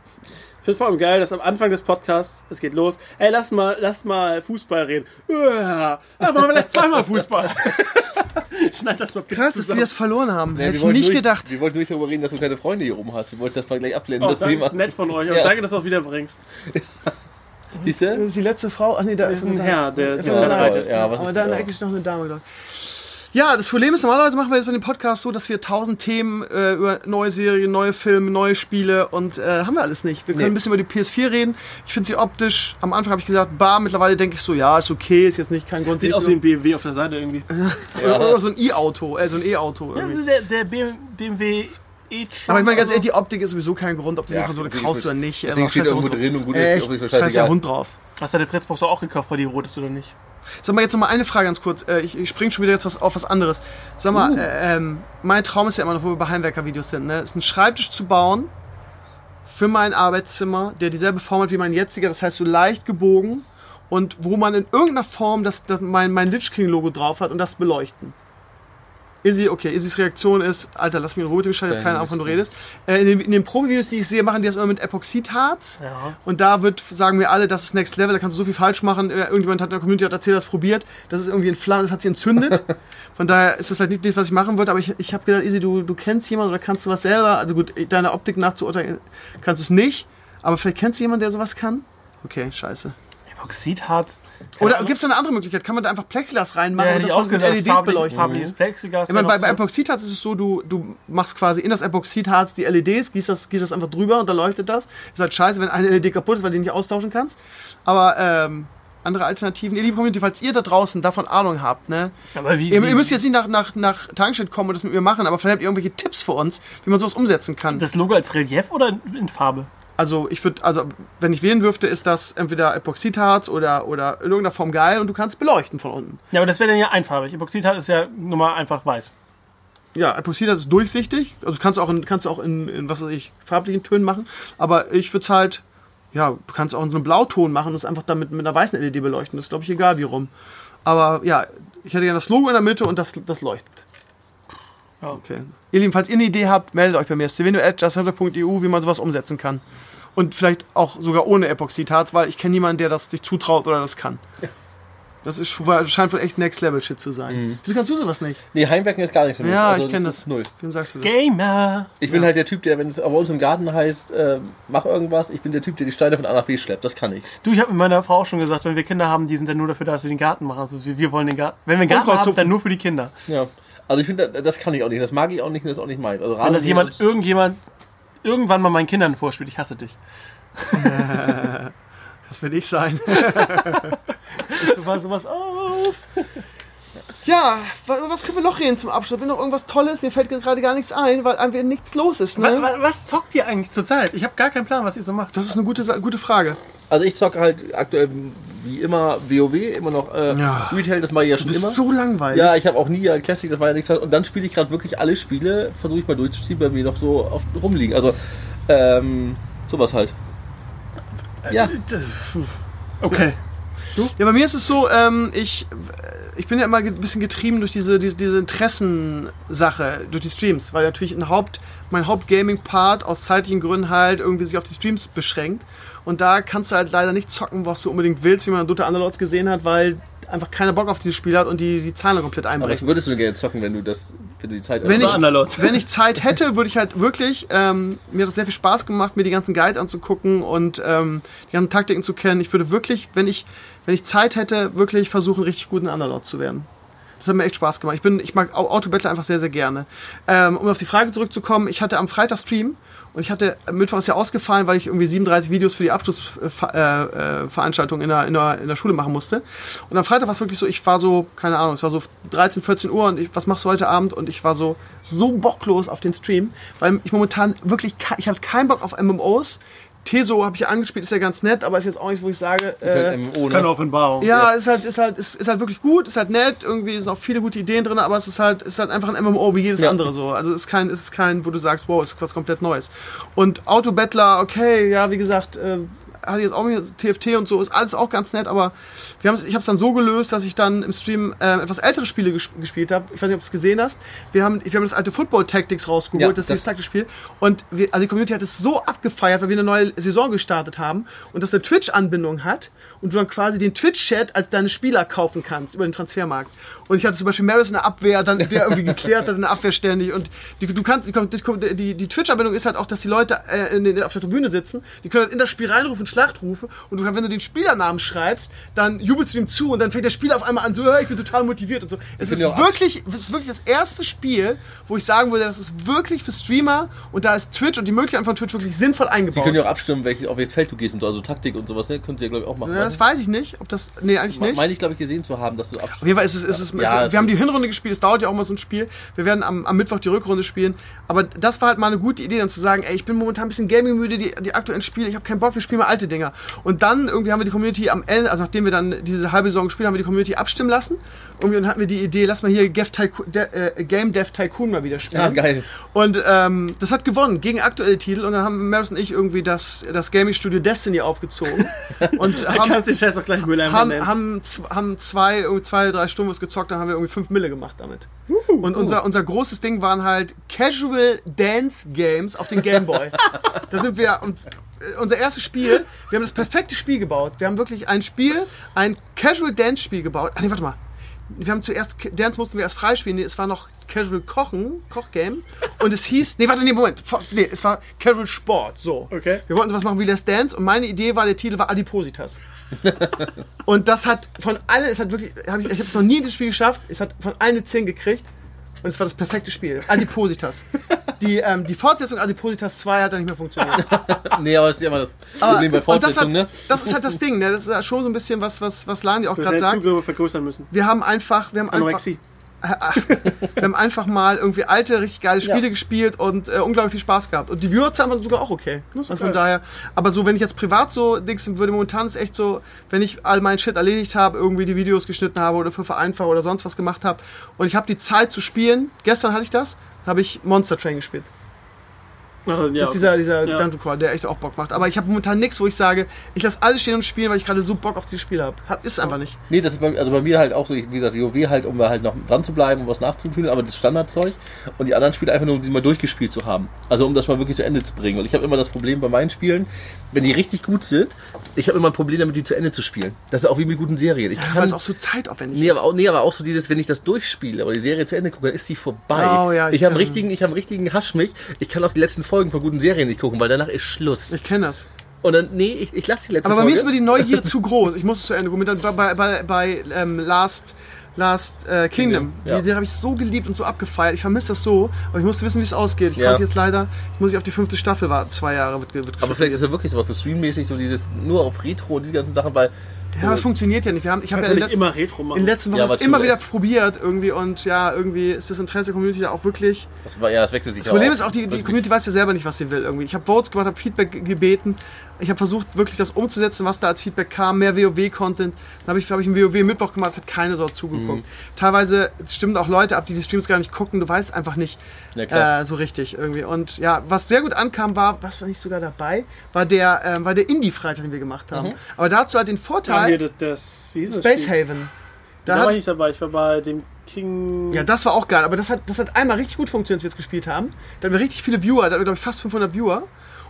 Ich finde vor allem geil, dass am Anfang des Podcasts, es geht los, ey, lass mal, lass mal Fußball reden. Ja, dann machen wir gleich zweimal Fußball. Schneid das mal bitte krass, dass die zusammen. das verloren haben. Ja, Hätte wir ich wollten nicht nur- gedacht. Wir wollten nicht darüber reden, dass du keine Freunde hier oben hast. Wir wollten das mal gleich abblenden, Oh, das danke, Thema. nett von euch. Und Ja. danke, dass du auch wiederbringst. Siehst Das du? ist die letzte Frau. Ach nee, da ist ein Herr, der, Ja, der toll. reitet. Ja, was Aber ist da in der ja. Ecke ist noch eine Dame, glaub ich. Ja, das Problem ist, normalerweise machen wir jetzt bei dem Podcast so, dass wir tausend Themen äh, über neue Serien, neue Filme, neue Spiele und äh, haben wir alles nicht. Wir können Nee. ein bisschen über die PS4 reden. Ich finde sie optisch, am Anfang habe ich gesagt, bar, mittlerweile denke ich so, ja, ist okay, ist jetzt nicht kein Grund. Sieht aus wie ein BMW auf der Seite irgendwie. oder, oder so ein E-Auto, äh, so ein E-Auto. Das ist der, der BMW E-Tron. Aber ich meine ganz also. ehrlich, die Optik ist sowieso kein Grund, ob du Ja, die Konsole deswegen kaufst ist- oder nicht. deswegen Also, steht irgendwo Hund drin und gut ist, Echt? auch nicht so scheiß der scheißegal. Hund drauf. Hast du deine Fritzbox auch gekauft, weil die rot ist oder nicht? Sag mal jetzt noch mal eine Frage ganz kurz. Äh, Ich, ich spring schon wieder jetzt was, auf was anderes. Sag mal, Uh. äh, ähm, mein Traum ist ja immer noch, wo wir bei Heimwerker-Videos sind, ne? ist einen Schreibtisch zu bauen für mein Arbeitszimmer, der dieselbe Form hat wie mein jetziger, das heißt so leicht gebogen und wo man in irgendeiner Form das, das mein, mein Lich King-Logo drauf hat und das beleuchten. Izzy, okay, Izzys Reaktion ist, Alter, lass mich in Ruhe, ich habe Dein keine Ahnung, wovon du redest. Äh, in den, in den Probevideos, die ich sehe, machen die das immer mit Epoxidharz. Ja. Und da wird, sagen wir alle, das ist Next Level, da kannst du so viel falsch machen. Äh, Irgendjemand hat in der Community hat erzählt, das probiert. Das ist irgendwie in Flammen, das hat sie entzündet. Von daher ist das vielleicht nicht das, was ich machen wollte, aber ich, ich habe gedacht, Easy, du, du kennst jemanden oder kannst du was selber? Also gut, deiner Optik nachzuurteilen kannst du es nicht, aber vielleicht kennst du jemanden, der sowas kann? Okay, scheiße. Epoxidharz. Keine Oder gibt es eine andere Möglichkeit? Kann man da einfach Plexiglas ja, reinmachen hätte und das auch mit LEDs farblich, beleuchten? farbliges Plexiglas. Ich meine, bei, bei. Epoxidharz ist es so, du, du machst quasi in das Epoxidharz die LEDs, gießt das, gießt das einfach drüber und da leuchtet das. Ist halt scheiße, wenn eine LED kaputt ist, weil du die nicht austauschen kannst. Aber ähm, andere Alternativen, ihr liebe Community, falls ihr da draußen davon Ahnung habt, ne? Aber wie, Ihr, wie, ihr müsst jetzt nicht nach, nach, nach Tankstedt kommen und das mit mir machen, aber vielleicht habt ihr irgendwelche Tipps für uns, wie man sowas umsetzen kann. das Logo als Relief oder in Farbe? Also ich würde, also wenn ich wählen dürfte, ist das entweder Epoxidharz oder, oder in irgendeiner Form geil und du kannst beleuchten von unten. Ja, aber das wäre dann ja einfarbig. Epoxidharz ist ja nun mal einfach weiß. Ja, Epoxidharz ist durchsichtig. Also kannst du auch in, kannst du auch in, in was weiß ich, farblichen Tönen machen. Aber ich würde es halt, ja, du kannst auch in so einem Blauton machen und es einfach damit mit einer weißen LED beleuchten. Das ist, glaube ich, egal wie rum. Aber ja, ich hätte gerne das Logo in der Mitte und das, das leuchtet. Ja. Okay. Ihr Lieben, falls ihr eine Idee habt, meldet euch bei mir. stevino.justhamster.eu, wie man sowas umsetzen kann. Und vielleicht auch sogar ohne Epoxidharz, weil ich kenne niemanden, der das sich zutraut oder das kann. Das ist, scheint wohl echt Next-Level-Shit zu sein. Wieso kannst du sowas nicht? Nee, Heimwerken ist gar nicht für mich. Ja, Also ich kenne das. Null. Wem sagst du das? Gamer! Ich bin halt der Typ, der, wenn es bei uns im Garten heißt, äh, mach irgendwas, ich bin der Typ, der die Steine von A nach B schleppt. Das kann ich. Du, ich habe mit meiner Frau auch schon gesagt, wenn wir Kinder haben, die sind dann nur dafür da, dass sie den Garten machen. Also wir, wir wollen den Garten. Wenn wir einen Garten haben, dann nur für die Kinder. Ja. Also ich finde, das- kann ich auch nicht. Das mag ich auch nicht und das ist auch nicht meins. Also Wenn das jemand, irgendjemand, irgendwann mal meinen Kindern vorspielt, ich hasse dich. Das will ich sein. du war sowas auf. Ja, wa- was können wir noch reden zum Abschluss? Bin noch irgendwas Tolles? Mir fällt gerade gar nichts ein, weil einfach nichts los ist. Was, Ne? was, was zockt ihr eigentlich zurzeit? Ich habe gar keinen Plan, was ihr so macht. Das ist eine gute, gute Frage. Also ich zocke halt aktuell wie immer WoW, immer noch äh, Ja. Retail, das mache ich ja Du schon bist immer. so langweilig. ja, ich habe auch nie ja, Classic, das war ja nichts. Und dann spiele ich gerade wirklich alle Spiele, versuche ich mal durchzuziehen, bei mir noch so oft rumliegen. Also ähm, sowas halt. Ja, Okay. Ja, bei mir ist es so, ähm, ich, ich bin ja immer ein bisschen getrieben durch diese, diese, diese Interessensache, durch die Streams, weil natürlich ein Haupt, mein Haupt-Gaming-Part aus zeitlichen Gründen halt irgendwie sich auf die Streams beschränkt. Und da kannst du halt leider nicht zocken, was du unbedingt willst, wie man in Dota Underlords gesehen hat, weil einfach keiner Bock auf dieses Spiel hat und die, die Zahlen komplett aber was einbrechen. würdest du denn gerne zocken, wenn du das, wenn du die Zeit Wenn ich, Underlords. wenn ich Zeit hätte, würde ich halt wirklich, ähm, mir hat es sehr viel Spaß gemacht, mir die ganzen Guides anzugucken und ähm, die ganzen Taktiken zu kennen. Ich würde wirklich, wenn ich, wenn ich Zeit hätte, wirklich versuchen, richtig guten Underlord zu werden. Das hat mir echt Spaß gemacht. Ich, bin, ich mag Au- Autobattle einfach sehr, sehr gerne. Ähm, um auf die Frage zurückzukommen, ich hatte am Freitag Stream und ich hatte, Mittwoch ist ja ausgefallen, weil ich irgendwie 37 Videos für die Abschlussveranstaltung äh, äh, in, der, in, der, in der Schule machen musste. Und am Freitag war es wirklich so, ich war so, keine Ahnung, es war so 13, 14 Uhr und ich, was machst du heute Abend? Und ich war so, so bocklos auf den Stream, weil ich momentan wirklich, ich habe keinen Bock auf MMOs. Teso habe ich ja angespielt, ist ja ganz nett, aber ist jetzt auch nicht, wo ich sage, Ist halt äh, MMO, Keine ne? Offenbarung. ja, ist halt, ist halt, ist, ist halt wirklich gut, ist halt nett, irgendwie sind auch viele gute Ideen drin, aber es ist halt, ist halt einfach ein MMO wie jedes Ja. andere so. Also es ist kein, es ist kein, wo du sagst, wow, ist was komplett Neues. Und Autobattler, okay, ja, wie gesagt, äh, hatte jetzt auch wieder TFT und so, ist alles auch ganz nett, aber wir haben's, ich habe es dann so gelöst, dass ich dann im Stream äh, etwas ältere Spiele ges gespielt habe. Ich weiß nicht, ob du es gesehen hast. Wir haben, wir haben das alte Football Tactics rausgeholt, Ja, das ist das- dieses Taktikspiel. Und wir, also die Community hat es so abgefeiert, weil wir eine neue Saison gestartet haben und das eine Twitch-Anbindung hat und du dann quasi den Twitch-Chat als deine Spieler kaufen kannst über den Transfermarkt. Und ich hatte zum Beispiel Maris in der Abwehr, dann der irgendwie geklärt hat in der Abwehr ständig. Und die, du kannst, die, die, die Twitch-Anbindung ist halt auch, dass die Leute äh, in den, auf der Tribüne sitzen, die können halt in das Spiel reinrufen, Schlachtrufe. Und du, wenn du den Spielernamen schreibst, dann jubelst du ihm zu und dann fängt der Spieler auf einmal an, so, ja, ich bin total motiviert und so. Es ist wirklich, es ist wirklich das erste Spiel, wo ich sagen würde, das ist wirklich für Streamer und da ist Twitch und die Möglichkeiten von Twitch wirklich sinnvoll Sie eingebaut. können ja auch abstimmen, welches, auf welches Feld du gehst und so, also Taktik und sowas, ne? Könnt ihr, glaube ich, auch machen. ja, das weiß ich nicht, ob das, nee, eigentlich nicht. Meine ich, glaube ich, gesehen zu haben, dass du Auf abstimmst. jeden Fall ist es, ist es, Ja, ist, wir haben die Hinrunde gespielt, es dauert ja auch mal so ein Spiel. Wir werden am, am Mittwoch die Rückrunde spielen. Aber das war halt mal eine gute Idee, dann zu sagen, ey, ich bin momentan ein bisschen gaming-müde, die, die aktuellen Spiele, ich habe keinen Bock, wir spielen mal alte Dinger. Und dann irgendwie haben wir die Community am Ende, also nachdem wir dann diese halbe Saison gespielt haben, haben wir die Community abstimmen lassen. Irgendwie und hatten wir die Idee, lass mal hier Dev Tycoon, De, äh, Game Dev Tycoon mal wieder spielen. Ja, geil. Und ähm, das hat gewonnen gegen aktuelle Titel und dann haben Maris und ich irgendwie das, das Gaming-Studio Destiny aufgezogen. und haben, kannst den Scheiß auch gleich Mülleimer haben, nennen. haben, haben zwei, zwei, drei Stunden was gezockt, dann haben wir irgendwie fünf Mille gemacht damit. Und unser, unser großes Ding waren halt Casual Dance Games auf den Gameboy. da sind wir, und äh, unser erstes Spiel, wir haben das perfekte Spiel gebaut. Wir haben wirklich ein Spiel, ein Casual Dance Spiel gebaut. Ah, nee, warte mal. Wir haben zuerst, Dance mussten wir erst freispielen. Nee, es war noch Casual Kochen, Kochgame. Und es hieß, nee, warte, nee, Moment. Nee, es war Casual Sport, so. Okay. Wir wollten sowas machen wie Let's Dance und meine Idee war, der Titel war Adipositas. Und das hat von allen, es hat wirklich, hab ich, ich habe es noch nie in das Spiel geschafft, es hat von allen eine 10 gekriegt. Und es war das perfekte Spiel. Adipositas. Die, ähm, die Fortsetzung Adipositas 2 hat dann nicht mehr funktioniert. Nee, aber das ist ja immer das Aber, Problem bei und das, hat, ne? das ist halt das Ding, ne? Das ist ja schon so ein bisschen was, was, was Lani auch gerade sagt. Zugriffe vergrößern müssen. Wir haben einfach, wir haben einfach, Anorexie. Wir haben einfach mal irgendwie alte, richtig geile Spiele gespielt und äh, unglaublich viel Spaß gehabt. Und die Viewer waren sogar auch okay. Also von geil. daher, aber so, wenn ich jetzt privat so Dings würde, momentan ist echt so, wenn ich all meinen Shit erledigt habe, irgendwie die Videos geschnitten habe oder für Vereinfach oder sonst was gemacht habe und ich habe die Zeit zu spielen, gestern hatte ich das, habe ich Monster Train gespielt. Also, ja, Das ist dieser, dieser Ja. Dungeon Crawl, der echt auch Bock macht. Aber ich habe momentan nichts, wo ich sage, ich lasse alles stehen und spielen, weil ich gerade so Bock auf dieses Spiel habe. Hab, ist einfach nicht. Nee, das ist bei, also bei mir halt auch so, ich- wie gesagt, WoW halt, um da halt noch dran zu bleiben, um was nachzufühlen, aber das Standardzeug und die anderen Spiele einfach nur, um sie mal durchgespielt zu haben. Also um das mal wirklich zu Ende zu bringen. Und ich habe immer das Problem bei meinen Spielen, wenn die richtig gut sind, ich habe immer ein Problem damit, die zu Ende zu spielen. Das ist auch wie mit guten Serien. Ich Weil kann, es auch so zeitaufwendig nee, ist. aber auch, nee, aber auch so dieses, wenn ich das durchspiele oder die Serie zu Ende gucke, dann ist die vorbei. Oh, ja, ich ich habe einen richtigen, ich habe einen richtigen Haschmich. Ich kann auch die letzten Folgen von guten Serien nicht gucken, weil danach ist Schluss. Ich kenne das. Und dann, nee, ich, ich lasse die letzte Aber bei Folge. mir ist immer die Neugier zu groß. Ich muss es zu Ende gucken. Mit- Bei, bei, bei ähm, Last, Last äh, Kingdom. Kingdom, ja. Die habe ich so geliebt und so abgefeiert. Ich vermisse das so. Aber ich musste wissen, wie es ausgeht. Ich Ja. konnte jetzt leider, ich muss ich auf die fünfte Staffel warten. Zwei Jahre wird, wird Aber vielleicht ist ja wirklich sowas so streammäßig, so dieses nur auf Retro und diese ganzen Sachen, weil Ja, das funktioniert ja nicht. Wir haben, ich habe ja nicht letzten, immer Retro machen. in den letzten Wochen Ja, immer wieder probiert irgendwie und ja, irgendwie ist das Interesse der Community da auch wirklich. Das, war, ja, das wechselt sich Das Problem ist auch, die, die Community weiß ja selber nicht, was sie will irgendwie. Ich habe Votes gemacht, habe Feedback ge- gebeten. Ich habe versucht, wirklich das umzusetzen, was da als Feedback kam. Mehr WoW-Content. Dann habe ich, hab ich einen WoW-Mittwoch gemacht, es hat keine Sau zugeguckt. Teilweise es stimmen auch Leute ab, die die Streams gar nicht gucken. Du weißt einfach nicht Ja, äh, so richtig irgendwie. Und ja, was sehr gut ankam, war, was war nicht sogar dabei, war der, war der Indie-Freitag, den wir gemacht haben. Aber dazu halt den Vorteil, hier, das, das, wie hieß das Space Spiel? Haven. Da, Da war ich nicht dabei. Ich war bei dem King. ja, das war auch geil, aber das hat, das hat einmal richtig gut funktioniert, als wir es gespielt haben. Da hatten wir richtig viele Viewer, da hatten wir, glaube ich, fast 500 Viewer.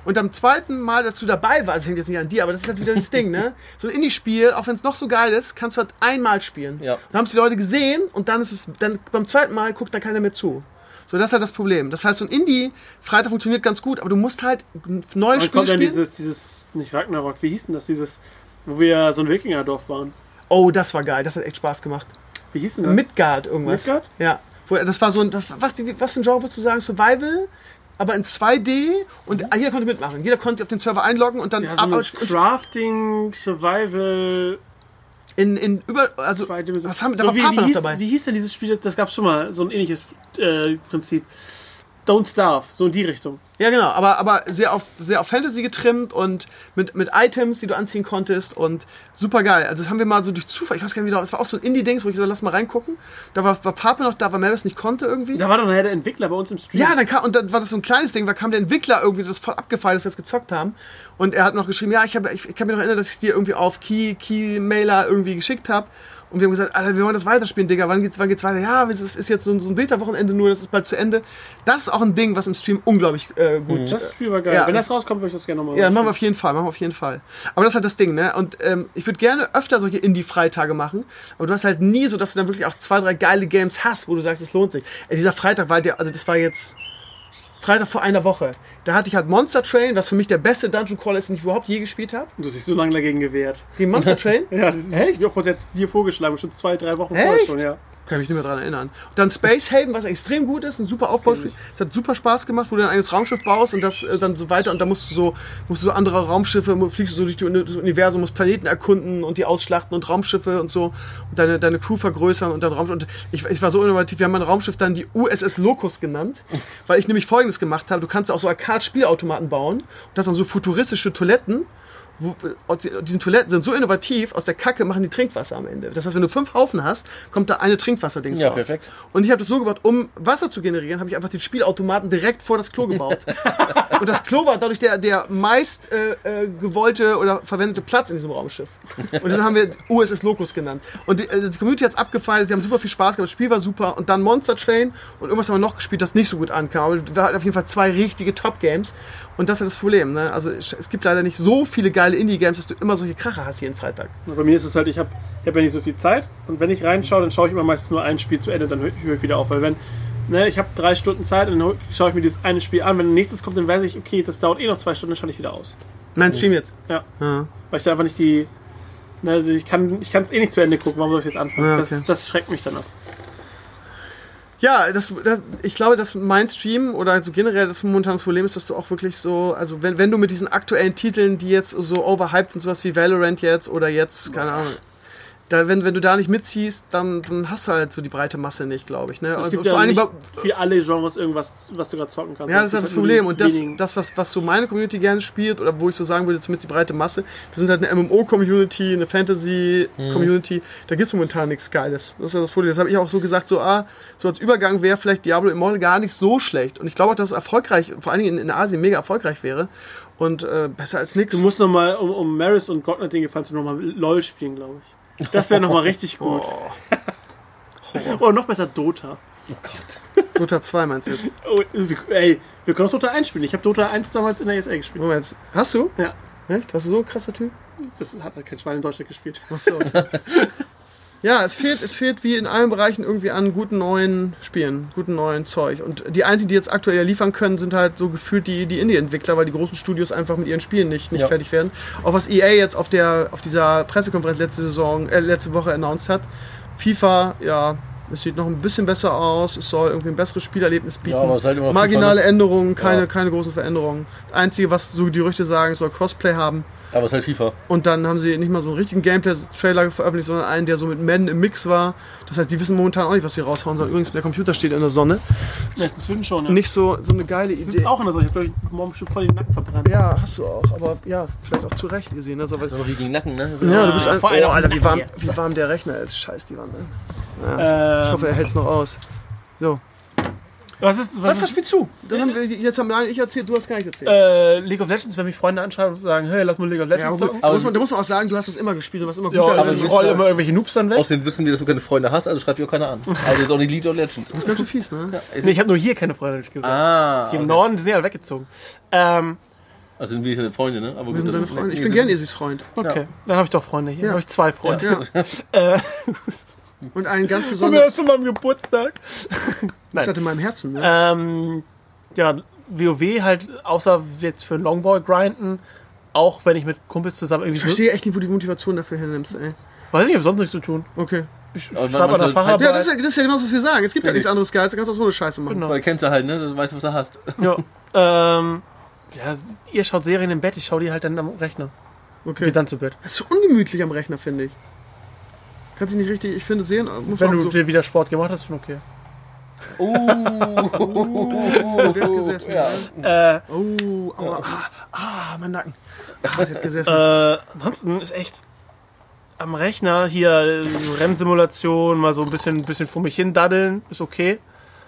Und am zweiten Mal dazu dabei war, also hängt jetzt nicht an dir, aber das ist halt wieder das Ding, ne? So ein Indie-Spiel, auch wenn es noch so geil ist, kannst du halt einmal spielen. Ja. Dann haben es die Leute gesehen und dann ist es, dann beim zweiten Mal guckt da keiner mehr zu. So, das ist halt das Problem. Das heißt, so ein Indie-Freitag funktioniert ganz gut, aber du musst halt ein neues Dann Spiel kommt dann spielen. dieses, dieses, nicht Ragnarok, wie hieß denn das? Dieses, wo wir so ein Wikingerdorf waren. Oh, das war geil, das hat echt Spaß gemacht. Wie hieß denn das? Midgard irgendwas. Midgard? Ja. Das war so ein, was, was für ein Genre würdest du sagen? Survival, aber in 2D und ah, jeder konnte mitmachen. Jeder konnte sich auf den Server einloggen und dann Ja, so ab, Crafting, Survival, in, in über, also, was haben wir, da so war wie, wie, hieß, dabei. wie hieß denn dieses Spiel? Das, das gab es schon mal, so ein ähnliches äh, Prinzip. Don't Starve, so in die Richtung. Ja, genau, aber, aber sehr auf, sehr auf Fantasy getrimmt und mit, mit Items, die du anziehen konntest und super geil. Also das haben wir mal so durch Zufall, ich weiß gar nicht wie, das war auch so ein Indie-Dings, wo ich gesagt lass mal reingucken. Da war, war Papa noch da, weil Mel das nicht konnte irgendwie. Da war dann nachher der Entwickler bei uns im Stream. Ja, dann kam, und dann war das so ein kleines Ding, da kam der Entwickler irgendwie, das ist voll abgefallen, dass wir es gezockt haben. Und er hat noch geschrieben, ja, ich, hab, ich, ich kann mich noch erinnern, dass ich es dir irgendwie auf Key, Key-Mailer irgendwie geschickt habe. Und wir haben gesagt, Alter, wir wollen das weiterspielen, Digga, wann geht's, wann geht's weiter? Ja, es ist, ist jetzt so, ein- so ein Beta-Wochenende nur, das ist bald zu Ende. Das ist auch ein Ding, was im Stream unglaublich äh, gut Das Spiel war geil. Ja, Wenn das- das rauskommt, würde ich das gerne nochmal ja, machen wir auf jeden Fall, machen wir auf jeden Fall. Aber das ist halt das Ding, ne? Und ähm, ich würde gerne öfter solche Indie-Freitage machen, aber du hast halt nie so, dass du dann wirklich auch zwei, drei geile Games hast, wo du sagst, es lohnt sich. Ey, dieser Freitag war der, also das war jetzt Freitag vor einer Woche. Da hatte ich halt Monster Train, was für mich der beste Dungeon Crawler ist, den ich überhaupt je gespielt habe. Du hast dich so lange dagegen gewehrt. Gegen Monster Train? Ja, das ist Echt? Oft wurde der dir vorgeschlagen? Schon zwei, drei Wochen vorher Echt? schon, ja. Kann mich nicht mehr dran erinnern. Und dann Space Haven, was extrem gut ist, ein super Aufbauspiel. Es hat super Spaß gemacht, wo du dein eigenes Raumschiff baust und das äh, dann so weiter und da musst du so, musst du so andere Raumschiffe, fliegst du so durch das Universum, musst Planeten erkunden und die ausschlachten und Raumschiffe und so und deine, deine Crew vergrößern und dann Raum und ich, ich war so innovativ, wir haben mein Raumschiff dann die USS Locust genannt, weil ich nämlich folgendes gemacht habe, du kannst auch so Arcade-Spielautomaten bauen und das dann so futuristische Toiletten diesen Toiletten sind so innovativ, aus der Kacke machen die Trinkwasser am Ende. Das heißt, wenn du fünf Haufen hast, kommt da eine Trinkwasserdings Ja, raus. perfekt. Und ich habe das so gebaut, um Wasser zu generieren, habe ich einfach den Spielautomaten direkt vor das Klo gebaut. und das Klo war dadurch der, der meist äh, äh, gewollte oder verwendete Platz in diesem Raumschiff. Und das haben wir USS Locus genannt. Und die, äh, die Community hat's abgefeiert, wir haben super viel Spaß gehabt, das Spiel war super. Und dann Monster Train und irgendwas haben wir noch gespielt, das nicht so gut ankam. Aber wir hatten auf jeden Fall zwei richtige Top-Games. Und das ist das Problem. Ne? Also es es gibt leider nicht so viele geile Indie-Games, dass du immer solche Kracher hast jeden Freitag. Bei mir ist es halt, ich habe ich hab ja nicht so viel Zeit und wenn ich reinschaue, dann schaue ich immer meistens nur ein Spiel zu Ende, dann höre höre ich wieder auf. Weil wenn, ne, ich habe drei Stunden Zeit und dann schaue ich mir dieses eine Spiel an, wenn nächstes kommt, dann weiß ich, okay, das dauert eh noch zwei Stunden, dann schalte ich wieder aus. Mein Stream jetzt. Ja. Ja. Weil ich da einfach nicht die. Ne, ich kann ich es eh nicht zu Ende gucken, warum soll ich jetzt anfangen? Ja, okay. das, das schreckt mich dann ab. Ja, das, das, ich glaube, dass mein Stream oder so generell das momentan das Problem ist, dass du auch wirklich so, also wenn, wenn du mit diesen aktuellen Titeln, die jetzt so overhyped sind, sowas wie Valorant jetzt oder jetzt, keine Ahnung, da, wenn, wenn du da nicht mitziehst, dann, dann hast du halt so die breite Masse nicht, glaube ich. Ne? Es Also gibt vor ja allem nicht für alle Genres irgendwas, was du gerade zocken kannst. Ja, das ist halt das Problem. Und das, das was, was so meine Community gerne spielt, oder wo ich so sagen würde, zumindest die breite Masse, wir sind halt eine MMO-Community, eine Fantasy-Community, da gibt es momentan nichts Geiles. Das ist ja das Problem. Das habe ich auch so gesagt, so, ah, so als Übergang wäre vielleicht Diablo Immortal gar nicht so schlecht. Und ich glaube auch, dass es erfolgreich, vor allen Dingen in, in Asien, mega erfolgreich wäre. Und äh, besser als nichts. Du musst nochmal, um, um Maris und Gotnet den gefallen zu nochmal LOL spielen, glaube ich. Das wäre nochmal richtig gut. Oder noch besser Dota. Oh Gott. Dota 2 meinst du jetzt? Oh, ey, wir können auch Dota 1 spielen. Ich habe Dota 1 damals in der ESL gespielt. Moment, hast du? Ja. Echt? Warst du so ein krasser Typ? Das hat halt kein Schwein in Deutschland gespielt. Ach so. ja, es fehlt, es fehlt wie in allen Bereichen irgendwie an guten neuen Spielen, guten neuen Zeug. Und die einzigen, die jetzt aktuell liefern können, sind halt so gefühlt die, die Indie-Entwickler, weil die großen Studios einfach mit ihren Spielen nicht, nicht Ja. fertig werden. Auch was EA jetzt auf, der, auf dieser Pressekonferenz letzte Saison, äh, letzte Woche announced hat. FIFA, ja, Es sieht noch ein bisschen besser aus. Es soll irgendwie ein besseres Spielerlebnis bieten. Ja, aber es ist halt immer Marginale FIFA, Änderungen, keine, Ja. keine großen Veränderungen. Das Einzige, was so die Gerüchte sagen, es soll Crossplay haben. Aber es ist halt FIFA. Und dann haben sie nicht mal so einen richtigen Gameplay-Trailer veröffentlicht, sondern einen, der so mit Madden im Mix war. Das heißt, die wissen momentan auch nicht, was sie raushauen sollen. Übrigens, der Computer steht in der Sonne. Ja, inzwischen schon, ja. Nicht so, so eine geile Idee. sitze auch in der Sonne. Ich habe, glaube ich, morgen schon voll den Nacken verbrannt. Ja, hast du auch. Aber ja, vielleicht auch zu Recht gesehen. Also, So einen riesigen Nacken, ne? So ja, du bist ein, vor allem oh, auch Alter, wie warm, wie warm der Rechner ist. Scheiß die Wand. ne? Ja, ich Ähm, hoffe, er hält es noch aus. So. Was ist, was Was, was ist spielst du? Das haben wir, jetzt haben wir ich erzählt, du hast gar nicht erzählt. äh, League of Legends, wenn mich Freunde anschreiben und sagen, hey, lass mal League of ja, Legends aber, da, muss man, da muss man auch sagen, du hast das immer gespielt, du warst immer gut Ja, darin. aber Du ich roll immer irgendwelche Noobs dann weg. Außerdem wissen wir, dass du keine Freunde hast, also schreibt dir auch keiner an. Also jetzt auch nicht League of Legends. Das ist ganz schön fies, ne? Nee, ich habe nur hier keine Freunde, hab ich gesagt. Ah. Hier im okay. Norden, die sind ja weggezogen. Ähm, Also sind wir deine Freunde, ne? Aber Wir sind seine Freunde. Ich bin sind- gern Isis Freund. okay, dann habe ich doch Freunde hier. Ja. habe ich zwei Freunde. Ja. Und einen ganz besonders. erst zu meinem Geburtstag. Das hat in meinem Herzen, ne? Ähm, ja, WoW halt, außer jetzt für Longboy grinden, auch wenn ich mit Kumpels zusammen irgendwie Ich verstehe echt nicht, wo du die Motivation dafür hernimmst, ey. weiß nicht, ich hab sonst nichts zu tun. Okay. Ich Aber schreibe an der Facharbeit. Ja, das ist ja, das ist ja genau das, was wir sagen. Es gibt ja Okay. nichts anderes Geiles, da kannst du auch so eine Scheiße machen. Genau. Weil kennst du halt, ne? Du weißt, was du hast. Ja, ähm, ja, ihr schaut Serien im Bett, ich schaue die halt dann am Rechner. Okay. Geht dann zu Bett. Das ist so ungemütlich am Rechner, finde ich. Kannst du nicht richtig, ich finde, sehen. Muss Wenn du so, dir wieder Sport gemacht hast, ist schon okay. oh, der hat gesessen. Ja. Äh, Oh, aua, ah, ah, mein Nacken. Ah, der hat gesessen. äh, ansonsten ist echt am Rechner hier äh, Rennsimulation, mal so ein bisschen, bisschen vor mich hin daddeln, ist okay.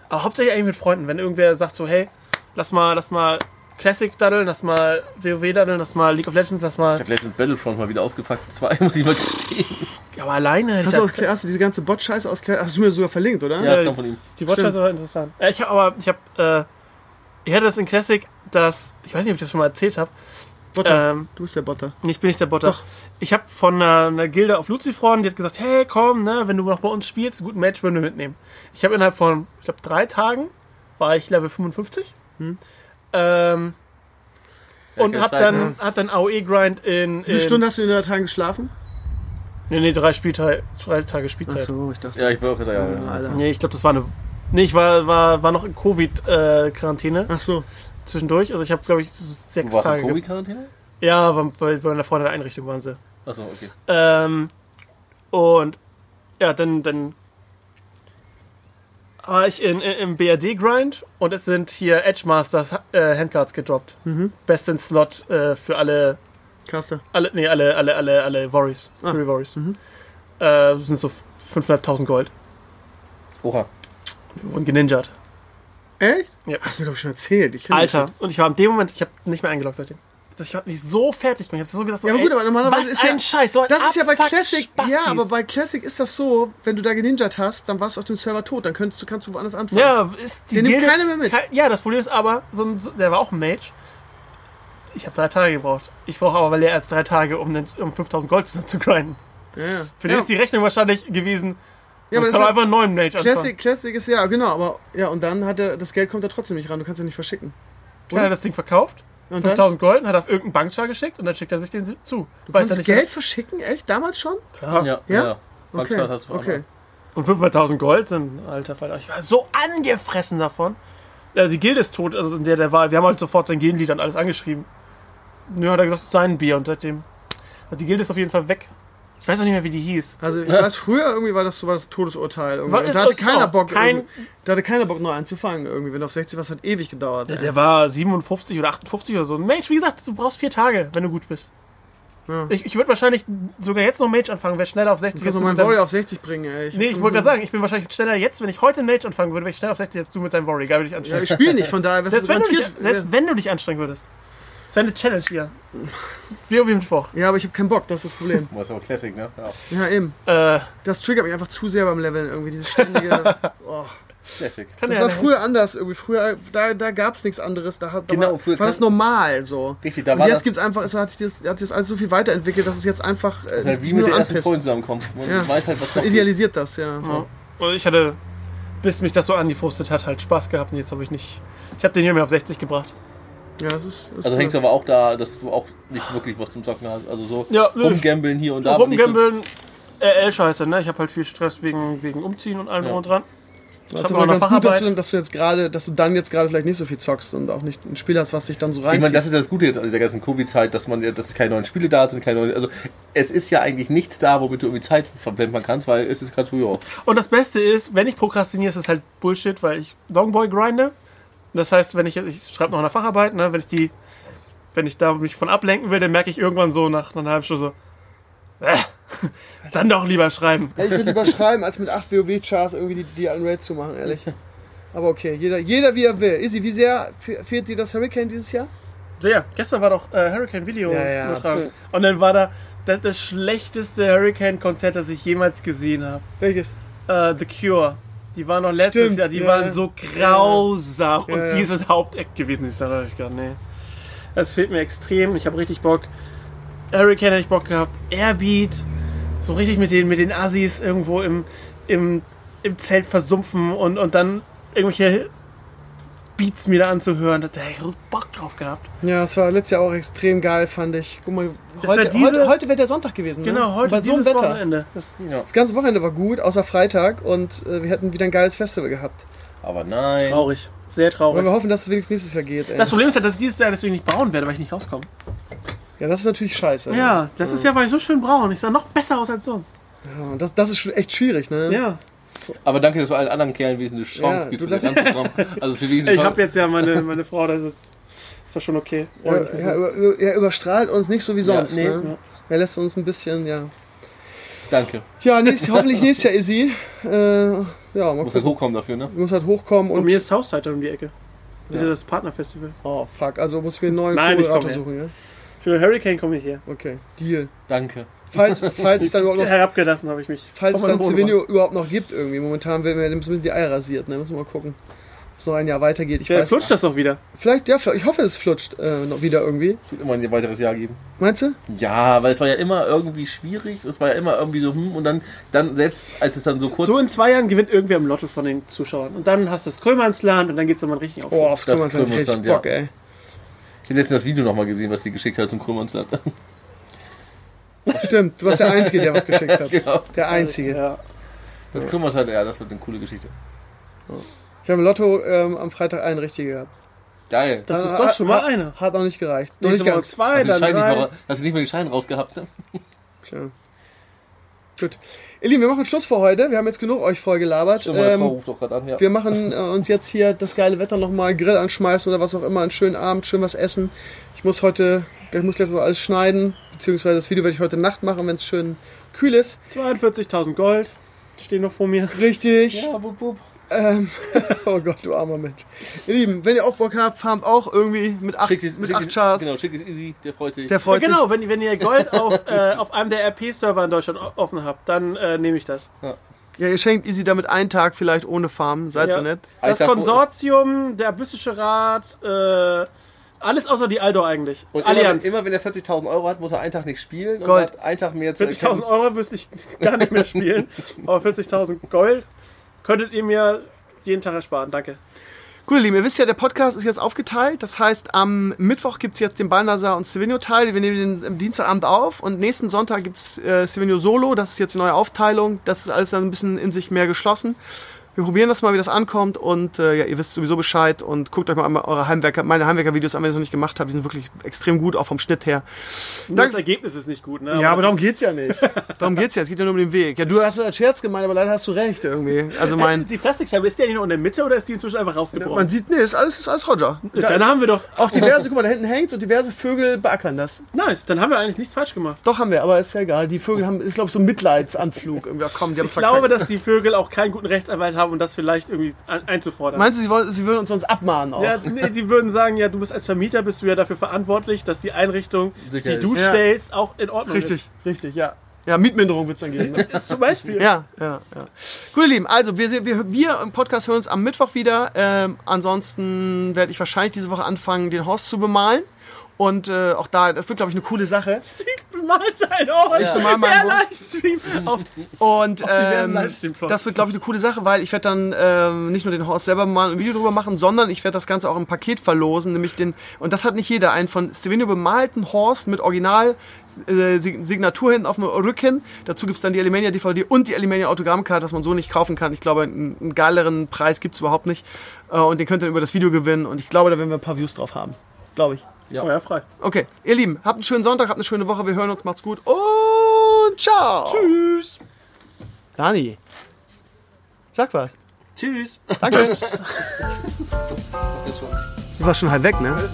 Aber hauptsächlich eigentlich mit Freunden, wenn irgendwer sagt so, hey, lass mal, lass mal Classic daddeln, lass mal WoW daddeln, lass mal League of Legends, lass mal. Ich habe letztens Battlefront mal wieder ausgepackt. Zwei, muss ich mal gestehen. Ja, aber alleine hätte Hast ich du, das- aus, hast du diese ganze Bot-Scheiße aus Claire, hast du mir sogar verlinkt, oder? Ja, das kam von ihm. Die Watchers war interessant. Äh, ich habe aber, ich habe, äh, ich hatte das in Classic, dass, ich weiß nicht, ob ich das schon mal erzählt habe. Botter. Ähm, du bist der Botter. Nee, Ich bin nicht der Botter. Doch. Ich habe von einer, einer Gilde auf Luzifron, die hat gesagt, hey, komm, ne, wenn du noch bei uns spielst, einen guten Match würden wir mitnehmen. Ich habe innerhalb von, ich glaube, drei Tagen war ich Level 55. Hm. Ähm, Ja, und hab Zeit, dann, ne? hab dann AOE-Grind in, Wie viele Stunden hast du in der Tagen geschlafen? nee, nee, drei, Spieltage, drei Tage Spielzeit. Achso, ich dachte. Ja, ich bin auch gesagt, ja. ja. Nee, ich glaube, das war eine, nee, ich war, war, war noch in Covid-Quarantäne Ach so. zwischendurch. Also ich habe, glaube ich, sechs warst Tage. Covid-Quarantäne? Ja, bei, bei, bei einer Freundin der Einrichtung waren sie. Achso, okay. Ähm, und ja, dann, dann war ich in, in, im BRD-Grind und es sind hier Edge Masters äh, Handcards gedroppt. Mhm. Best in Slot äh, für alle, Caster. alle, nee, alle, alle, alle, alle Worries. Ah. Fury Worries. Mhm. Äh, das sind so 500.000 Gold. Oha. Und geninjert. Echt? Ja. Hast du mir doch schon erzählt. Alter. Und ich war in dem Moment, ich habe nicht mehr eingeloggt seitdem. Das- Ich habe mich so fertig gemacht. Ich habe so gesagt, so, Ja, aber gut, aber normalerweise was ist ja- ein Scheiß. So ein Das ist ja bei Classic. Spastis. Ja, aber bei Classic ist das so, wenn du da geninjat hast, dann warst du auf dem Server tot. Dann könntest du, kannst du woanders anfangen. Ja, ist die Den nimmt keiner mehr mit. Kein- Ja, das Problem ist aber, so ein, so, der war auch ein Mage. Ich habe drei Tage gebraucht. Ich brauche aber mehr als drei Tage, um, den, um 5000 Gold zusammen zu grinden. Ja, ja. Für den ja. ist die Rechnung wahrscheinlich gewesen. ja, aber das ist einfach einen neuen Mage Classic, anfangen. Classic ist ja, genau, aber ja, und dann hat er, das Geld kommt da trotzdem nicht ran, du kannst ja nicht verschicken. Dann hat er das Ding verkauft? 5000 Gold, und hat auf irgendeinen Bankchar geschickt und dann schickt er sich den zu. Du Weiß kannst nicht, Geld verschicken? Echt? Damals schon? Klar. Ja, Ja? ja. Okay, Bankstaat hast du okay. Und 500.000 Gold sind, alter Falter. Ich war so angefressen davon. Ja, die Gilde ist tot, also in der der war. Wir haben halt sofort sein Gildenlied und alles angeschrieben. Nö, hat er gesagt, es ist sein Bier und seitdem. Die Gilde ist auf jeden Fall weg. Ich weiß auch nicht mehr, wie die hieß. Also ich weiß, früher irgendwie war das so war das Todesurteil. Irgendwie. Da hatte keiner so. Bock, Kein- da hatte keiner Bock neu anzufangen irgendwie. Wenn du auf 60 warst, hat ewig gedauert. Der, ey. der war 57 oder 58 oder so. Ein Mage, wie gesagt, du brauchst vier Tage, wenn du gut bist. Ja. Ich, ich würde wahrscheinlich sogar jetzt noch Mage anfangen, wäre schneller auf 60 Du kannst du meinen Warrior auf 60 bringen, ey. Ich Nee, ich wollte gerade sagen, ich bin wahrscheinlich schneller jetzt, wenn ich heute einen Mage anfangen würde, wäre ich schneller auf 60 als du mit deinem Warrior. Geil, würde ich Ja, anstrengen. ich spiele nicht, von daher wärst du selbst, wenn du dich, selbst wenn du dich anstrengen würdest. Das wäre eine Challenge hier. Wie auf jeden Fall. ja, aber ich habe keinen Bock, das ist das Problem. Das ist aber Classic, ne? Ja. Ja, eben. Äh, Das triggert mich einfach zu sehr beim Leveln irgendwie. Dieses ständige. Oh. Classic. kann Das ja war früher anders irgendwie. Früher, da, da gab es nichts anderes. Da, hat, da Genau, war, früher war das normal so. Richtig, da Und war jetzt das, gibt's einfach, es hat sich das, hat sich das alles so viel weiterentwickelt, dass es jetzt einfach äh, das ist halt wie mit der ersten anpisst. Freund zusammenkommen. Man Ja. weiß halt, was Man kommt. idealisiert das, ja. Ja. Und ich hatte, bis mich das so angefrustet hat, halt Spaß gehabt und jetzt habe ich nicht. Ich habe den hier mehr auf 60 gebracht. Ja, das ist. Das Also hängst cool. aber auch da, dass du auch nicht wirklich was zum Zocken hast. Also so Ja, rumgambeln hier und da. Rumgambeln, RL-Scheiße, ne? Ich habe halt viel Stress wegen, wegen Umziehen und allem Ja. und dran. Ich Das ist habe aber ganz gut, dass du, dass du jetzt gerade, dass du dann jetzt gerade vielleicht nicht so viel zockst und auch nicht ein Spiel hast, was dich dann so Ich reinzieht. meine, das ist das Gute jetzt an dieser ganzen Covid-Zeit, dass man, ja- dass keine neuen Spiele da sind, keine neuen, also es ist ja eigentlich nichts da, womit du irgendwie Zeit verplempern kannst, weil es ist gerade so, ja. Und das Beste ist, wenn ich prokrastiniere, ist das halt Bullshit, weil ich Longboy grinde. Das heißt, wenn ich, ich schreibe noch eine Facharbeit, ne, wenn ich die, wenn ich da mich von ablenken will, dann merke ich irgendwann so nach einer halben Stunde so, äh, dann doch lieber schreiben. Ja, ich würde lieber schreiben, als mit 8 WoW-Chars irgendwie die, die alten Raids zu machen, ehrlich. Aber okay, jeder, jeder wie er will. Izzy, wie sehr fe- fehlt dir das Hurricane dieses Jahr? Sehr. Gestern war doch äh, Hurricane Video Ja, ja. übertragen. Und dann war da das, das schlechteste Hurricane-Konzert, das ich jemals gesehen habe. Welches? Äh, The Cure. Die waren noch letztes Stimmt, Jahr, die ja. waren so grausam. Ja, und ja. die sind Haupteck gewesen. Ich sage, ich gedacht, nee. Das fehlt mir extrem. Ich habe richtig Bock. Hurricane hätte ich Bock gehabt. Airbeat. So richtig mit den, mit den Assis irgendwo im, im, im Zelt versumpfen und, und dann irgendwelche Beats mir da anzuhören. Da hätte ich Bock drauf gehabt. Ja, es war letztes Jahr auch extrem geil, fand ich. Guck mal, Das heute, diese- heute, heute wäre der Sonntag gewesen. Ne? Genau, heute Bei so einem dieses Wetter. Wochenende. Das, Das ganze Wochenende war gut, außer Freitag. Und äh, wir hätten wieder ein geiles Festival gehabt. Aber nein. traurig. Sehr Wollen traurig. wir hoffen, dass es wenigstens nächstes Jahr geht. Ey. Das Problem ist ja, dass ich dieses Jahr deswegen nicht braun werde, weil ich nicht rauskomme. ja, das ist natürlich scheiße. Ja, das ist ja, weil ich so schön braun. Ich sah noch besser aus als sonst. Ja, und das, das ist schon echt schwierig, ne? Ja. Aber danke, dass du allen anderen Kerlen wesentlich Chance Ja, gibst, du wieder lässt- ranzukommen. Also Ich habe jetzt ja meine, meine Frau, das ist, ist doch schon okay. Ja, ja, über, über, er überstrahlt uns nicht so wie sonst. nee, ne? Er lässt uns ein bisschen, ja. Danke. Ja, nächst, hoffentlich nächstes Jahr Izzy. Äh, ja, Muss halt hochkommen dafür, ne? Muss halt hochkommen Und und. mir ist Southside um die Ecke. Das ist ja das Partnerfestival. oh, fuck. Also muss ich mir einen neuen Nein, ich komm suchen, ja? Für Hurricane komme ich her. Okay, Deal. Danke. Falls, falls es dann überhaupt noch, Herabgelassen habe ich mich. falls es dann Wohnhaus. überhaupt noch gibt irgendwie. Momentan werden wir ein bisschen die Eier rasiert, ne? Müssen wir mal gucken. Ob es noch ein Jahr weitergeht. Ich Der weiß. flutscht das doch wieder. Vielleicht, ja, ich hoffe, es flutscht äh, noch wieder irgendwie. Es wird immer ein weiteres Jahr geben. Meinst du? Ja, weil es war ja immer irgendwie schwierig. Es war ja immer irgendwie so, hm, und dann, dann selbst als es dann so kurz. So in zwei Jahren gewinnt irgendwer im Lotto von den Zuschauern. Und dann hast du das Krömernsland und dann geht's nochmal richtig auf. Oh, aufs richtig Krümmersland, Bock, ja. ey. ich habe letztens das Video nochmal gesehen, was die geschickt hat zum Krümmernsland. Stimmt, du warst der Einzige, der was geschickt hat. genau. Der Einzige. Ja. Das Krümmernsland, ja, das wird eine coole Geschichte. Ich habe im Lotto ähm, am Freitag einen richtigen gehabt. Geil. Das ist Hat- doch schon mal einer. Hat noch nicht gereicht. Noch Nächste nicht Woche ganz. zwei, Hast du, dann den Schein nicht drei. mal, hast du nicht mal den Schein rausgehabt? Ne? Tja. Gut. Ihr Lieben, wir machen Schluss für heute. Wir haben jetzt genug euch voll gelabert. Stimmt, meine Frau Ähm, ruft doch gerade an. Ja. wir machen äh, uns jetzt hier das geile Wetter nochmal, Grill anschmeißen oder was auch immer, einen schönen Abend, schön was essen. Ich muss heute, ich muss jetzt noch alles schneiden, beziehungsweise das Video werde ich heute Nacht machen, wenn es schön kühl ist. 42.000 Gold stehen noch vor mir. Richtig. Ja, wupp, wupp. Ähm, oh Gott, du armer Mensch. Ihr Lieben, wenn ihr auch Bock habt, farmt auch irgendwie mit acht, Schick es- mit schick acht Chars. Genau, schick es easy, der freut sich. Der Ja, freut genau, wenn, wenn ihr Gold auf, äh, auf einem der RP-Server in Deutschland offen habt, dann äh, nehme ich das. sich. Ja, ihr schenkt Easy damit einen Tag vielleicht ohne Farmen. Seid Ja. so nett. Das Alter, Konsortium, der Abyssische Rat, äh, alles außer die Aldor eigentlich. Und Allianz. Immer, immer wenn er 40.000 Euro hat, muss er einen Tag nicht spielen Gold. und hat einen Tag mehr zu 40.000 Euro wüsste ich gar nicht mehr spielen. Aber 40.000 Gold könntet ihr mir jeden Tag ersparen. Danke. Gut, ihr Lieben, ihr wisst ja, der Podcast ist jetzt aufgeteilt. Das heißt, am Mittwoch gibt es jetzt den Balnasar und Stevenio-Teil. Wir nehmen den Dienstagabend auf und nächsten Sonntag gibt es äh, Stevenio Solo. Das ist jetzt die neue Aufteilung. Das ist alles dann ein bisschen in sich mehr geschlossen. Wir probieren das mal, wie das ankommt und äh, ja, ihr wisst sowieso Bescheid und guckt euch mal eure Heimwerker, meine Heimwerker-Videos an, wenn ihr es noch nicht gemacht habt. Die sind wirklich extrem gut, auch vom Schnitt her. Das Ergebnis ist nicht gut, ne? ja, aber darum ist- geht's ja nicht. darum geht's ja. Es geht ja nur um den Weg. Ja, du hast es als Scherz gemeint, aber leider hast du recht irgendwie. Also mein, Die Plastikscheibe, ist die eigentlich noch in der Mitte oder ist die inzwischen einfach rausgebrochen? man sieht, nee, ist alles, ist alles Roger. Dann haben wir doch. Auch diverse, guck mal, da hinten hängt's und diverse Vögel beackern das. Nice, dann haben wir eigentlich nichts falsch gemacht. Doch haben wir, aber ist ja egal. Die Vögel haben, ist glaube ich so ein Mitleidsanflug. Irgendwie, komm, Ich glaube, dass die Vögel auch keinen guten Rechtsanwalt haben, um das vielleicht irgendwie ein einzufordern. Meinst du, sie, wollen, sie würden uns sonst abmahnen auch? ja, nee, sie würden sagen, ja, du bist als Vermieter, bist du ja dafür verantwortlich, dass die Einrichtung, Sicher die du ist. Ja. stellst, auch in Ordnung richtig, richtig, ja. Ja, Mietminderung wird's dann geben. Ne? ist. Zum Beispiel. ja, ja, ja. Gut, ihr Lieben, also wir, wir, wir im Podcast hören uns am Mittwoch wieder. Ähm, ansonsten werde ich wahrscheinlich diese Woche anfangen, den Horst zu bemalen. Und äh, auch da, das wird, glaube ich, eine coole Sache. Sieg bemalt sein Horst. Ich bemal mein Der. Livestream. Auf, Und ähm, das wird, glaube ich, eine coole Sache, weil ich werde dann ähm, nicht nur den Horst selber mal ein Video drüber machen, sondern ich werde das Ganze auch im Paket verlosen, nämlich den, und das hat nicht jeder, einen von Stevenio bemalten Horst mit Original äh, hinten auf dem Rücken. Dazu gibt's dann die Alimania DVD und die Alimania Autogrammkarte, was man so nicht kaufen kann. Ich glaube, einen, einen geileren Preis gibt's überhaupt nicht. Äh, und den könnt ihr über das Video gewinnen und ich glaube, da werden wir ein paar Views drauf haben. Glaube ich. Ja. Feuer frei. Okay, ihr Lieben, habt einen schönen Sonntag, habt eine schöne Woche, wir hören uns, macht's gut und ciao. Tschüss. Dani, sag was. Tschüss. Danke. Du warst schon halb weg, ne?